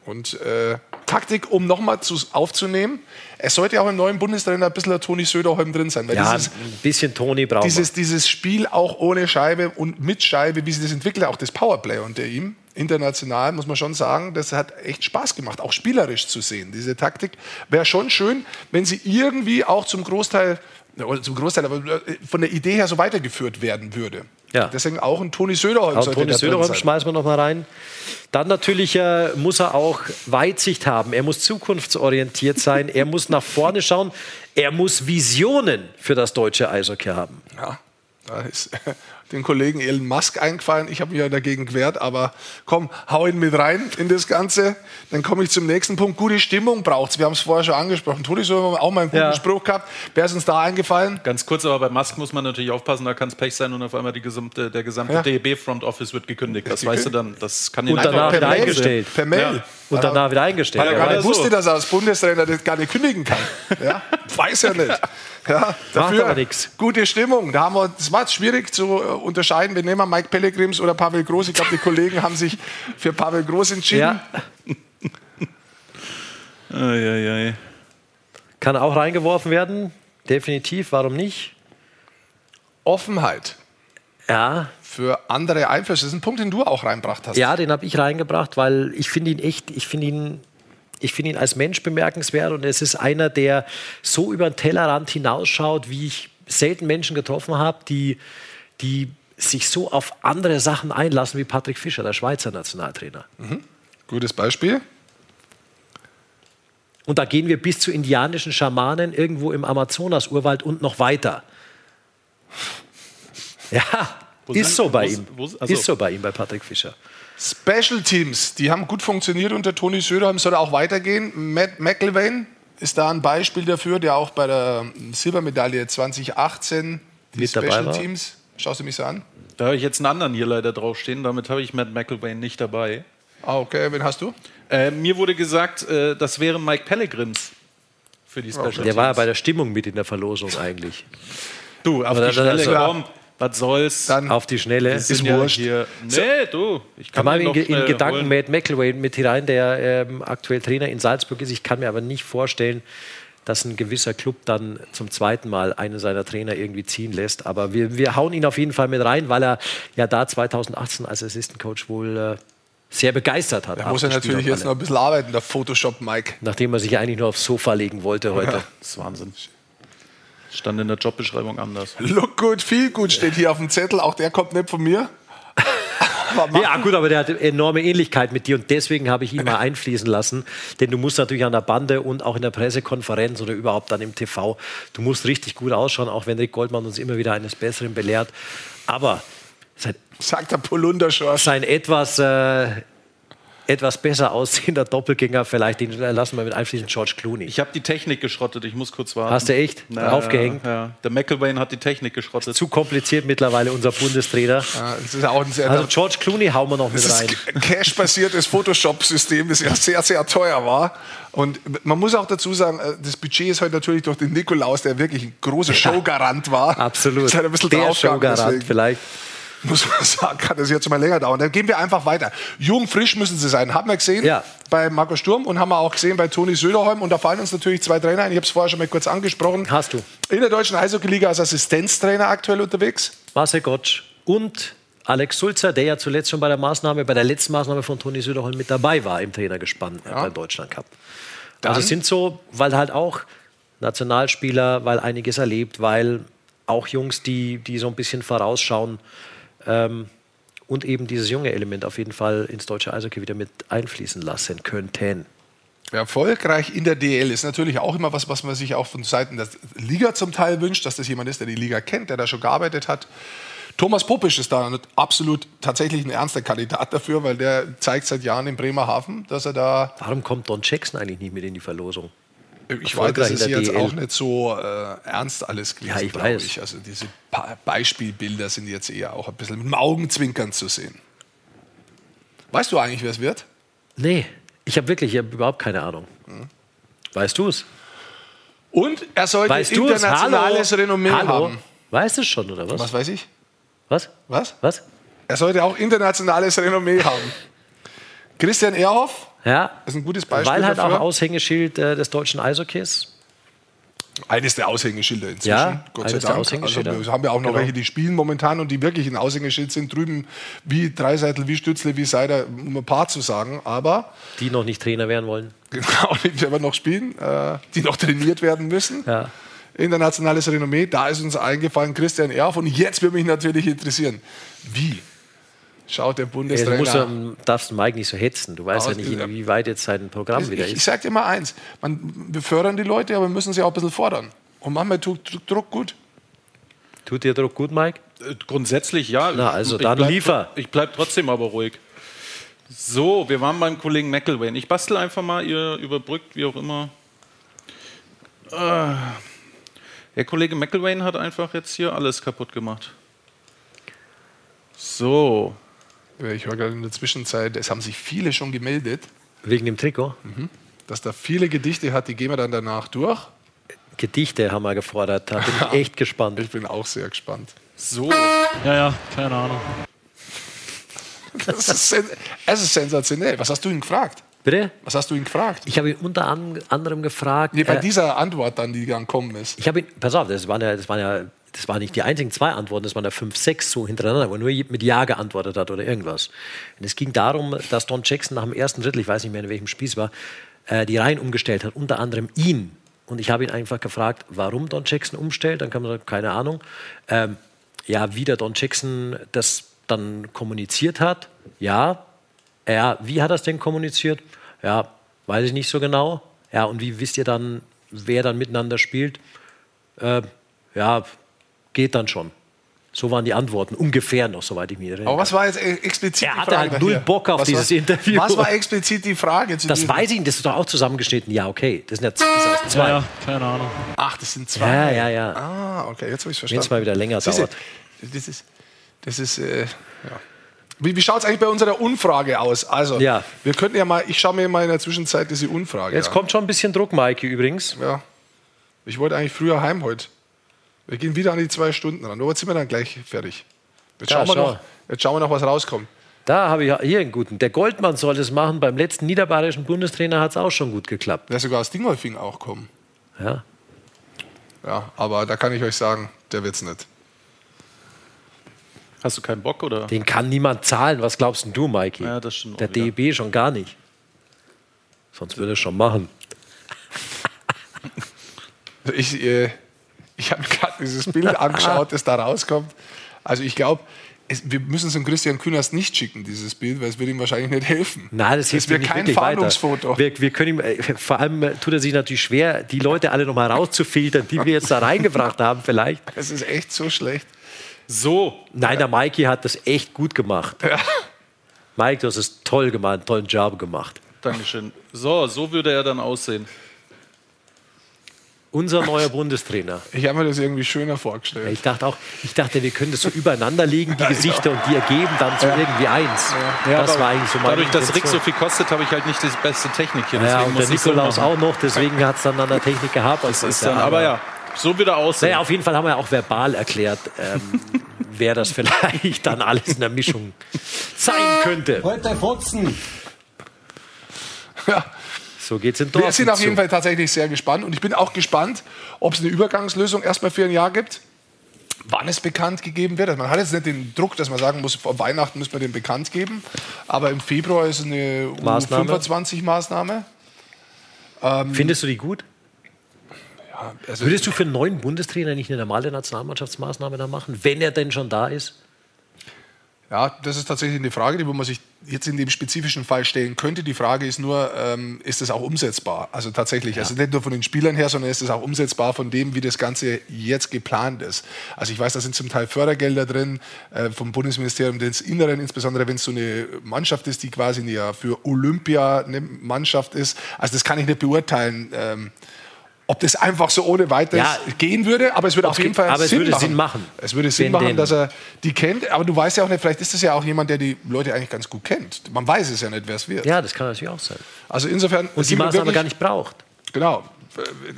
Und äh, Taktik, um nochmal aufzunehmen, es sollte ja auch im neuen Bundestrainer ein bisschen der Toni Söderholm drin sein. Weil Ja, dieses, ein bisschen Toni brauchen dieses, dieses Spiel auch ohne Scheibe und mit Scheibe, wie sie das entwickelt, auch das Powerplay unter ihm, international, muss man schon sagen, das hat echt Spaß gemacht, auch spielerisch zu sehen. Diese Taktik wäre schon schön, wenn sie irgendwie auch zum Großteil, oder zum Großteil, aber äh, von der Idee her so weitergeführt werden würde. Ja. Deswegen auch ein Toni Söderholm Auch Toni Söderholm schmeißen wir noch mal rein. Dann natürlich äh, muss er auch Weitsicht haben. Er muss zukunftsorientiert sein. er muss nach vorne schauen. Er muss Visionen für das deutsche Eishockey haben. Ja, da ist den Kollegen Elon Musk eingefallen. Ich habe mich ja dagegen gewehrt, aber komm, hau ihn mit rein in das Ganze. Dann komme ich zum nächsten Punkt. Gute Stimmung braucht es. Wir haben es vorher schon angesprochen. Toni, so haben auch mal einen guten Ja. Spruch gehabt. Wer ist uns da eingefallen? Ganz kurz, aber bei Musk muss man natürlich aufpassen, da kann es Pech sein und auf einmal die gesamte, der gesamte Ja. DEB-Front Office wird gekündigt. Das weißt du dann. Das kann Und ihn danach einfach wieder Mail eingestellt. Per Mail. Ja. Und danach wieder eingestellt. Weil er Ja, gar nicht so. wusste, dass er als Bundestrainer das gar nicht kündigen kann. *laughs* Ja? Weiß er nicht. Ja, dafür aber nix. Gute Stimmung. Da haben wir, das war jetzt schwierig zu unterscheiden. Wir nehmen mal Mike Pellegrims oder Pavel Groß. Ich glaube, die Kollegen haben sich für Pavel Groß entschieden. Ja, *laughs* Ei, kann auch reingeworfen werden. Definitiv. Warum nicht? Offenheit Ja, für andere Einflüsse. Das ist ein Punkt, den du auch reinbracht hast. Ja, den habe ich reingebracht, weil ich finde ihn echt, ich finde ihn, ich finde ihn als Mensch bemerkenswert und es ist einer, der so über den Tellerrand hinausschaut, wie ich selten Menschen getroffen habe, die, die sich so auf andere Sachen einlassen wie Patrick Fischer, der Schweizer Nationaltrainer. Gutes Beispiel. Und da gehen wir bis zu indianischen Schamanen irgendwo im Amazonas-Urwald und noch weiter. *laughs* Ja, Wo ist so bei wo- ihm. wo- also- Ist so bei ihm, bei Patrick Fischer. Special Teams, die haben gut funktioniert unter Toni Söderholm, soll auch weitergehen. Matt McIlvain ist da ein Beispiel dafür, der auch bei der Silbermedaille 2018 die Mit dabei Special war. Teams. Schaust du mich so an? Da habe ich jetzt einen anderen hier leider draufstehen. Damit habe ich Matt McElwain nicht dabei. Ah, okay, wen hast du? Äh, mir wurde gesagt, äh, das wäre Mike Pellegrims für die Special Der war ja bei der Stimmung mit in der Verlosung eigentlich. Du, auf Aber die dann- Schnelle, also- komm. Was soll's? Dann Auf die Schnelle. Wir sind ja wurscht. Hier. Nee, du. Ich Kann kann in, in Gedanken holen. Matt McElwain mit hinein, der ähm, aktuell Trainer in Salzburg ist. Ich kann mir aber nicht vorstellen, dass ein gewisser Club dann zum zweiten Mal einen seiner Trainer irgendwie ziehen lässt. Aber wir, wir hauen ihn auf jeden Fall mit rein, weil er ja da 2018 als Assistant Coach wohl äh, sehr begeistert hat. Da muss er natürlich jetzt noch ein bisschen arbeiten, der Photoshop Mike. Nachdem er sich eigentlich nur aufs Sofa legen wollte heute. Das ist Wahnsinn. Stand in der Jobbeschreibung anders. Look good, feel good steht hier auf dem Zettel. Auch der kommt nicht von mir. Aber mach- Ja, gut, aber der hat enorme Ähnlichkeit mit dir und deswegen habe ich ihn mal einfließen lassen. Denn du musst natürlich an der Bande und auch in der Pressekonferenz oder überhaupt dann im TV, du musst richtig gut ausschauen, auch wenn Rick Goldmann uns immer wieder eines Besseren belehrt. Aber sein, Sagt der Polunder schon. sein etwas, äh, etwas besser aussehender Doppelgänger, vielleicht den lassen wir mit einfließen, George Clooney. Ich habe die Technik geschrottet, ich muss kurz warten. Hast du echt? Aufgehängt? Ja, ja. Der McElwain hat die Technik geschrottet. Zu kompliziert mittlerweile, unser Bundestrainer. Ja, das ist auch ein sehr Also George Clooney hauen wir noch mit rein. Cash-basiertes Photoshop-System, das ja sehr, sehr teuer war. Und man muss auch dazu sagen, äh, das Budget ist heute natürlich durch den Nikolaus, der wirklich ein großer Showgarant war. Absolut. Ist halt ein bisschen Der Showgarant deswegen vielleicht. *laughs* Muss man sagen, kann das jetzt mal länger dauern. Dann gehen wir einfach weiter. Jung, frisch müssen sie sein. Haben wir gesehen Ja. bei Marco Sturm und haben wir auch gesehen bei Toni Söderholm. Und da fallen uns natürlich zwei Trainer ein. Ich habe es vorher schon mal kurz angesprochen. Hast du. In der deutschen Eishockey-Liga als Assistenztrainer aktuell unterwegs. Marcel Gottsch und Alex Sulzer, der ja zuletzt schon bei der Maßnahme, bei der letzten Maßnahme von Toni Söderholm mit dabei war im Trainergespann äh, beim Deutschland Cup. Also es sind so, weil halt auch Nationalspieler, weil einiges erlebt, weil auch Jungs, die, die so ein bisschen vorausschauen ähm, und eben dieses junge Element auf jeden Fall ins deutsche Eishockey wieder mit einfließen lassen könnten. Erfolgreich in der DL ist natürlich auch immer was, was man sich auch von Seiten der Liga zum Teil wünscht, dass das jemand ist, der die Liga kennt, der da schon gearbeitet hat. Thomas Popisch ist da absolut tatsächlich ein ernster Kandidat dafür, weil der zeigt seit Jahren in Bremerhaven, dass er da. Warum kommt Don Jackson eigentlich nicht mit in die Verlosung? Ich weiß, das ist jetzt DL. auch nicht so äh, ernst alles gewesen, Ja, ich glaube weiß. ich. Also diese pa Beispielbilder sind jetzt eher auch ein bisschen mit dem Augenzwinkern zu sehen. Weißt du eigentlich, wer es wird? Nee, ich habe wirklich ich hab überhaupt keine Ahnung. Weißt du es? Und er sollte Weißt internationales Hallo? Renommee Hallo? haben. Weißt du es schon, oder was? Was weiß ich? Was? Was? Was? Er sollte auch internationales Renommee haben. Christian Ehrhoff Ja, ist ein gutes Beispiel weil halt dafür. auch Aushängeschild äh, des deutschen Eishockeys. Eines der Aushängeschilder inzwischen. Ja, Gott sei Dank. Also wir haben ja auch noch Genau. welche, die spielen momentan und die wirklich ein Aushängeschild sind. Drüben wie Dreiseitel, wie Stützle, wie Seider, um ein paar zu sagen. Aber Die noch nicht Trainer werden wollen. *laughs* genau, die aber noch spielen, äh, die noch trainiert werden müssen. Ja. Internationales Renommee, da ist uns eingefallen Christian Erf. Und jetzt würde mich natürlich interessieren, wie schaut der Ja, du Bundestrainer musst, darfst Mike nicht so hetzen. Du weißt ja nicht, inwieweit jetzt sein Programm wieder Ich, ich ist. sage dir mal eins, man, wir fördern die Leute, aber wir müssen sie auch ein bisschen fordern. Und manchmal tut Druck gut. Tut dir Druck gut, Mike? Äh, Grundsätzlich ja. Na, also Ich dann bleib- liefer. Ich bleibe trotzdem aber ruhig. So, wir waren beim Kollegen McElwain. Ich bastel einfach mal, ihr überbrückt, wie auch immer. Äh, der Kollege McElwain hat einfach jetzt hier alles kaputt gemacht. So. Ich höre gerade in der Zwischenzeit, es haben sich viele schon gemeldet, Wegen dem Trikot? dass da viele Gedichte hat, die gehen wir dann danach durch. Gedichte haben wir gefordert. Da bin ich *laughs* echt gespannt. Ich bin auch sehr gespannt. So. Ja, ja, keine Ahnung. Das ist, sen es ist sensationell. Was hast du ihn gefragt? Bitte? Was hast du ihn gefragt? Ich habe ihn unter an, anderem gefragt. Nee, bei äh, dieser Antwort dann, die dann kommen ist. ich habe ihn, pass auf, das waren ja, das waren ja, das waren nicht die einzigen zwei Antworten, das waren ja fünf, sechs so hintereinander, wo nur mit Ja geantwortet hat oder irgendwas. Und es ging darum, dass Don Jackson nach dem ersten Drittel, ich weiß nicht mehr in welchem Spiel es war, äh, die Reihen umgestellt hat, unter anderem ihn. Und ich habe ihn einfach gefragt, warum Don Jackson umstellt. Dann kam er, keine Ahnung. Ähm, ja, wie der Don Jackson das dann kommuniziert hat. Ja, ja, wie hat er es denn kommuniziert? Ja, weiß ich nicht so genau. Ja, und wie wisst ihr dann, wer dann miteinander spielt? Äh, ja, geht dann schon. So waren die Antworten, ungefähr noch, soweit ich mich erinnere. Aber was war jetzt explizit Er die hatte Frage halt null dahinter? Bock auf was dieses war, Interview. Was war explizit die Frage? Zu Das weiß ich nicht, das ist doch auch zusammengeschnitten. Ja, okay. Das sind ja z- das sind zwei. Ja, ja, keine Ahnung. Ach, das sind zwei. Ja, ja, ja. Ah, okay, jetzt habe ich Wenn verstanden. es mal wieder länger Siehste, dauert. Das ist, das ist, äh, ja. Wie, wie schaut es eigentlich bei unserer Umfrage aus? Also, Ja. wir könnten ja mal, ich schaue mir mal in der Zwischenzeit diese Umfrage Jetzt an. kommt schon ein bisschen Druck, Maike, übrigens. Ja. Ich wollte eigentlich früher heim heute. Wir gehen wieder an die zwei Stunden ran. Aber jetzt sind wir dann gleich fertig. Jetzt, Ja, schauen, wir schau. noch, jetzt schauen wir noch, was rauskommt. Da habe ich hier einen guten. Der Goldmann soll es machen. Beim letzten niederbayerischen Bundestrainer hat es auch schon gut geklappt. Der sogar aus Dingolfing auch kommen. Ja. Ja, aber da kann ich euch sagen, der wird's nicht. Hast du keinen Bock oder? Den kann niemand zahlen. Was glaubst denn du, Maike? Ja, das stimmt Der. DEB schon gar nicht. Sonst würde er es schon machen. Ich, äh, ich habe dieses Bild angeschaut, das da rauskommt. Also ich glaube, wir müssen es dem Christian Künast nicht schicken, dieses Bild, weil es wird ihm wahrscheinlich nicht helfen. Nein, das, hilft mir nicht kein wirklich weiter. Fahndungsfoto. Wir, wir können ihm, äh, vor allem äh, tut er sich natürlich schwer, die Leute alle nochmal rauszufiltern, die wir jetzt da reingebracht haben, vielleicht. Es ist echt so schlecht. So. Nein, der Maiki hat das echt gut gemacht. Ja. Mike, du hast es toll gemacht, einen tollen Job gemacht. Dankeschön. So, so würde er dann aussehen. Unser neuer Bundestrainer. Ich habe mir das irgendwie schöner vorgestellt. Ich dachte auch, ich dachte, wir können das so übereinander legen, die Gesichter, und die ergeben dann so irgendwie eins. das aber war eigentlich so meine Dadurch, dass Rick so viel kostet, habe ich halt nicht die beste Technik hier. Ja, deswegen und der so Nikolaus machen. auch noch, deswegen hat es dann an der Technik gehabt. Das ist dann, aber ja, so würde er aussehen. Naja, auf jeden Fall haben wir auch verbal erklärt, ähm, *laughs* wer das vielleicht dann alles in der Mischung sein könnte. Heute Fotzen. Ja. So geht's in Dortmund Wir sind auf jeden Fall tatsächlich sehr gespannt und ich bin auch gespannt, ob es eine Übergangslösung erstmal für ein Jahr gibt. Wann es bekannt gegeben wird. Also man hat jetzt nicht den Druck, dass man sagen muss, vor Weihnachten müssen wir den bekannt geben. Aber im Februar ist eine Maßnahme. U25-Maßnahme. Ähm, Findest du die gut? also Würdest du für einen neuen Bundestrainer nicht eine normale Nationalmannschaftsmaßnahme da machen, wenn er denn schon da ist? Ja, das ist tatsächlich eine Frage, die man sich jetzt in dem spezifischen Fall stellen könnte. Die Frage ist nur, ähm, ist das auch umsetzbar? Also tatsächlich, also nicht nur von den Spielern her, sondern ist es auch umsetzbar von dem, wie das Ganze jetzt geplant ist. Also ich weiß, da sind zum Teil Fördergelder drin äh, vom Bundesministerium des Inneren, insbesondere wenn es so eine Mannschaft ist, die quasi ja für Olympia eine Mannschaft ist. Also das kann ich nicht beurteilen. Ähm, ob das einfach so ohne weiteres Ja. gehen würde, aber es würde auf es jeden Fall aber es Sinn würde machen. Sinn machen. Es würde Sinn Wenn machen, den- dass er die kennt, aber du weißt ja auch nicht, vielleicht ist das ja auch jemand, der die Leute eigentlich ganz gut kennt. Man weiß es ja nicht, wer es wird. Ja, das kann natürlich auch sein. Also insofern Und die Maßnahme wirklich- gar nicht braucht. Genau.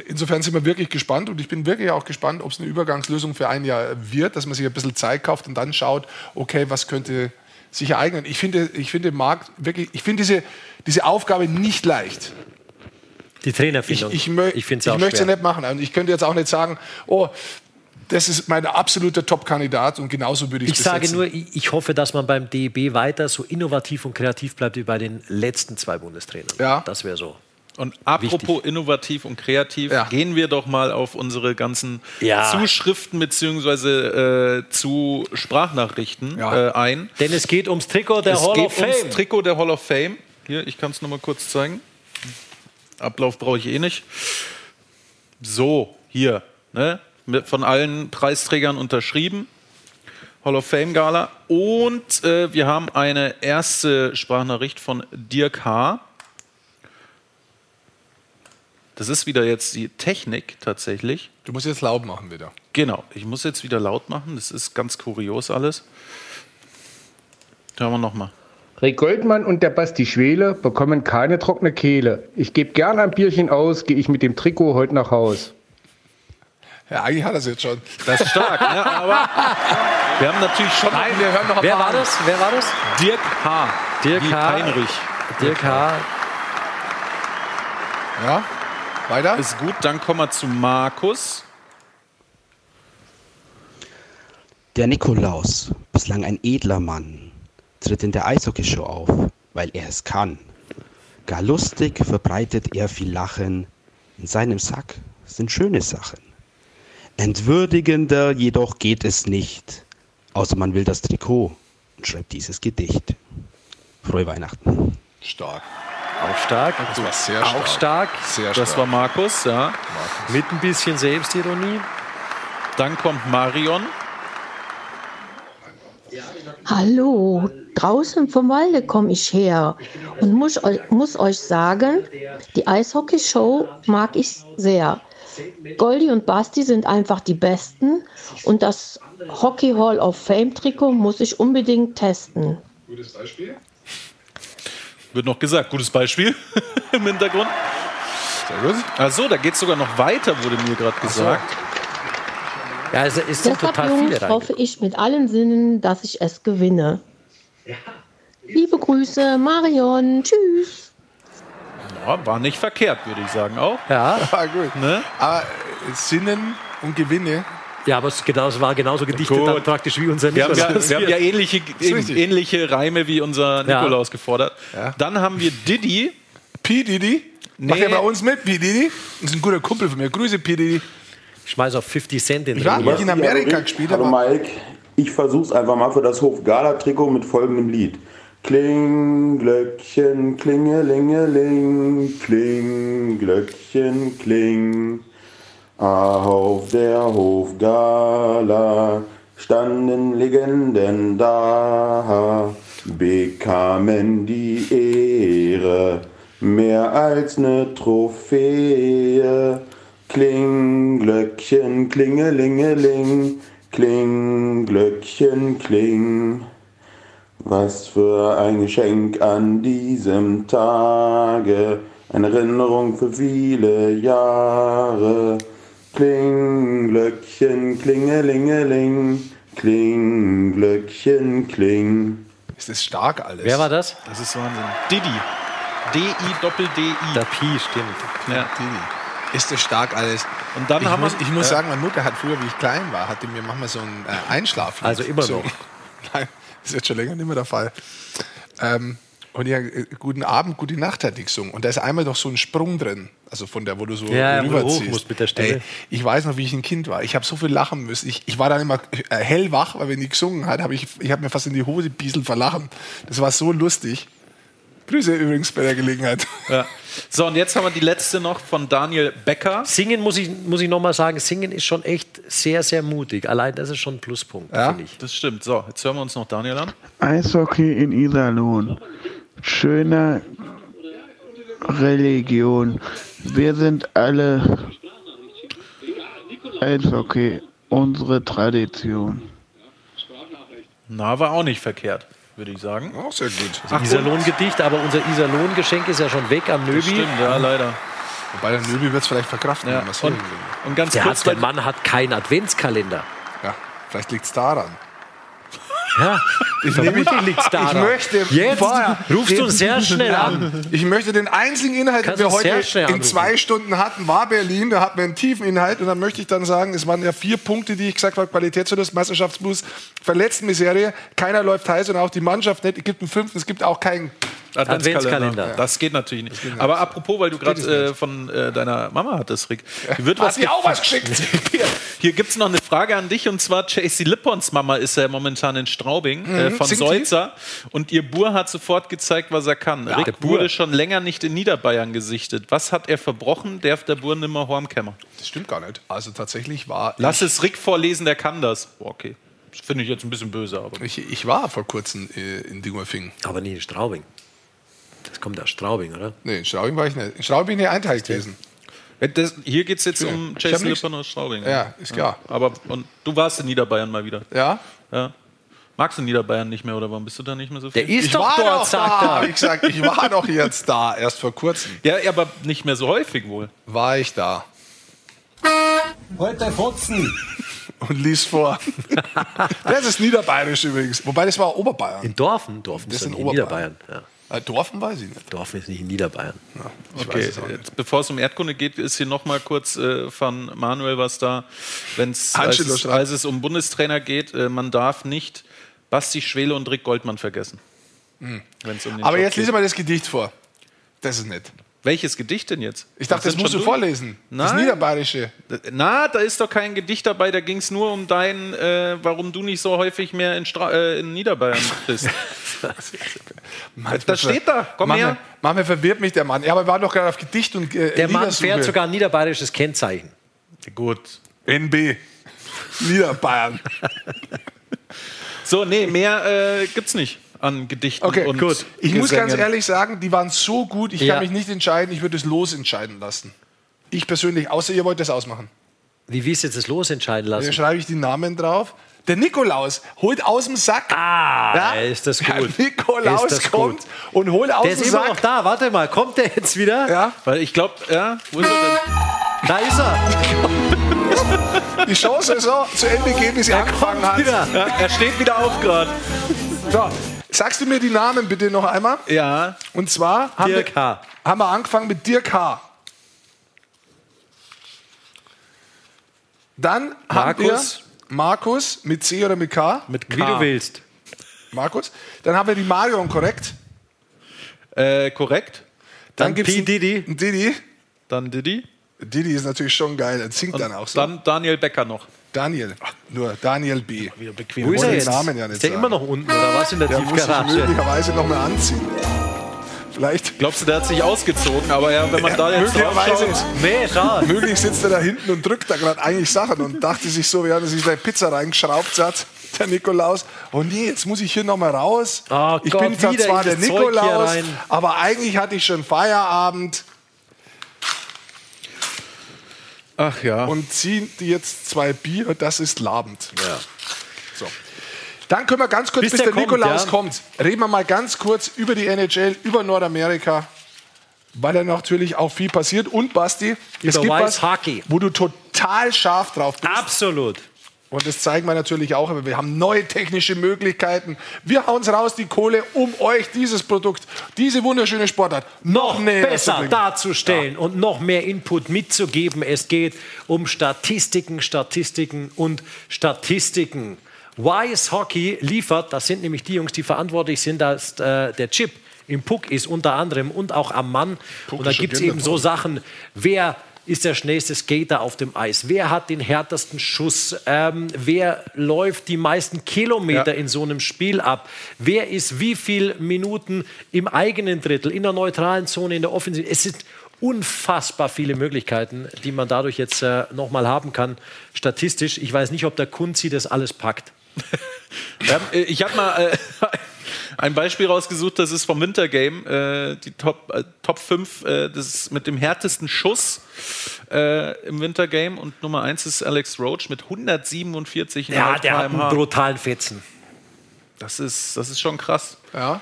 Insofern sind wir wirklich gespannt und ich bin wirklich auch gespannt, ob es eine Übergangslösung für ein Jahr wird, dass man sich ein bisschen Zeit kauft und dann schaut, okay, was könnte sich ereignen. Ich finde, ich finde Marc wirklich, ich finde diese, diese Aufgabe nicht leicht. Die Ich, Trainerfindung. ich, mö ich ich es auch möchte schwer. nicht machen. Und ich könnte jetzt auch nicht sagen, oh, das ist mein absoluter Top-Kandidat und genauso würde ich Ich es sage besetzen. nur, ich ich hoffe, dass man beim DEB weiter so innovativ und kreativ bleibt wie bei den letzten zwei Bundestrainern. Ja. Das wäre so. Und apropos innovativ und kreativ, Ja. gehen wir doch mal auf unsere ganzen Ja. Zuschriften bzw. Äh, zu Sprachnachrichten Ja. äh, ein. Denn es geht ums Trikot der es Hall geht of Fame. ums Trikot der Hall of Fame. Hier, ich kann es noch mal kurz zeigen. Ablauf brauche ich eh nicht. So, hier, ne? Von allen Preisträgern unterschrieben. Hall of Fame Gala. Und äh, wir haben eine erste Sprachnachricht von Dirk H. Das ist wieder jetzt die Technik tatsächlich. Du musst jetzt laut machen wieder. Genau, ich muss jetzt wieder laut machen. Das ist ganz kurios alles. Hören wir nochmal. Ray Goldmann und der Basti Schwele bekommen keine trockene Kehle. Ich gebe gern ein Bierchen aus, gehe ich mit dem Trikot heute nach Haus. Ja, eigentlich hat er es jetzt schon. Das ist stark, ne? aber wir haben natürlich schon. Nein, wir hören noch ein Wer paar war das? Wer war das? Dirk H. Dirk Wie H. Heinrich. Dirk H. Ja, weiter. Ist gut, dann kommen wir zu Markus. Der Nikolaus, bislang ein edler Mann, tritt in der Eishockeyshow auf, weil er es kann. Gar lustig verbreitet er viel Lachen, in seinem Sack sind schöne Sachen. Entwürdigender jedoch geht es nicht, außer man will das Trikot und schreibt dieses Gedicht. Frohe Weihnachten. Stark. Auch stark. Das war sehr Auch stark. Sehr Das war Markus, ja. Mit ein bisschen Selbstironie. Dann kommt Marion. Hallo, draußen vom Walde komme ich her und muss, muss euch sagen, die Eishockey-Show mag ich sehr. Goldi und Basti sind einfach die Besten und das Hockey Hall of Fame Trikot muss ich unbedingt testen. Gutes Beispiel. Wird noch gesagt, gutes Beispiel *laughs* im Hintergrund. Sehr gut. Achso, da geht es sogar noch weiter, wurde mir gerade gesagt. Ja, es, es sind Deshalb, total Jungs, viele rein. hoffe ich mit allen Sinnen, dass ich es gewinne. Liebe Grüße, Marion. Tschüss. Ja, war nicht verkehrt, würde ich sagen auch. Ja. Ah, gut. Ne? Aber Sinnen und Gewinne. Ja, aber es, genau, es war genauso gedichtet dann praktisch wie unser Wir haben, ja, Nikolaus. wir haben ja ähnliche, ähnliche Reime wie unser Ja. Nikolaus gefordert. Ja. Dann haben wir Diddy. P. Diddy. Macht Nee. er bei uns mit, P. Diddy. Das ist ein guter Kumpel von mir. Grüße, P. Diddy. Ich schmeiß auf 50 Cent in Ich war mit in Amerika gespielt. Hallo Mike, ich versuch's einfach mal für das Hof-Gala-Trikot mit folgendem Lied. Kling, Glöckchen, klingelingeling, kling, Glöckchen, kling. Auf der Hofgala standen Legenden da, bekamen die Ehre mehr als ne Trophäe. Kling, Glöckchen, klingelingeling, kling, Glöckchen, kling. Was für ein Geschenk an diesem Tage, eine Erinnerung für viele Jahre. Kling, Glöckchen, klingelingeling, kling, Glöckchen, kling. ist das stark alles. Wer war das? Das ist Wahnsinn. Diddy. D-I-Doppel-D-I. Der Pi, stimmt. Ja. Diddy. Ist das stark alles. Und dann ich haben muss, wir- ich muss sagen, meine Mutter hat früher, wie ich klein war, hatte mir manchmal so ein äh, Einschlaf. Also immer noch. *laughs* Nein, ist jetzt schon länger nicht mehr der Fall. Ähm, und ja, äh, guten Abend, gute Nacht hat die gesungen. Und da ist einmal doch so ein Sprung drin. Also von der, wo du so Ja, rüberziehst. musst mit der Stimme. Ey, ich weiß noch, wie ich ein Kind war. Ich habe so viel lachen müssen. Ich, ich war dann immer äh, hellwach, weil wenn die gesungen hat, habe ich, ich hab mir fast in die Hose bieselt verlachen. Das war so lustig. Grüße übrigens bei der Gelegenheit. Ja. So, und jetzt haben wir die letzte noch von Daniel Becker. Singen muss ich, muss ich nochmal sagen, singen ist schon echt sehr, sehr mutig. Allein das ist schon ein Pluspunkt, Ja, finde ich. das stimmt. So, jetzt hören wir uns noch Daniel an. Eishockey in Iserlohn. Schöne Religion. Wir sind alle Eishockey, unsere Tradition. Na, war auch nicht verkehrt, würde ich sagen. Auch sehr gut. Das Iserlohn-Gedicht, aber unser Iserlohn-Geschenk ist ja schon weg am Nöbi. Stimmt, ja, leider. Wobei der Nöbi wird es vielleicht verkraften, Ja, und-. Und ganz Der, kurz, hat, der Mann hat keinen Adventskalender. Ja, vielleicht liegt es daran. Ja, Ich, daran. ich möchte Jetzt vorher- rufst du uns sehr schnell an. Ich möchte den einzigen Inhalt, den Kannst wir uns sehr heute in anrufen. zwei Stunden hatten, war Berlin. Da hatten wir einen tiefen Inhalt. Und dann möchte ich dann sagen, es waren ja vier Punkte, die ich gesagt habe: Qualitätsverlust, Meisterschaftsblues, Verletztenmisere. Keiner läuft heiß und auch die Mannschaft nicht. Es gibt einen fünften, es gibt auch keinen Adventskalender. Adventskalender. Das geht natürlich nicht. Aber apropos, weil du gerade äh, von äh, deiner Mama hattest, Rick. Die wird Hat was sie auch gef- was geschickt? *laughs* Hier, hier gibt es noch eine Frage an dich und zwar JC Lippons Mama ist ja momentan in Straubing äh, Mhm. von? Seutzer und ihr Bur hat sofort gezeigt, was er kann. der Rick wurde schon länger nicht in Niederbayern gesichtet. Was hat er verbrochen? Darf der Bur nimmer Hormkämmer? Das stimmt gar nicht. Also tatsächlich war Lass es Rick vorlesen, der kann das. Boah, okay. Das finde ich jetzt ein bisschen böse, aber. ich, ich war vor kurzem äh, in Dingolfing. Aber nicht in Straubing. Das kommt aus Straubing, oder? Nee, in Straubing war ich nicht. In Straubing bin ich ein Teil gewesen. Das, hier geht es jetzt Ja. um Jason Lippon aus Straubing. Ja, ist klar. Aber und du warst in Niederbayern mal wieder. Ja? Ja. Magst du Niederbayern nicht mehr oder warum bist du da nicht mehr so viel? Der ist Ich doch war dort, doch sagt da. Ich sag, ich war doch jetzt da, erst vor kurzem. ja, aber nicht mehr so häufig wohl. War ich da Heute Fotzen. und lies vor. das ist niederbayerisch übrigens. Wobei das war Oberbayern. In Dorfen? Dorfen Das ist in in Niederbayern. Ja. Äh, Dorfen weiß ich nicht. Dorfen ist nicht in Niederbayern. Ich Okay, es jetzt, bevor es um Erdkunde geht, ist hier noch mal kurz äh, von Manuel was da. Wenn's, als es um Bundestrainer geht, äh, man darf nicht Basti Schwele und Rick Goldmann vergessen. Wenn's um den. Aber Job jetzt geht. lese mal das Gedicht vor. Das ist nett. Welches Gedicht denn jetzt? Ich dachte, das sind musst du vorlesen. Das Nein. Niederbayerische. Na, da ist doch kein Gedicht dabei, da ging es nur um dein, äh, warum du nicht so häufig mehr in, Stra äh, in Niederbayern *laughs* bist. das steht da, komm manchmal, her. manchmal verwirrt mich der Mann. Ja, aber wir waren doch gerade auf Gedicht und äh, Der Mann fährt sogar ein niederbayerisches Kennzeichen. Gut. NB. Niederbayern. *laughs* So, nee, mehr äh, gibt's nicht an Gedichten Okay, und gut. Ich muss Gesängen. ganz ehrlich sagen, die waren so gut, ich Ja. kann mich nicht entscheiden, ich würde es losentscheiden lassen. Ich persönlich, außer ihr wollt das ausmachen. Wie willst du jetzt das losentscheiden lassen? Hier schreibe ich die Namen drauf. Der Nikolaus holt aus dem Sack. Ah, ist das *laughs* Der gut. Nikolaus Ist das kommt gut. und holt aus Der dem ist immer Sack. noch da. Warte mal, kommt der jetzt wieder? Ja, Weil ich glaube, ja, wo ist er denn? Da ist er. *laughs* die Chance ist so zu Ende gehen, bis sie angefangen hat. Wieder. Ja, er steht wieder auf gerade. So, sagst du mir die Namen bitte noch einmal? Ja, Und zwar haben, Dirk wir, H. haben wir angefangen mit Dirk H. Dann haben Markus. wir Markus mit C oder mit K. mit K. Wie du willst. Markus. Dann haben wir die Marion korrekt. Äh, korrekt. Dann, Dann gibt's P. einen Diddy. Dann Diddy. Diddy ist natürlich schon geil. Er singt Und dann auch so. dann Daniel Becker noch. Daniel. Ach, nur Daniel B. Wieder bequem. Wo ist er den jetzt? Namen ja nicht ist der sagen. immer noch unten oder was in der, Der muss sich Tiefgarage? möglicherweise noch mal anziehen. Vielleicht. Glaubst du, der hat sich ausgezogen? Aber ja, wenn man da jetzt möglicherweise. schaut, Nee, schau. Möglich sitzt er da hinten und drückt da gerade eigentlich Sachen und dachte sich so, während er sich seine Pizza reingeschraubt hat, der Nikolaus, oh nee, jetzt muss ich hier noch mal raus. Oh ich Gott, bin zwar, wieder zwar in der Nikolaus, rein. aber eigentlich hatte ich schon Feierabend Ach ja. und ziehen die jetzt zwei Bier, das ist labend. Ja. So. Dann können wir ganz kurz, bis, Bis der, der kommt, Nikolaus ja. kommt, reden wir mal ganz kurz über die NHL, über Nordamerika, weil da natürlich auch viel passiert. Und Basti, es Über gibt Weiß was, Hockey. wo du total scharf drauf bist. Absolut. Und das zeigen wir natürlich auch, aber wir haben neue technische Möglichkeiten. Wir hauen raus die Kohle, um euch dieses Produkt, diese wunderschöne Sportart noch, zu besser darzustellen und noch mehr Input mitzugeben. Es geht um Statistiken, Statistiken und Statistiken. Wise Hockey liefert, das sind nämlich die Jungs, die verantwortlich sind, dass äh, der Chip im Puck ist, unter anderem und auch am Mann. und da gibt es eben so Sachen, wer ist der schnellste Skater auf dem Eis? Wer hat den härtesten Schuss? Ähm, wer läuft die meisten Kilometer Ja. in so einem Spiel ab? Wer ist wie viele Minuten im eigenen Drittel, in der neutralen Zone, in der Offensive? Es sind unfassbar viele Möglichkeiten, die man dadurch jetzt äh, nochmal haben kann, statistisch. Ich weiß nicht, ob der Kunzi das alles packt. Äh, ich habe mal äh, *laughs* ein Beispiel rausgesucht, das ist vom Wintergame, äh, die Top, äh, Top 5, äh, das ist mit dem härtesten Schuss äh, im Wintergame und Nummer 1 ist Alex Roach mit 147 Ja, der hat einen brutalen Fetzen. Das ist, das ist schon krass. Ja.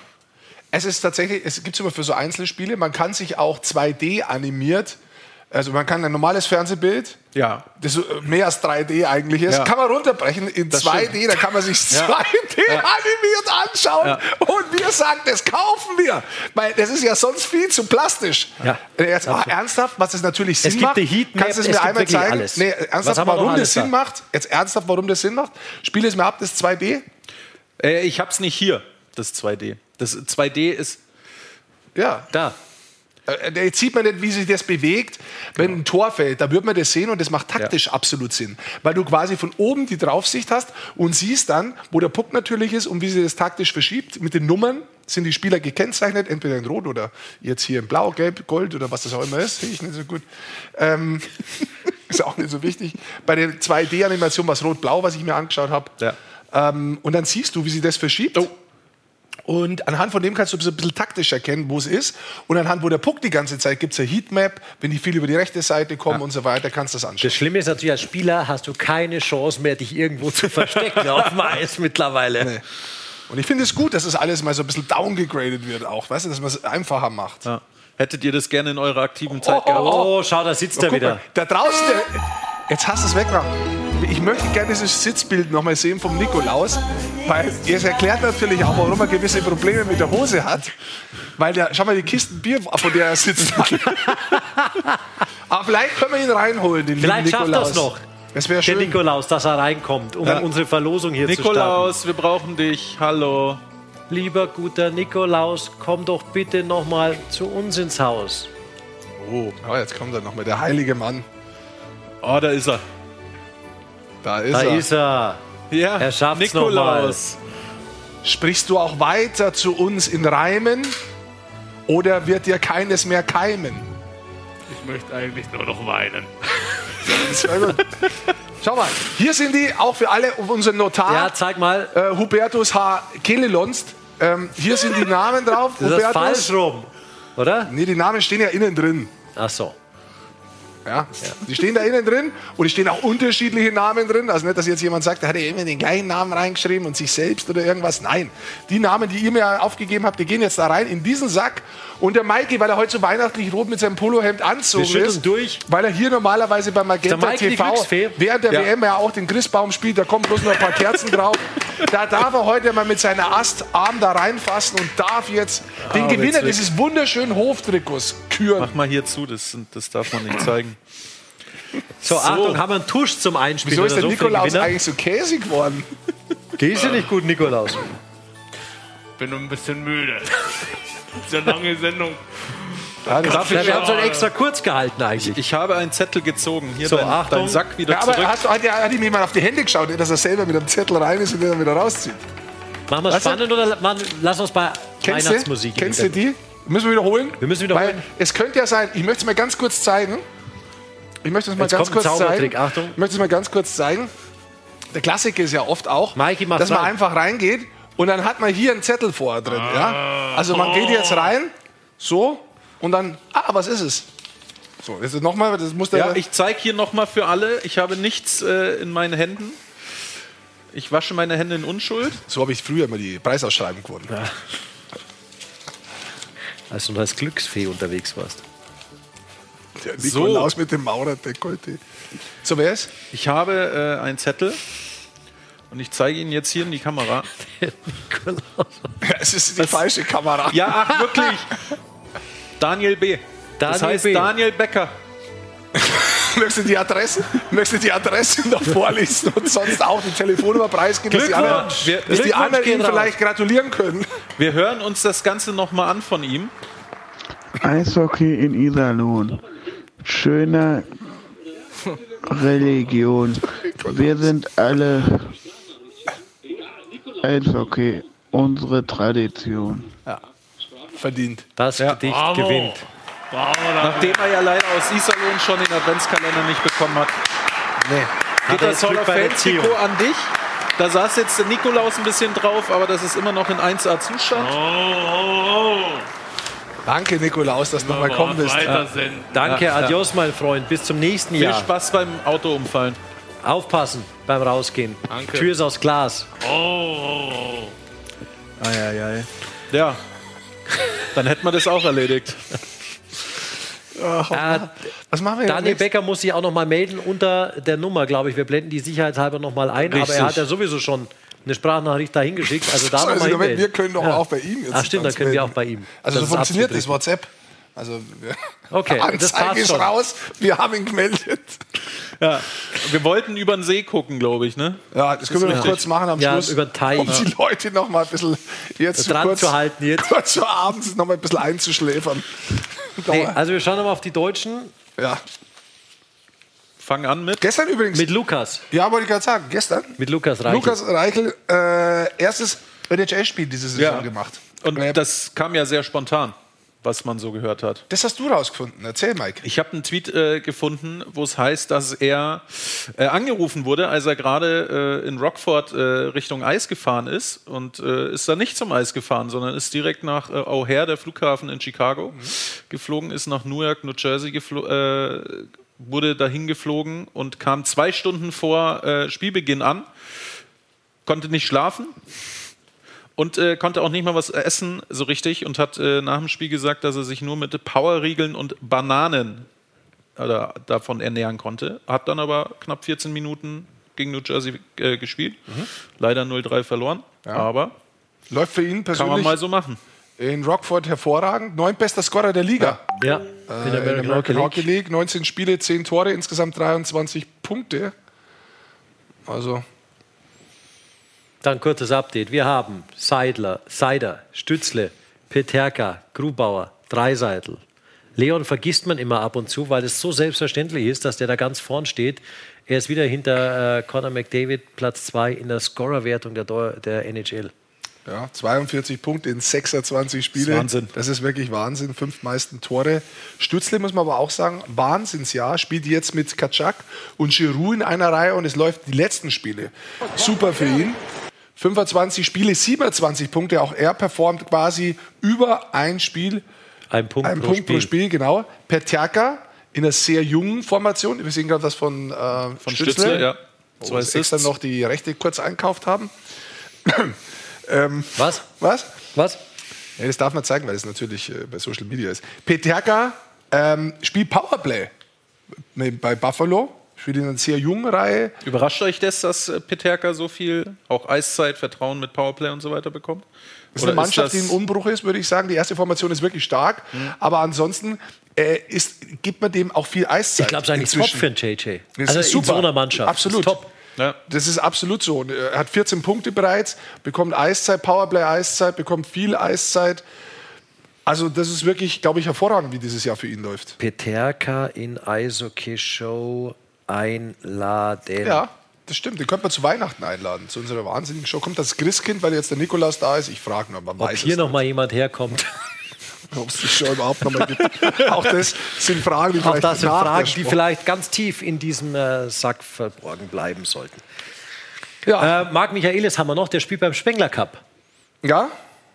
Es ist tatsächlich, es gibt es immer für so Einzelspiele, man kann sich auch 2D animiert, also man kann ein normales Fernsehbild, ja. das so mehr als 3D eigentlich ist, Ja. kann man runterbrechen in Das 2D, stimmt. da kann man sich Ja. 2D Ja. animiert anschauen Ja. und wir sagen, das kaufen wir, weil das ist ja sonst viel zu plastisch. Ja. Äh, Jetzt, ah, ernsthaft, was es natürlich Sinn gibt macht, Heatmap, kannst du es es mir gibt einmal wirklich zeigen? alles. Nee, ernsthaft, warum das alles da? Sinn macht? Jetzt ernsthaft, warum das Sinn macht? Spiel es mir ab, das 2D. Äh, ich hab's nicht hier, das 2D. Das 2D ist Ja. da. Äh, Da jetzt sieht man nicht, wie sich das bewegt, wenn ein Tor fällt. Da wird man das sehen und das macht taktisch absolut Sinn. Weil du quasi von oben die Draufsicht hast und siehst dann, wo der Puck natürlich ist und wie sich das taktisch verschiebt. Mit den Nummern sind die Spieler gekennzeichnet, entweder in Rot oder jetzt hier in Blau, Gelb, Gold oder was das auch immer ist. Sehe ich nicht so gut. Ähm, *laughs* ist auch nicht so wichtig. Bei der 2D-Animation war es Rot-Blau, was ich mir angeschaut habe. Ja. Ähm, und dann siehst du, wie sich das verschiebt. Und anhand von dem kannst du so ein bisschen taktisch erkennen, wo es ist. Und anhand, wo der Puck die ganze Zeit gibt es eine Heatmap. Wenn die viel über die rechte Seite kommen und so weiter, kannst du das anschauen. Das Schlimme ist natürlich, als Spieler hast du keine Chance mehr, dich irgendwo zu verstecken *laughs* auf dem Eis mittlerweile. Nee. Und ich finde es gut, dass das alles mal so ein bisschen downgegradet wird auch, weißt du, dass man es einfacher macht. Ja. Hättet ihr das gerne in eurer aktiven Zeit oh, gehabt? Oh, schau, da sitzt Oh, er wieder. mal, da draußen, der, jetzt hast du es weggebracht. Ich möchte gerne dieses Sitzbild nochmal sehen vom Nikolaus, weil es erklärt natürlich auch, warum er gewisse Probleme mit der Hose hat. Weil der, schau mal, die Kisten Bier, vor der er sitzt. *laughs* Aber vielleicht können wir ihn reinholen, den Vielleicht lieben schafft Nikolaus. das noch. Das wäre Der schön. Nikolaus, dass er reinkommt, um Ja. unsere Verlosung hier zu starten. Nikolaus, wir brauchen dich. Hallo. Lieber guter Nikolaus, komm doch bitte noch mal zu uns ins Haus. Oh, ja, jetzt kommt er nochmal, der heilige Mann. Oh, da ist er. Da ist Da er. ist er. Ja, Er mal. Nikolaus. Sprichst du auch weiter zu uns in Reimen? Oder wird dir keines mehr keimen? Ich möchte eigentlich nur noch weinen. *laughs* Schau mal, hier sind die, auch für alle, unseren Notar. Ja, zeig mal. Äh, Hubertus H. Kelelonst. Ähm, hier sind die Namen drauf. Das ist falsch rum, oder? Nee, die Namen stehen ja innen drin. Ach so. Ja, die stehen da innen drin und es stehen auch unterschiedliche Namen drin. Also nicht, dass jetzt jemand sagt, der hat ja immer den gleichen Namen reingeschrieben und sich selbst oder irgendwas. Nein, die Namen, die ihr mir aufgegeben habt, die gehen jetzt da rein in diesen Sack. Und der Maiki, weil er heute so weihnachtlich rot mit seinem Polohemd anzogen ist, durch. weil er hier normalerweise bei Magenta TV während der Ja. WM ja auch den Christbaum spielt, da kommen bloß noch ein paar Kerzen drauf. Da darf er heute mal mit seiner Astarm da reinfassen und darf jetzt den aber Gewinner dieses wunderschönen Hoftrikots küren. Mach mal hier zu, das, das darf man nicht zeigen. So, Achtung, haben wir einen Tusch zum Einspielen. Wieso ist oder der so Nikolaus eigentlich so käsig geworden? Gehst du nicht gut, Nikolaus? Bin ein bisschen müde. Diese lange Sendung. Ja, wir haben es schon extra kurz gehalten eigentlich. Ich habe einen Zettel gezogen. Hier So, dein, Achtung. dein Sack wieder Ja, aber zurück. hat, hat, hat ihm jemand auf die Hände geschaut, dass er selber mit einem Zettel rein ist und den dann wieder rauszieht? Machen wir es Weißt du- spannend oder machen, lass uns bei Kennst du? Weihnachtsmusik Kennst du die? Müssen wir wiederholen? Wir müssen wiederholen. Weil es könnte ja sein, ich möchte es mal ganz kurz zeigen. Ich möchte es mal ganz kurz zeigen. Achtung. Ich möchte es mal ganz kurz zeigen. Der Klassiker ist ja oft auch, dass man rein. einfach reingeht und dann hat man hier einen Zettel vorher drin. Ja? Also man geht jetzt rein, so, und dann, ah, was ist es? So, jetzt nochmal, das muss der. Ja, ich zeige hier nochmal für alle. Ich habe nichts äh, in meinen Händen. Ich wasche meine Hände in Unschuld. so habe ich früher immer die Preisausschreibung gewonnen. Als du als Glücksfee unterwegs warst. Der Nikolaus mit dem Maurerdekolleté. So, wer ist? Ich habe äh, einen Zettel und ich zeige ihn jetzt hier in die Kamera. *laughs* Es ist die falsche Kamera. Ja, ach, wirklich. Daniel B. das Daniel heißt B. Daniel Becker. *laughs* Möchtest du die Adresse, möchtest du die Adresse noch vorlesen und sonst auch die Telefonnummer preisgeben, dass die anderen, Glückwunsch. Wir- dass die anderen ihm vielleicht gratulieren können? Wir hören uns das Ganze nochmal an von ihm. Eishockey in Iserlohn. Schöne Religion. Wir sind alle Eishockey. Unsere Tradition. Ja, verdient. Das Gedicht Bravo. gewinnt. Bravo, Nachdem er ja leider aus Iserlohn schon den Adventskalender nicht bekommen hat. Nee. Geht er das Hall Glück of an dich? Da saß jetzt der Nikolaus ein bisschen drauf, aber das ist immer noch in 1A-Zustand. Oh, Danke, Nikolaus, dass du nochmal kommen bist. Weitersenden. Danke, Ja, adios, mein Freund. Bis zum nächsten Viel Jahr. Spaß beim Autoumfallen. Aufpassen beim Rausgehen. Danke. Tür ist aus Glas. Oh, oh, oh. Eieiei. Ja. Dann hätten wir das auch erledigt. Äh, Was machen wir jetzt? Daniel nächstes? Becker muss sich auch noch mal melden unter der Nummer, glaube ich. Wir blenden die sicherheitshalber noch mal ein. Aber Richtig. er hat ja sowieso schon eine Sprachnachricht dahin geschickt. Also da *laughs* Also, noch mal wir- können doch auch bei ihm jetzt Ach stimmt, dann können wir auch bei ihm. Also so Das ist funktioniert das. WhatsApp. Also wir *laughs* Okay, das Anzeige passt ist schon. raus, wir haben ihn gemeldet. Ja. Wir wollten über den See gucken, glaube ich, ne? Ja, das können wir noch kurz machen am Ja, Schluss. über den Teich. Um die Leute noch mal ein bisschen jetzt Dran kurz, zu halten jetzt. *laughs* kurz vor abends noch mal ein bisschen einzuschläfern. Nee, also wir schauen noch mal auf die Deutschen Ja. Fang an mit. Gestern übrigens. mit Lukas. ja, wollte ich gerade sagen. Gestern. Mit Lukas Reichel. Lukas Reichel, äh, erstes NHL-Spiel diese Saison Ja. gemacht. Und Äh, das kam ja sehr spontan, was man so gehört hat. das hast du rausgefunden. Erzähl, Mike. Ich habe einen Tweet äh, gefunden, wo es heißt, dass er äh, angerufen wurde, als er gerade äh, in Rockford äh, Richtung Eis gefahren ist und äh, ist dann nicht zum Eis gefahren, sondern ist direkt nach äh, O'Hare, der Flughafen in Chicago, geflogen, ist nach Newark, New Jersey geflo äh, wurde dahin geflogen und kam zwei Stunden vor äh, Spielbeginn an, konnte nicht schlafen, und äh, konnte auch nicht mal was essen so richtig und hat äh, nach dem Spiel gesagt, dass er sich nur mit Powerriegeln und Bananen oder, davon ernähren konnte. Hat dann aber knapp 14 Minuten gegen New Jersey äh, gespielt. Leider 0-3 verloren, aber Läuft für ihn kann man persönlich mal so machen. in Rockford hervorragend. Neuntbester Scorer der Liga. Ja, Äh, in der American Hockey League. League. 19 Spiele, 10 Tore, insgesamt 23 Punkte. Also, Dann kurzes Update. Wir haben Seidler, Seider, Stützle, Peterka, Grubauer, Dreiseitel. Leon vergisst man immer ab und zu, weil es so selbstverständlich ist, dass der da ganz vorn steht. Er ist wieder hinter äh, Conor McDavid, Platz 2 in der Scorerwertung der, der NHL. Ja, 42 Punkte in 26 Spiele. Das ist Wahnsinn. Das ist wirklich Wahnsinn. Fünf meisten Tore. Stützle muss man aber auch sagen, Wahnsinnsjahr. Spielt jetzt mit Kaczak und Giroud in einer Reihe und es läuft die letzten Spiele. Super für ihn. 25 Spiele, 27 Punkte. Auch er performt quasi über ein Spiel Ein Punkt, Ein pro, Punkt Spiel. pro Spiel, genau. Peterka in einer sehr jungen Formation. Wir sehen gerade was von, äh, Von Stützle, ja. Wo sie extra noch die Rechte kurz einkauft haben. *clears throat* ähm, Was? was? Was? Ja, das darf man zeigen, weil es natürlich äh, bei Social Media ist. Peterka ähm, spielt Powerplay bei Buffalo. Spielt in einer sehr jungen Reihe. Überrascht euch das, dass äh, Peterka so viel auch Eiszeit, Vertrauen mit Powerplay und so weiter bekommt? Das ist eine Mannschaft, die das- im Umbruch ist, würde ich sagen. Die erste Formation ist wirklich stark. Mhm. Aber ansonsten äh, ist, gibt man dem auch viel Eiszeit. Ich glaube, es ist eigentlich top für einen JJ. Das Also ist in super. so einer Mannschaft. Absolut. Ist top. Ja. Das ist absolut so. Und Er hat 14 Punkte bereits, bekommt Eiszeit, Powerplay-Eiszeit, bekommt viel Eiszeit. Also das ist wirklich, glaube ich, hervorragend, wie dieses Jahr für ihn läuft. Peterka in Eishockey-Show einladen. Ja, das stimmt. Den könnte man zu Weihnachten einladen, zu unserer wahnsinnigen Show. Kommt das Christkind, weil jetzt der Nikolaus da ist? Ich frage noch, man Ob weiß hier es noch mal jemand herkommt. *laughs* ob es Show überhaupt noch mal gibt. Auch das sind Fragen, die vielleicht das Fragen, die vielleicht ganz tief in diesem äh, Sack verborgen bleiben sollten. Ja. Äh, Marc Michaelis haben wir noch, der spielt beim Spengler Cup. Ja,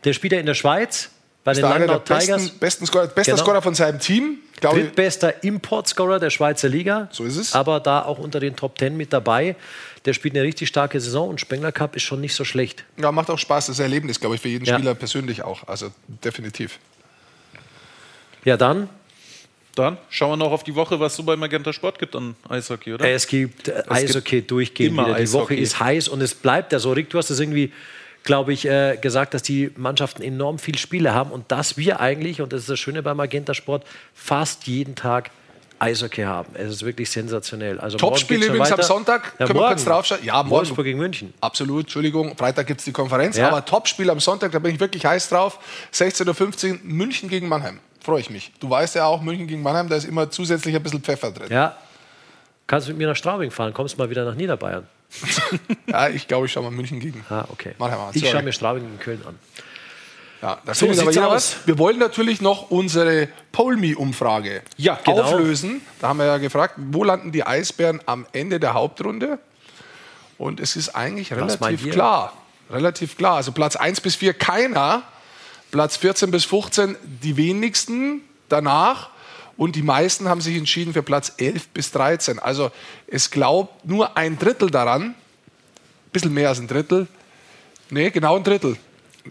Der spielt ja in der Schweiz bei den Langnau Tigers. besten, besten Scorer, bester Genau. Scorer von seinem Team. Glaube Drittbester Importscorer der Schweizer Liga. So ist es. Aber da auch unter den Top Ten mit dabei. Der spielt eine richtig starke Saison und Spengler Cup ist schon nicht so schlecht. ja, macht auch Spaß. Das Erlebnis, glaube ich, für jeden Ja. Spieler persönlich auch. Also definitiv. Ja, dann. Dann schauen wir noch auf die Woche, was so bei Magenta Sport gibt an Eishockey, oder? Es gibt äh, Eishockey gibt durchgehend immer wieder. Die Woche Eishockey. ist heiß und es bleibt ja so. Rick, du hast es irgendwie, glaube ich, äh, gesagt, dass die Mannschaften enorm viel Spiele haben und dass wir eigentlich, und das ist das Schöne beim Magenta Sport, fast jeden Tag Eishockey haben. Es ist wirklich sensationell. Also morgen Topspiel geht's schon übrigens am weiter. Sonntag. Ja, Können wir morgen. kurz draufschauen? Ja, morgen. Wolfsburg gegen München. Absolut, Entschuldigung. Freitag gibt es die Konferenz. Ja. Aber Topspiel am Sonntag, da bin ich wirklich heiß drauf. 16.15 Uhr, München gegen Mannheim. Freue ich mich. Du weißt ja auch, München gegen Mannheim, da ist immer zusätzlich ein bisschen Pfeffer drin. Ja. Kannst du mit mir nach Straubing fahren? Kommst mal wieder nach Niederbayern. *laughs* Ja, ich glaube, ich schaue mal München gegen. Ah, okay. Mannheim an. Ich schaue mir Straubing gegen Köln an. Ja, da So aber sieht's jeder aus. was. Wir wollen natürlich noch unsere Polmi-Umfrage Ja, genau. auflösen. Da haben wir ja gefragt, wo landen die Eisbären am Ende der Hauptrunde? Und es ist eigentlich relativ klar. Relativ klar. Also Platz 1 bis 4 keiner. Platz 14 bis 15 die wenigsten danach. Und die meisten haben sich entschieden für Platz 11 bis 13. Also es glaubt nur ein Drittel daran. Ein bisschen mehr als ein Drittel. Nee, genau ein Drittel.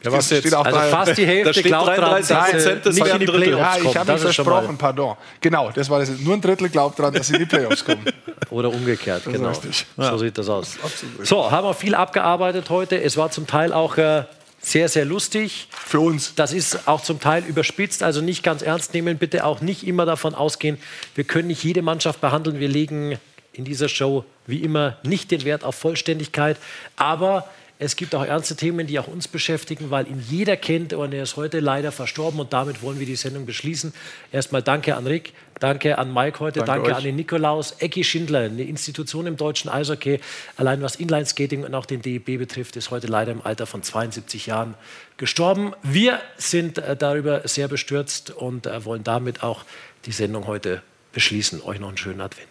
Ja, was Steht jetzt? auch Also drei- fast die Hälfte Da steht glaubt dran, 33 dass sie Prozent, das nicht in die ein Drittel. Playoffs Ja, ich kommen. habe mich Das versprochen, pardon. Genau, das war das. Nur ein Drittel glaubt daran, dass sie in die Playoffs kommen. *laughs* Oder umgekehrt, ist genau. richtig. So sieht das aus. So, haben wir viel abgearbeitet heute. Es war zum Teil auch äh, sehr, sehr lustig. Für uns. Das ist auch zum Teil überspitzt, also nicht ganz ernst nehmen. Bitte auch nicht immer davon ausgehen, wir können nicht jede Mannschaft behandeln. Wir legen in dieser Show wie immer nicht den Wert auf Vollständigkeit. Aber es gibt auch ernste Themen, die auch uns beschäftigen, weil ihn jeder kennt und er ist heute leider verstorben und damit wollen wir die Sendung beschließen. Erstmal danke an Rick, danke an Mike heute, Danke danke, an den Nikolaus. Ecki Schindler, eine Institution im deutschen Eishockey, allein was Inlineskating und auch den DEB betrifft, ist heute leider im Alter von 72 Jahren gestorben. Wir sind äh, darüber sehr bestürzt und äh, wollen damit auch die Sendung heute beschließen. Euch noch einen schönen Advent.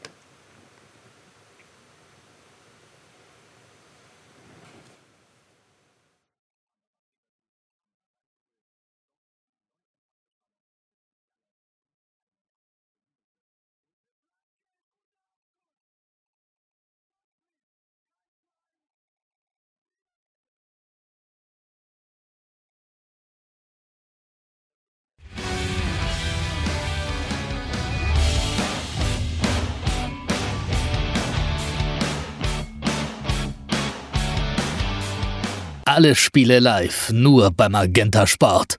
Alle Spiele live, nur beim Magenta Sport.